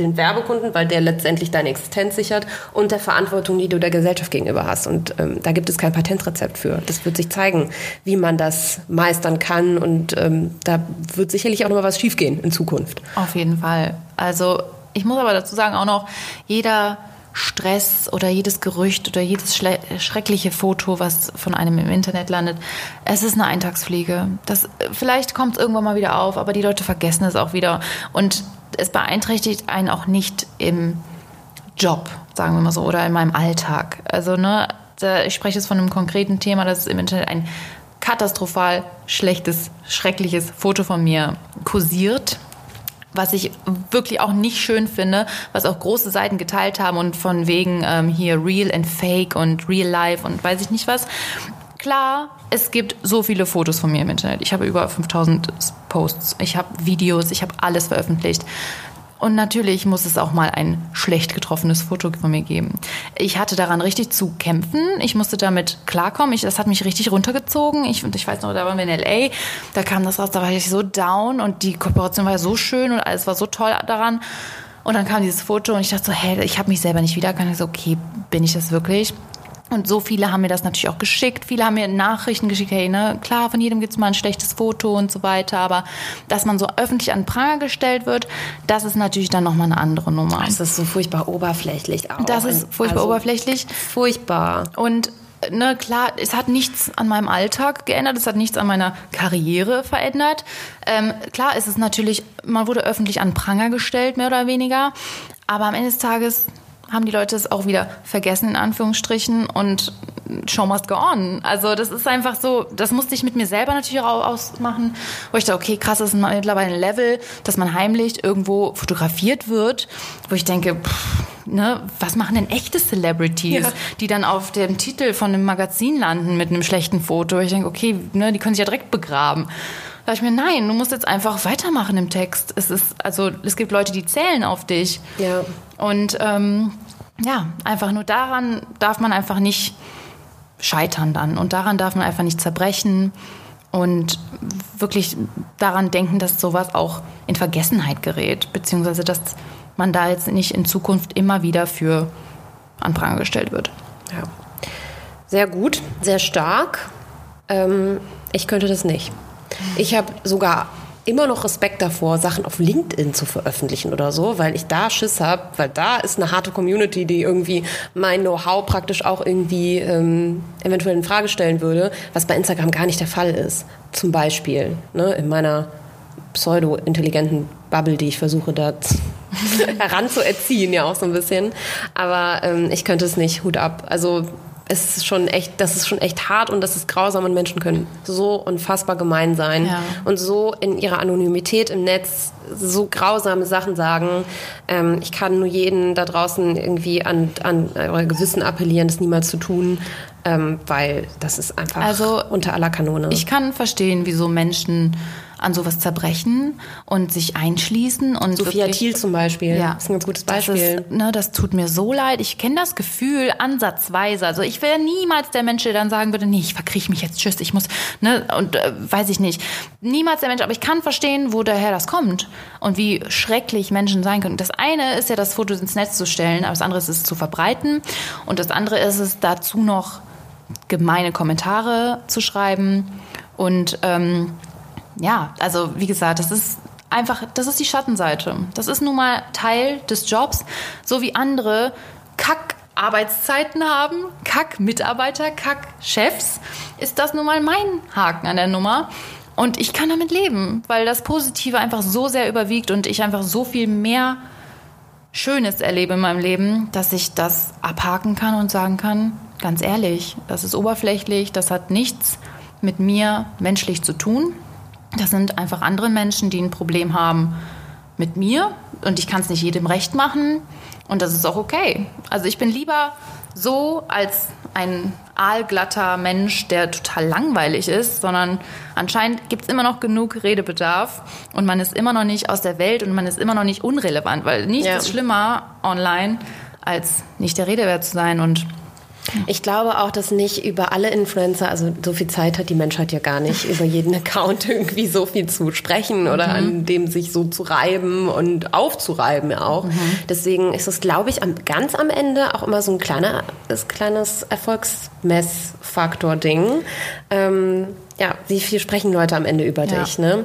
den Werbekunden, weil der letztendlich deine Existenz sichert und der Verantwortung, die du der Gesellschaft gegenüber hast. Und ähm, da gibt es kein Patentrezept für. Das wird sich zeigen, wie man das meistern kann und ähm, da wird sicherlich auch noch mal was schiefgehen in Zukunft. Auf jeden Fall. Also ich muss aber dazu sagen auch noch, jeder Stress oder jedes Gerücht oder jedes schreckliche Foto, was von einem im Internet landet, es ist eine Eintagspflege. Das, vielleicht kommt es irgendwann mal wieder auf, aber die Leute vergessen es auch wieder. Und es beeinträchtigt einen auch nicht im Job, sagen wir mal so, oder in meinem Alltag. Also, ne, ich spreche jetzt von einem konkreten Thema, dass es im Internet ein katastrophal schlechtes, schreckliches Foto von mir kursiert, was ich wirklich auch nicht schön finde, was auch große Seiten geteilt haben und von wegen ähm, hier Real and Fake und Real Life und weiß ich nicht was. Klar, es gibt so viele Fotos von mir im Internet. Ich habe über 5000 Posts, ich habe Videos, ich habe alles veröffentlicht. Und natürlich muss es auch mal ein schlecht getroffenes Foto von mir geben. Ich hatte daran richtig zu kämpfen. Ich musste damit klarkommen. Ich, das hat mich richtig runtergezogen. Ich, ich weiß noch, da waren wir in L.A., da kam das raus, da war ich so down und die Kooperation war so schön und alles war so toll daran. Und dann kam dieses Foto und ich dachte so, hey, ich habe mich selber nicht wiedererkannt. Ich so, okay, bin ich das wirklich? Und so viele haben mir das natürlich auch geschickt. Viele haben mir Nachrichten geschickt, hey, ne, klar, von jedem gibt es mal ein schlechtes Foto und so weiter. Aber dass man so öffentlich an Pranger gestellt wird, das ist natürlich dann nochmal eine andere Nummer. Das ist so furchtbar oberflächlich auch. Das ist furchtbar also, oberflächlich. Furchtbar. Und ne, klar, es hat nichts an meinem Alltag geändert, es hat nichts an meiner Karriere verändert. Ähm, klar ist es natürlich, man wurde öffentlich an Pranger gestellt, mehr oder weniger. Aber am Ende des Tages haben die Leute es auch wieder vergessen, in Anführungsstrichen, und Show must go on. Also das ist einfach so, das musste ich mit mir selber natürlich auch ausmachen, wo ich dachte, okay, krass, das ist mittlerweile ein Level, dass man heimlich irgendwo fotografiert wird, wo ich denke, pff, ne, was machen denn echte Celebrities, ja. die dann auf dem Titel von einem Magazin landen mit einem schlechten Foto? Ich denke, okay, ne, die können sich ja direkt begraben. Da ich mir, nein, du musst jetzt einfach weitermachen im Text. Es ist, also es gibt Leute, die zählen auf dich. Ja. Und ähm, ja, einfach nur daran darf man einfach nicht scheitern dann. Und daran darf man einfach nicht zerbrechen und wirklich daran denken, dass sowas auch in Vergessenheit gerät, beziehungsweise dass man da jetzt nicht in Zukunft immer wieder für an Pranger gestellt wird. Ja. Sehr gut, sehr stark. Ähm, ich könnte das nicht. Ich habe sogar immer noch Respekt davor, Sachen auf LinkedIn zu veröffentlichen oder so, weil ich da Schiss habe, weil da ist eine harte Community, die irgendwie mein Know-how praktisch auch irgendwie ähm, eventuell in Frage stellen würde, was bei Instagram gar nicht der Fall ist. Zum Beispiel ne, in meiner pseudo-intelligenten Bubble, die ich versuche da heranzuerziehen, ja auch so ein bisschen. Aber ähm, ich könnte es nicht, Hut ab. Also es ist schon echt, das ist schon echt hart und das ist grausam und Menschen können so unfassbar gemein sein ja. und so in ihrer Anonymität im Netz so grausame Sachen sagen. Ähm, ich kann nur jeden da draußen irgendwie an, an euer Gewissen appellieren, das niemals zu tun, ähm, weil das ist einfach also, unter aller Kanone. Ich kann verstehen, wieso Menschen an sowas zerbrechen und sich einschließen. Und Sophia wirklich, Thiel zum Beispiel, ja, das ist ein ganz gutes Beispiel. Das, ist, ne, das tut mir so leid. Ich kenne das Gefühl ansatzweise. Also ich wäre niemals der Mensch, der dann sagen würde, nee, ich verkrieche mich jetzt, tschüss, ich muss, ne, und äh, weiß ich nicht. Niemals der Mensch, aber ich kann verstehen, wo daher das kommt und wie schrecklich Menschen sein können. Das eine ist ja, das Foto ins Netz zu stellen, aber das andere ist es zu verbreiten und das andere ist es dazu noch gemeine Kommentare zu schreiben und ähm, ja, also wie gesagt, das ist einfach, das ist die Schattenseite. Das ist nun mal Teil des Jobs, so wie andere Kack Arbeitszeiten haben, Kack Mitarbeiter, Kack Chefs, ist das nun mal mein Haken an der Nummer. Und ich kann damit leben, weil das Positive einfach so sehr überwiegt und ich einfach so viel mehr Schönes erlebe in meinem Leben, dass ich das abhaken kann und sagen kann, ganz ehrlich, das ist oberflächlich, das hat nichts mit mir menschlich zu tun. Das sind einfach andere Menschen, die ein Problem haben mit mir und ich kann es nicht jedem recht machen und das ist auch okay. Also ich bin lieber so als ein aalglatter Mensch, der total langweilig ist, sondern anscheinend gibt es immer noch genug Redebedarf und man ist immer noch nicht aus der Welt und man ist immer noch nicht unrelevant, weil nichts Ja. ist schlimmer online, als nicht der Rede wert zu sein und Ich glaube auch, dass nicht über alle Influencer, also so viel Zeit hat die Menschheit ja gar nicht, über jeden Account irgendwie so viel zu sprechen oder an dem sich so zu reiben und aufzureiben auch. Deswegen ist es, glaube ich, am, ganz am Ende auch immer so ein kleiner, kleines Erfolgsmessfaktor-Ding. Ähm, ja, wie viel sprechen Leute am Ende über Ja. dich, ne?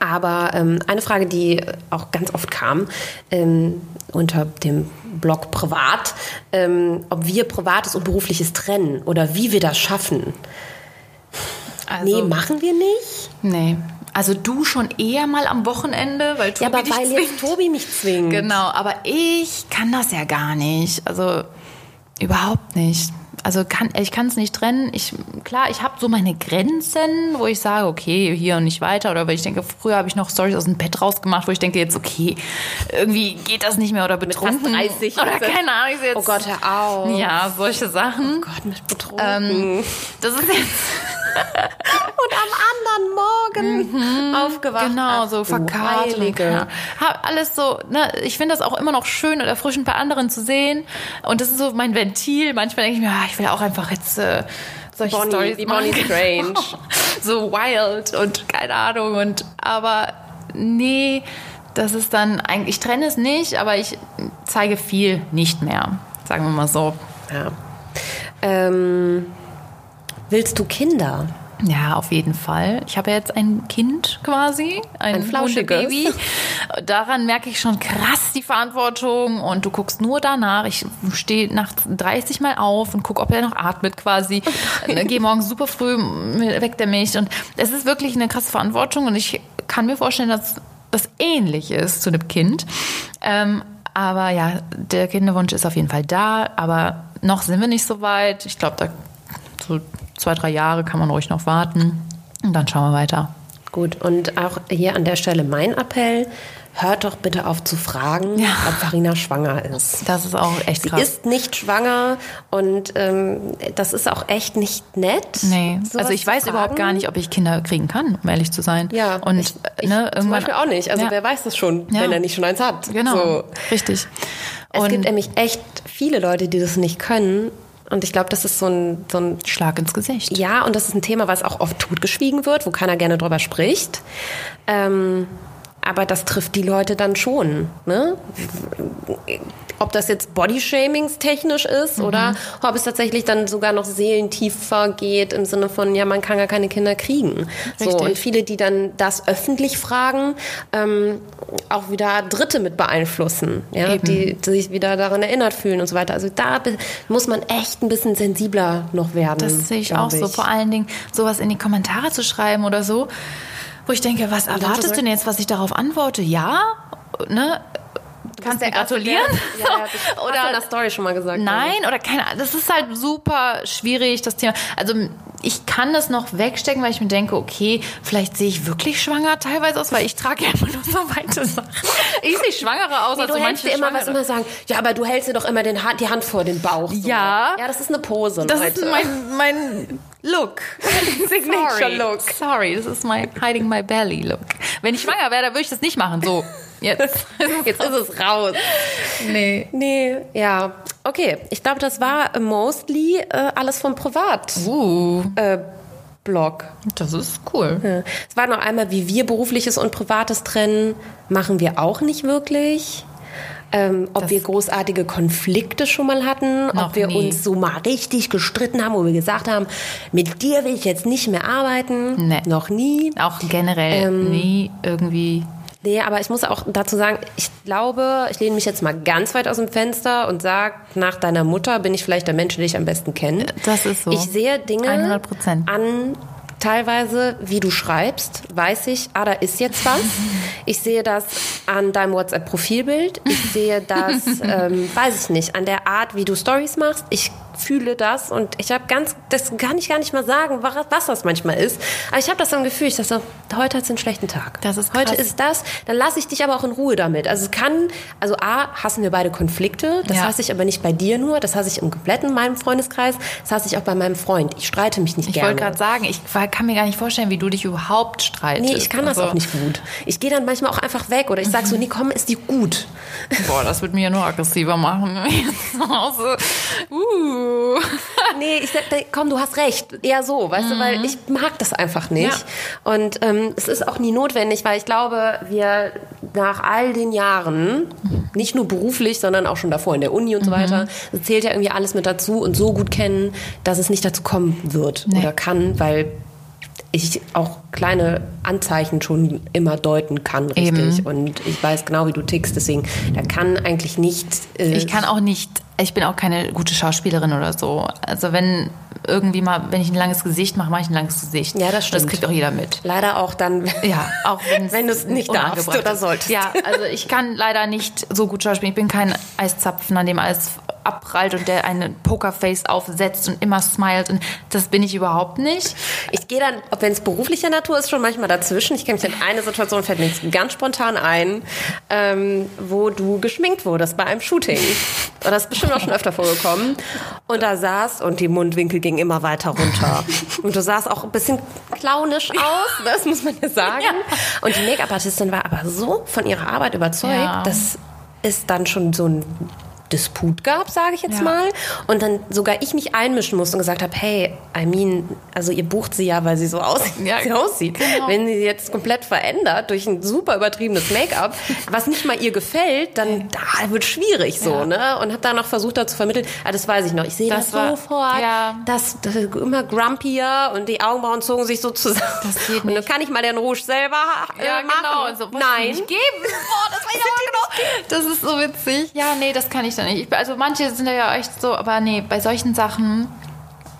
Aber ähm, eine Frage, die auch ganz oft kam ähm, unter dem Blog Privat, ähm, ob wir Privates und Berufliches trennen oder wie wir das schaffen. also, nee, machen wir nicht. nee. Also du schon eher mal am Wochenende, weil Tobi Ja, aber dich weil zwingt. jetzt Tobi mich zwingt. Genau, aber ich kann das ja gar nicht. Also überhaupt nicht. Also kann, ich kann es nicht trennen. Ich, klar, ich habe so meine Grenzen, wo ich sage, okay, hier und nicht weiter. Oder weil ich denke, früher habe ich noch Stories aus dem Bett rausgemacht, wo ich denke jetzt, okay, irgendwie geht das nicht mehr oder betrunken. 30 oder keine Ahnung. Jetzt, Oh Gott, hör auf. Ja, solche Sachen. Gott, mich betrogen. Ähm, das ist jetzt und am anderen Morgen aufgewacht. Genau, so verkatert. Hab alles so, ne, ich finde das auch immer noch schön und erfrischend bei anderen zu sehen. Und das ist so mein Ventil. Manchmal denke ich mir, ah, ich will auch einfach jetzt äh, solche Bonnie, Storys wie. Bonnie Strange. so wild und keine Ahnung. Und aber nee, das ist dann eigentlich, ich trenne es nicht, aber ich zeige viel nicht mehr. Sagen wir mal so. Ja. Ähm, willst du Kinder? Ja, auf jeden Fall. Ich habe ja jetzt ein Kind quasi, ein, Ein flauschiges. Baby. Daran merke ich schon krass die Verantwortung und du guckst nur danach. Ich stehe nachts 30 Mal auf und gucke, ob er noch atmet quasi. Gehe morgens super früh, weckt er mich und es ist wirklich eine krasse Verantwortung und ich kann mir vorstellen, dass das ähnlich ist zu einem Kind. Ähm, aber ja, der Kinderwunsch ist auf jeden Fall da, aber noch sind wir nicht so weit. Ich glaube, da so zwei, drei Jahre kann man ruhig noch warten. Und dann schauen wir weiter. Gut, und auch hier an der Stelle mein Appell. Hört doch bitte auf zu fragen, Ja. ob Farina schwanger ist. Das ist auch echt Sie krass. ist nicht schwanger und ähm, das ist auch echt nicht nett. Nee, also ich weiß überhaupt fragen. gar nicht, ob ich Kinder kriegen kann, um ehrlich zu sein. Ja, und ich, ich ne, zum irgendwann Beispiel auch nicht. Also Ja. wer weiß das schon, Ja. wenn er nicht schon eins hat. Genau, So. richtig. Es Und gibt nämlich echt viele Leute, die das nicht können. Und ich glaube, das ist so ein, so ein Schlag ins Gesicht. Ja, und das ist ein Thema, was auch oft totgeschwiegen wird, wo keiner gerne drüber spricht. Ähm, aber das trifft die Leute dann schon. Ne? Ob das jetzt Bodyshamings-technisch ist oder ob es tatsächlich dann sogar noch seelentiefer geht im Sinne von, ja, man kann gar keine Kinder kriegen. So, und viele, die dann das öffentlich fragen, ähm, auch wieder Dritte mit beeinflussen, ja, die, die sich wieder daran erinnert fühlen und so weiter. Also da muss man echt ein bisschen sensibler noch werden. Das sehe ich auch so. Vor allen Dingen sowas in die Kommentare zu schreiben oder so, wo ich denke, was erwartest du denn jetzt, was ich darauf antworte? Ja? Ne? Kannst du mir gratulieren? Ja, ja, das hast du in oder der Story schon mal gesagt. Nein, oder keine Ahnung. Das ist halt super schwierig, das Thema. Also ich kann das noch wegstecken, weil ich mir denke, okay, vielleicht sehe ich wirklich schwanger teilweise aus, weil ich trage ja immer nur so weite Sachen. Ich sehe schwangerer aus Nee, als du so hältst manche dir immer was Schwangere. immer sagen, ja, aber du hältst dir doch immer den Hand, die Hand vor den Bauch. So. Ja. Ja, das ist eine Pose, Das Leute. ist mein, mein Look. Signature Sorry. Look. Sorry, das ist mein Hiding My Belly Look. Wenn ich schwanger wäre, dann würde ich das nicht machen. So, jetzt. Jetzt ist es raus. Nee. Nee, ja. Okay, ich glaube, das war mostly äh, alles vom Privat. Uh, Äh, Blog. das ist cool. Ja. Es war noch einmal, wie wir berufliches und privates trennen, machen wir auch nicht wirklich. Ähm, ob Das- wir großartige Konflikte schon mal hatten, ob wir nie. uns so mal richtig gestritten haben, wo wir gesagt haben, mit dir will ich jetzt nicht mehr arbeiten. Nee. Noch nie. Auch generell Ähm, nie irgendwie. Nee, aber ich muss auch dazu sagen, ich glaube, ich lehne mich jetzt mal ganz weit aus dem Fenster und sage, nach deiner Mutter bin ich vielleicht der Mensch, den ich am besten kenne. Das ist so. Ich sehe Dinge 100%. an, teilweise, wie du schreibst, weiß ich, ah, da ist jetzt was. Ich sehe das an deinem WhatsApp-Profilbild. Ich sehe das, ähm, weiß ich nicht, an der Art, wie du Stories machst. Ich fühle das und ich habe ganz, das kann ich gar nicht mal sagen, was, das manchmal ist. Aber ich habe das im Gefühl, ich dachte so, heute hat es einen schlechten Tag. Das ist Heute krass. ist das, dann lasse ich dich aber auch in Ruhe damit. Also es kann, also A, hassen wir beide Konflikte, das Ja. hasse ich aber nicht bei dir nur, das hasse ich im kompletten meinem Freundeskreis, das hasse ich auch bei meinem Freund. Ich streite mich nicht Ich gerne. wollte gerade sagen, ich kann mir gar nicht vorstellen, wie du dich überhaupt streitest. Nee, ich kann das Also, auch nicht gut. Ich gehe dann manchmal auch einfach weg oder ich sage so, nee, komm, ist die gut. Boah, das wird mir ja nur aggressiver machen. Hause. Uh. Nee, ich sag, komm, du hast recht. Eher so, weißt du, weil ich mag das einfach nicht. Und ähm, es ist auch nie notwendig, weil ich glaube, wir nach all den Jahren, nicht nur beruflich, sondern auch schon davor in der Uni und so weiter, zählt ja irgendwie alles mit dazu und so gut kennen, dass es nicht dazu kommen wird Nee. oder kann, weil ich auch kleine Anzeichen schon immer deuten kann, richtig. Eben. Und ich weiß genau, wie du tickst, deswegen, da kann eigentlich nicht. Äh, Ich kann auch nicht, ich bin auch keine gute Schauspielerin oder so. Also wenn irgendwie mal, wenn ich ein langes Gesicht mache, mache ich ein langes Gesicht. Ja, das stimmt. Das kriegt auch jeder mit. leider auch dann. Ja, auch Wenn du's nicht darfst oder solltest. Ja, also ich kann leider nicht so gut schauspielen. Ich bin kein Eiszapfen, an dem alles abprallt und der eine Pokerface aufsetzt und immer smilet. Und das bin ich überhaupt nicht. Ich gehe dann, ob wenn es beruflicher Natur ist, schon manchmal dazwischen. Ich kenne mich an eine Situation, fällt mir jetzt ganz spontan ein, ähm, wo du geschminkt wurdest bei einem Shooting. Und das ist bestimmt auch schon öfter vorgekommen. Und da saß und die Mundwinkel gingen immer weiter runter. Und du sahst auch ein bisschen clownisch aus, das muss man ja sagen. Und die Make-up-Artistin war aber so von ihrer Arbeit überzeugt, Ja. dass es dann schon so ein Disput gab, sage ich jetzt Ja. mal. Und dann sogar ich mich einmischen musste und gesagt habe, hey, I mean, also ihr bucht sie ja, weil sie so aussieht, Ja, wie sie aussieht. genau. Wenn sie jetzt komplett verändert durch ein super übertriebenes Make-up, was nicht mal ihr gefällt, dann da wird schwierig so, Ja. ne? Und habe dann noch versucht, da zu vermitteln. Ah, das weiß ich noch. Ich sehe das, Das war- sofort. ja. Das, das immer grumpier und die Augenbrauen zogen sich so zusammen. Das geht Und dann kann ich mal den Rouge selber äh, Ja, machen. genau. So, was Nein. Nicht geben. Boah, das ich auch genau. Das ist so witzig. Ja, nee, das kann ich dann nicht. Ich, also manche sind ja echt so, aber nee, bei solchen Sachen.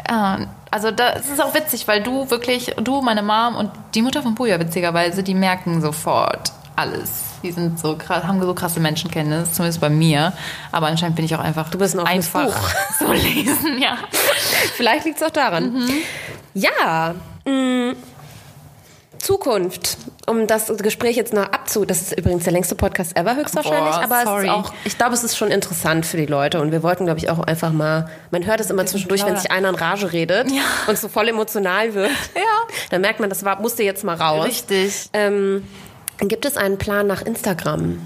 Äh, also das ist auch witzig, weil du wirklich, du, meine Mom und die Mutter von Puja witzigerweise, die merken sofort alles. Die sind so krass, haben so krasse Menschenkenntnis, zumindest bei mir. Aber anscheinend bin ich auch einfach Du bist ein einfach Buch. so lesen, ja. Vielleicht liegt es auch daran. Mhm. Ja, mh, Zukunft. Um das Gespräch jetzt noch abzu... Das ist übrigens der längste Podcast ever höchstwahrscheinlich. Boah, aber es ist auch, ich glaube, es ist schon interessant für die Leute. Und wir wollten, glaube ich, auch einfach mal... Man hört es immer zwischendurch, wenn sich einer in Rage redet Ja. und so voll emotional wird. Ja. Dann merkt man, das war, musste jetzt mal raus. Richtig. Ähm, gibt es einen Plan nach Instagram?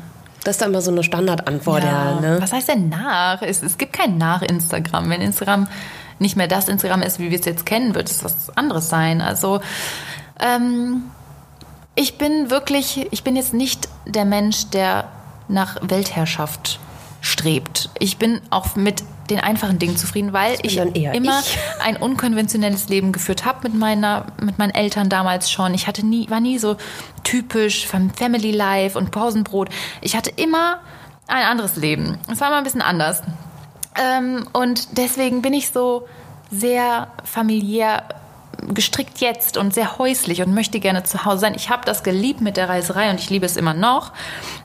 Das ist da immer so eine Standardantwort, ja. ne? Was heißt denn nach? Es, es gibt kein nach Instagram. Wenn Instagram nicht mehr das Instagram ist, wie wir es jetzt kennen, wird es was anderes sein. Also ähm, ich bin wirklich, ich bin jetzt nicht der Mensch, der nach Weltherrschaft strebt. Ich bin auch mit den einfachen Dingen zufrieden, weil ich immer ich. ein unkonventionelles Leben geführt habe mit meiner, mit meinen Eltern damals schon. Ich hatte nie, war nie so typisch vom Family Life und Pausenbrot. Ich hatte immer ein anderes Leben. Es war immer ein bisschen anders. Ähm, und deswegen bin ich so sehr familiär gestrickt jetzt und sehr häuslich und möchte gerne zu Hause sein. Ich habe das geliebt mit der Reiserei und ich liebe es immer noch.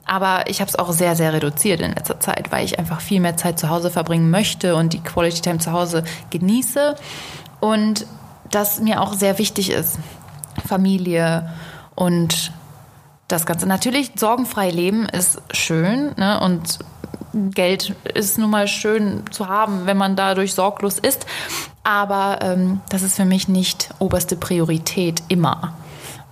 Aber ich habe es auch sehr, sehr reduziert in letzter Zeit, weil ich einfach viel mehr Zeit zu Hause verbringen möchte und die Quality Time zu Hause genieße. Und das mir auch sehr wichtig ist. Familie und das Ganze. Natürlich, sorgenfrei leben ist schön ne? und Geld ist nun mal schön zu haben, wenn man dadurch sorglos ist. Aber ähm, das ist für mich nicht oberste Priorität immer.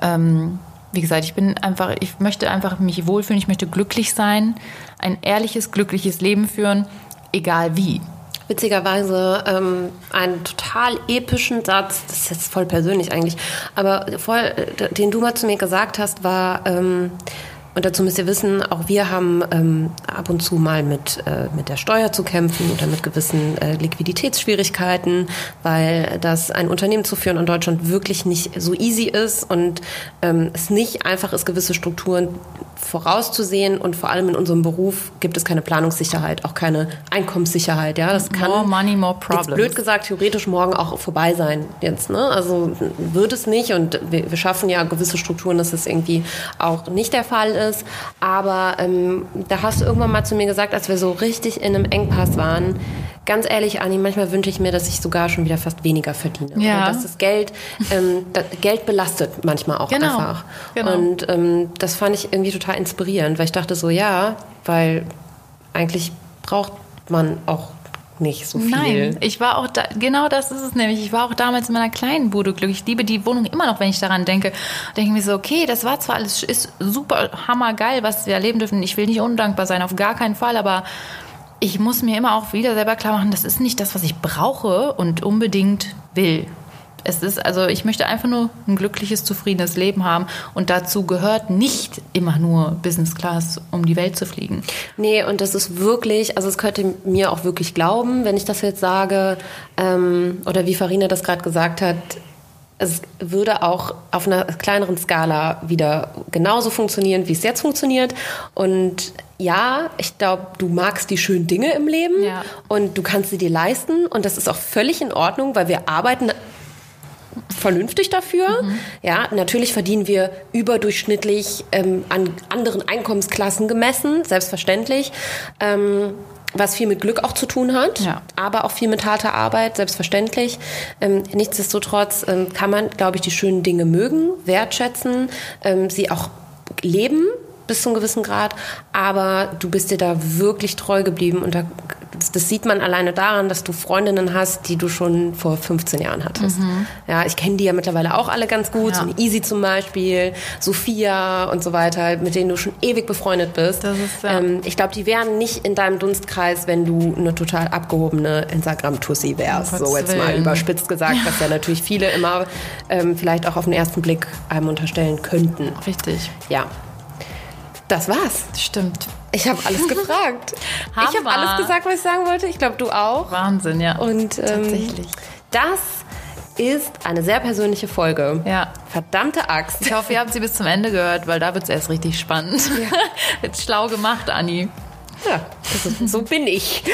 Ähm, wie gesagt, ich bin einfach, ich möchte einfach mich wohlfühlen, ich möchte glücklich sein, ein ehrliches, glückliches Leben führen, egal wie. Witzigerweise ähm, einen total epischen Satz, das ist jetzt voll persönlich eigentlich, aber voll, äh, den du mal zu mir gesagt hast, war, ähm, und dazu müsst ihr wissen, auch wir haben ähm, ab und zu mal mit, äh, mit der Steuer zu kämpfen oder mit gewissen äh, Liquiditätsschwierigkeiten, weil das ein Unternehmen zu führen in Deutschland wirklich nicht so easy ist und ähm, es nicht einfach ist, gewisse Strukturen vorauszusehen und vor allem in unserem Beruf gibt es keine Planungssicherheit, auch keine Einkommenssicherheit. Ja, das kann More money, more jetzt problems. blöd gesagt theoretisch morgen auch vorbei sein jetzt. Ne? Also wird es nicht und wir, wir schaffen ja gewisse Strukturen, dass es irgendwie auch nicht der Fall ist. Aber ähm, da hast du irgendwann mal zu mir gesagt, als wir so richtig in einem Engpass waren, ganz ehrlich, Anni, manchmal wünsche ich mir, dass ich sogar schon wieder fast weniger verdiene. Ja. Dass das Geld, ähm, das Geld belastet manchmal auch Genau. einfach. Genau. Und ähm, das fand ich irgendwie total inspirierend, weil ich dachte so, ja, weil eigentlich braucht man auch nicht so viel. Nein, ich war auch da, genau das ist es nämlich. Ich war auch damals in meiner kleinen Bude glücklich. Ich liebe die Wohnung immer noch, wenn ich daran denke. Denke mir so, okay, das war zwar alles, ist super hammergeil, was wir erleben dürfen. Ich will nicht undankbar sein, auf gar keinen Fall, aber ich muss mir immer auch wieder selber klar machen, das ist nicht das, was ich brauche und unbedingt will. Es ist, also ich möchte einfach nur ein glückliches, zufriedenes Leben haben und dazu gehört nicht immer nur Business Class, um die Welt zu fliegen. Nee, und das ist wirklich, also es könnte mir auch wirklich glauben, wenn ich das jetzt sage, ähm, oder wie Farina das gerade gesagt hat, es würde auch auf einer kleineren Skala wieder genauso funktionieren, wie es jetzt funktioniert. Und ja, ich glaube, du magst die schönen Dinge im Leben Ja. und du kannst sie dir leisten und das ist auch völlig in Ordnung, weil wir arbeiten vernünftig dafür. Ja, natürlich verdienen wir überdurchschnittlich ähm, an anderen Einkommensklassen gemessen, selbstverständlich. Ähm, was viel mit Glück auch zu tun hat, Ja. aber auch viel mit harter Arbeit, selbstverständlich. Ähm, nichtsdestotrotz ähm, kann man, glaube ich, die schönen Dinge mögen, wertschätzen, ähm, sie auch leben bis zu einem gewissen Grad, aber du bist dir da wirklich treu geblieben und da, das, sieht man alleine daran, dass du Freundinnen hast, die du schon vor 15 Jahren hattest. Ja, ich kenne die ja mittlerweile auch alle ganz gut, Ja. so Easy zum Beispiel, Sophia und so weiter, mit denen du schon ewig befreundet bist. Das ist, ja. ähm, ich glaube, die wären nicht in deinem Dunstkreis, wenn du eine total abgehobene Instagram-Tussi wärst. Um so jetzt mal Willen. überspitzt gesagt, was ja natürlich viele immer ähm, vielleicht auch auf den ersten Blick einem unterstellen könnten. Richtig. Ja. Das war's. Stimmt. Ich habe alles gefragt. ich habe alles gesagt, was ich sagen wollte. Ich glaube, du auch. Wahnsinn, ja. Und ähm, Tatsächlich. das ist eine sehr persönliche Folge. Ja. Verdammte Axt. Ich hoffe, ihr habt sie bis zum Ende gehört, weil da wird es erst richtig spannend. Jetzt schlau gemacht, Anni. Ja, ist, so bin ich.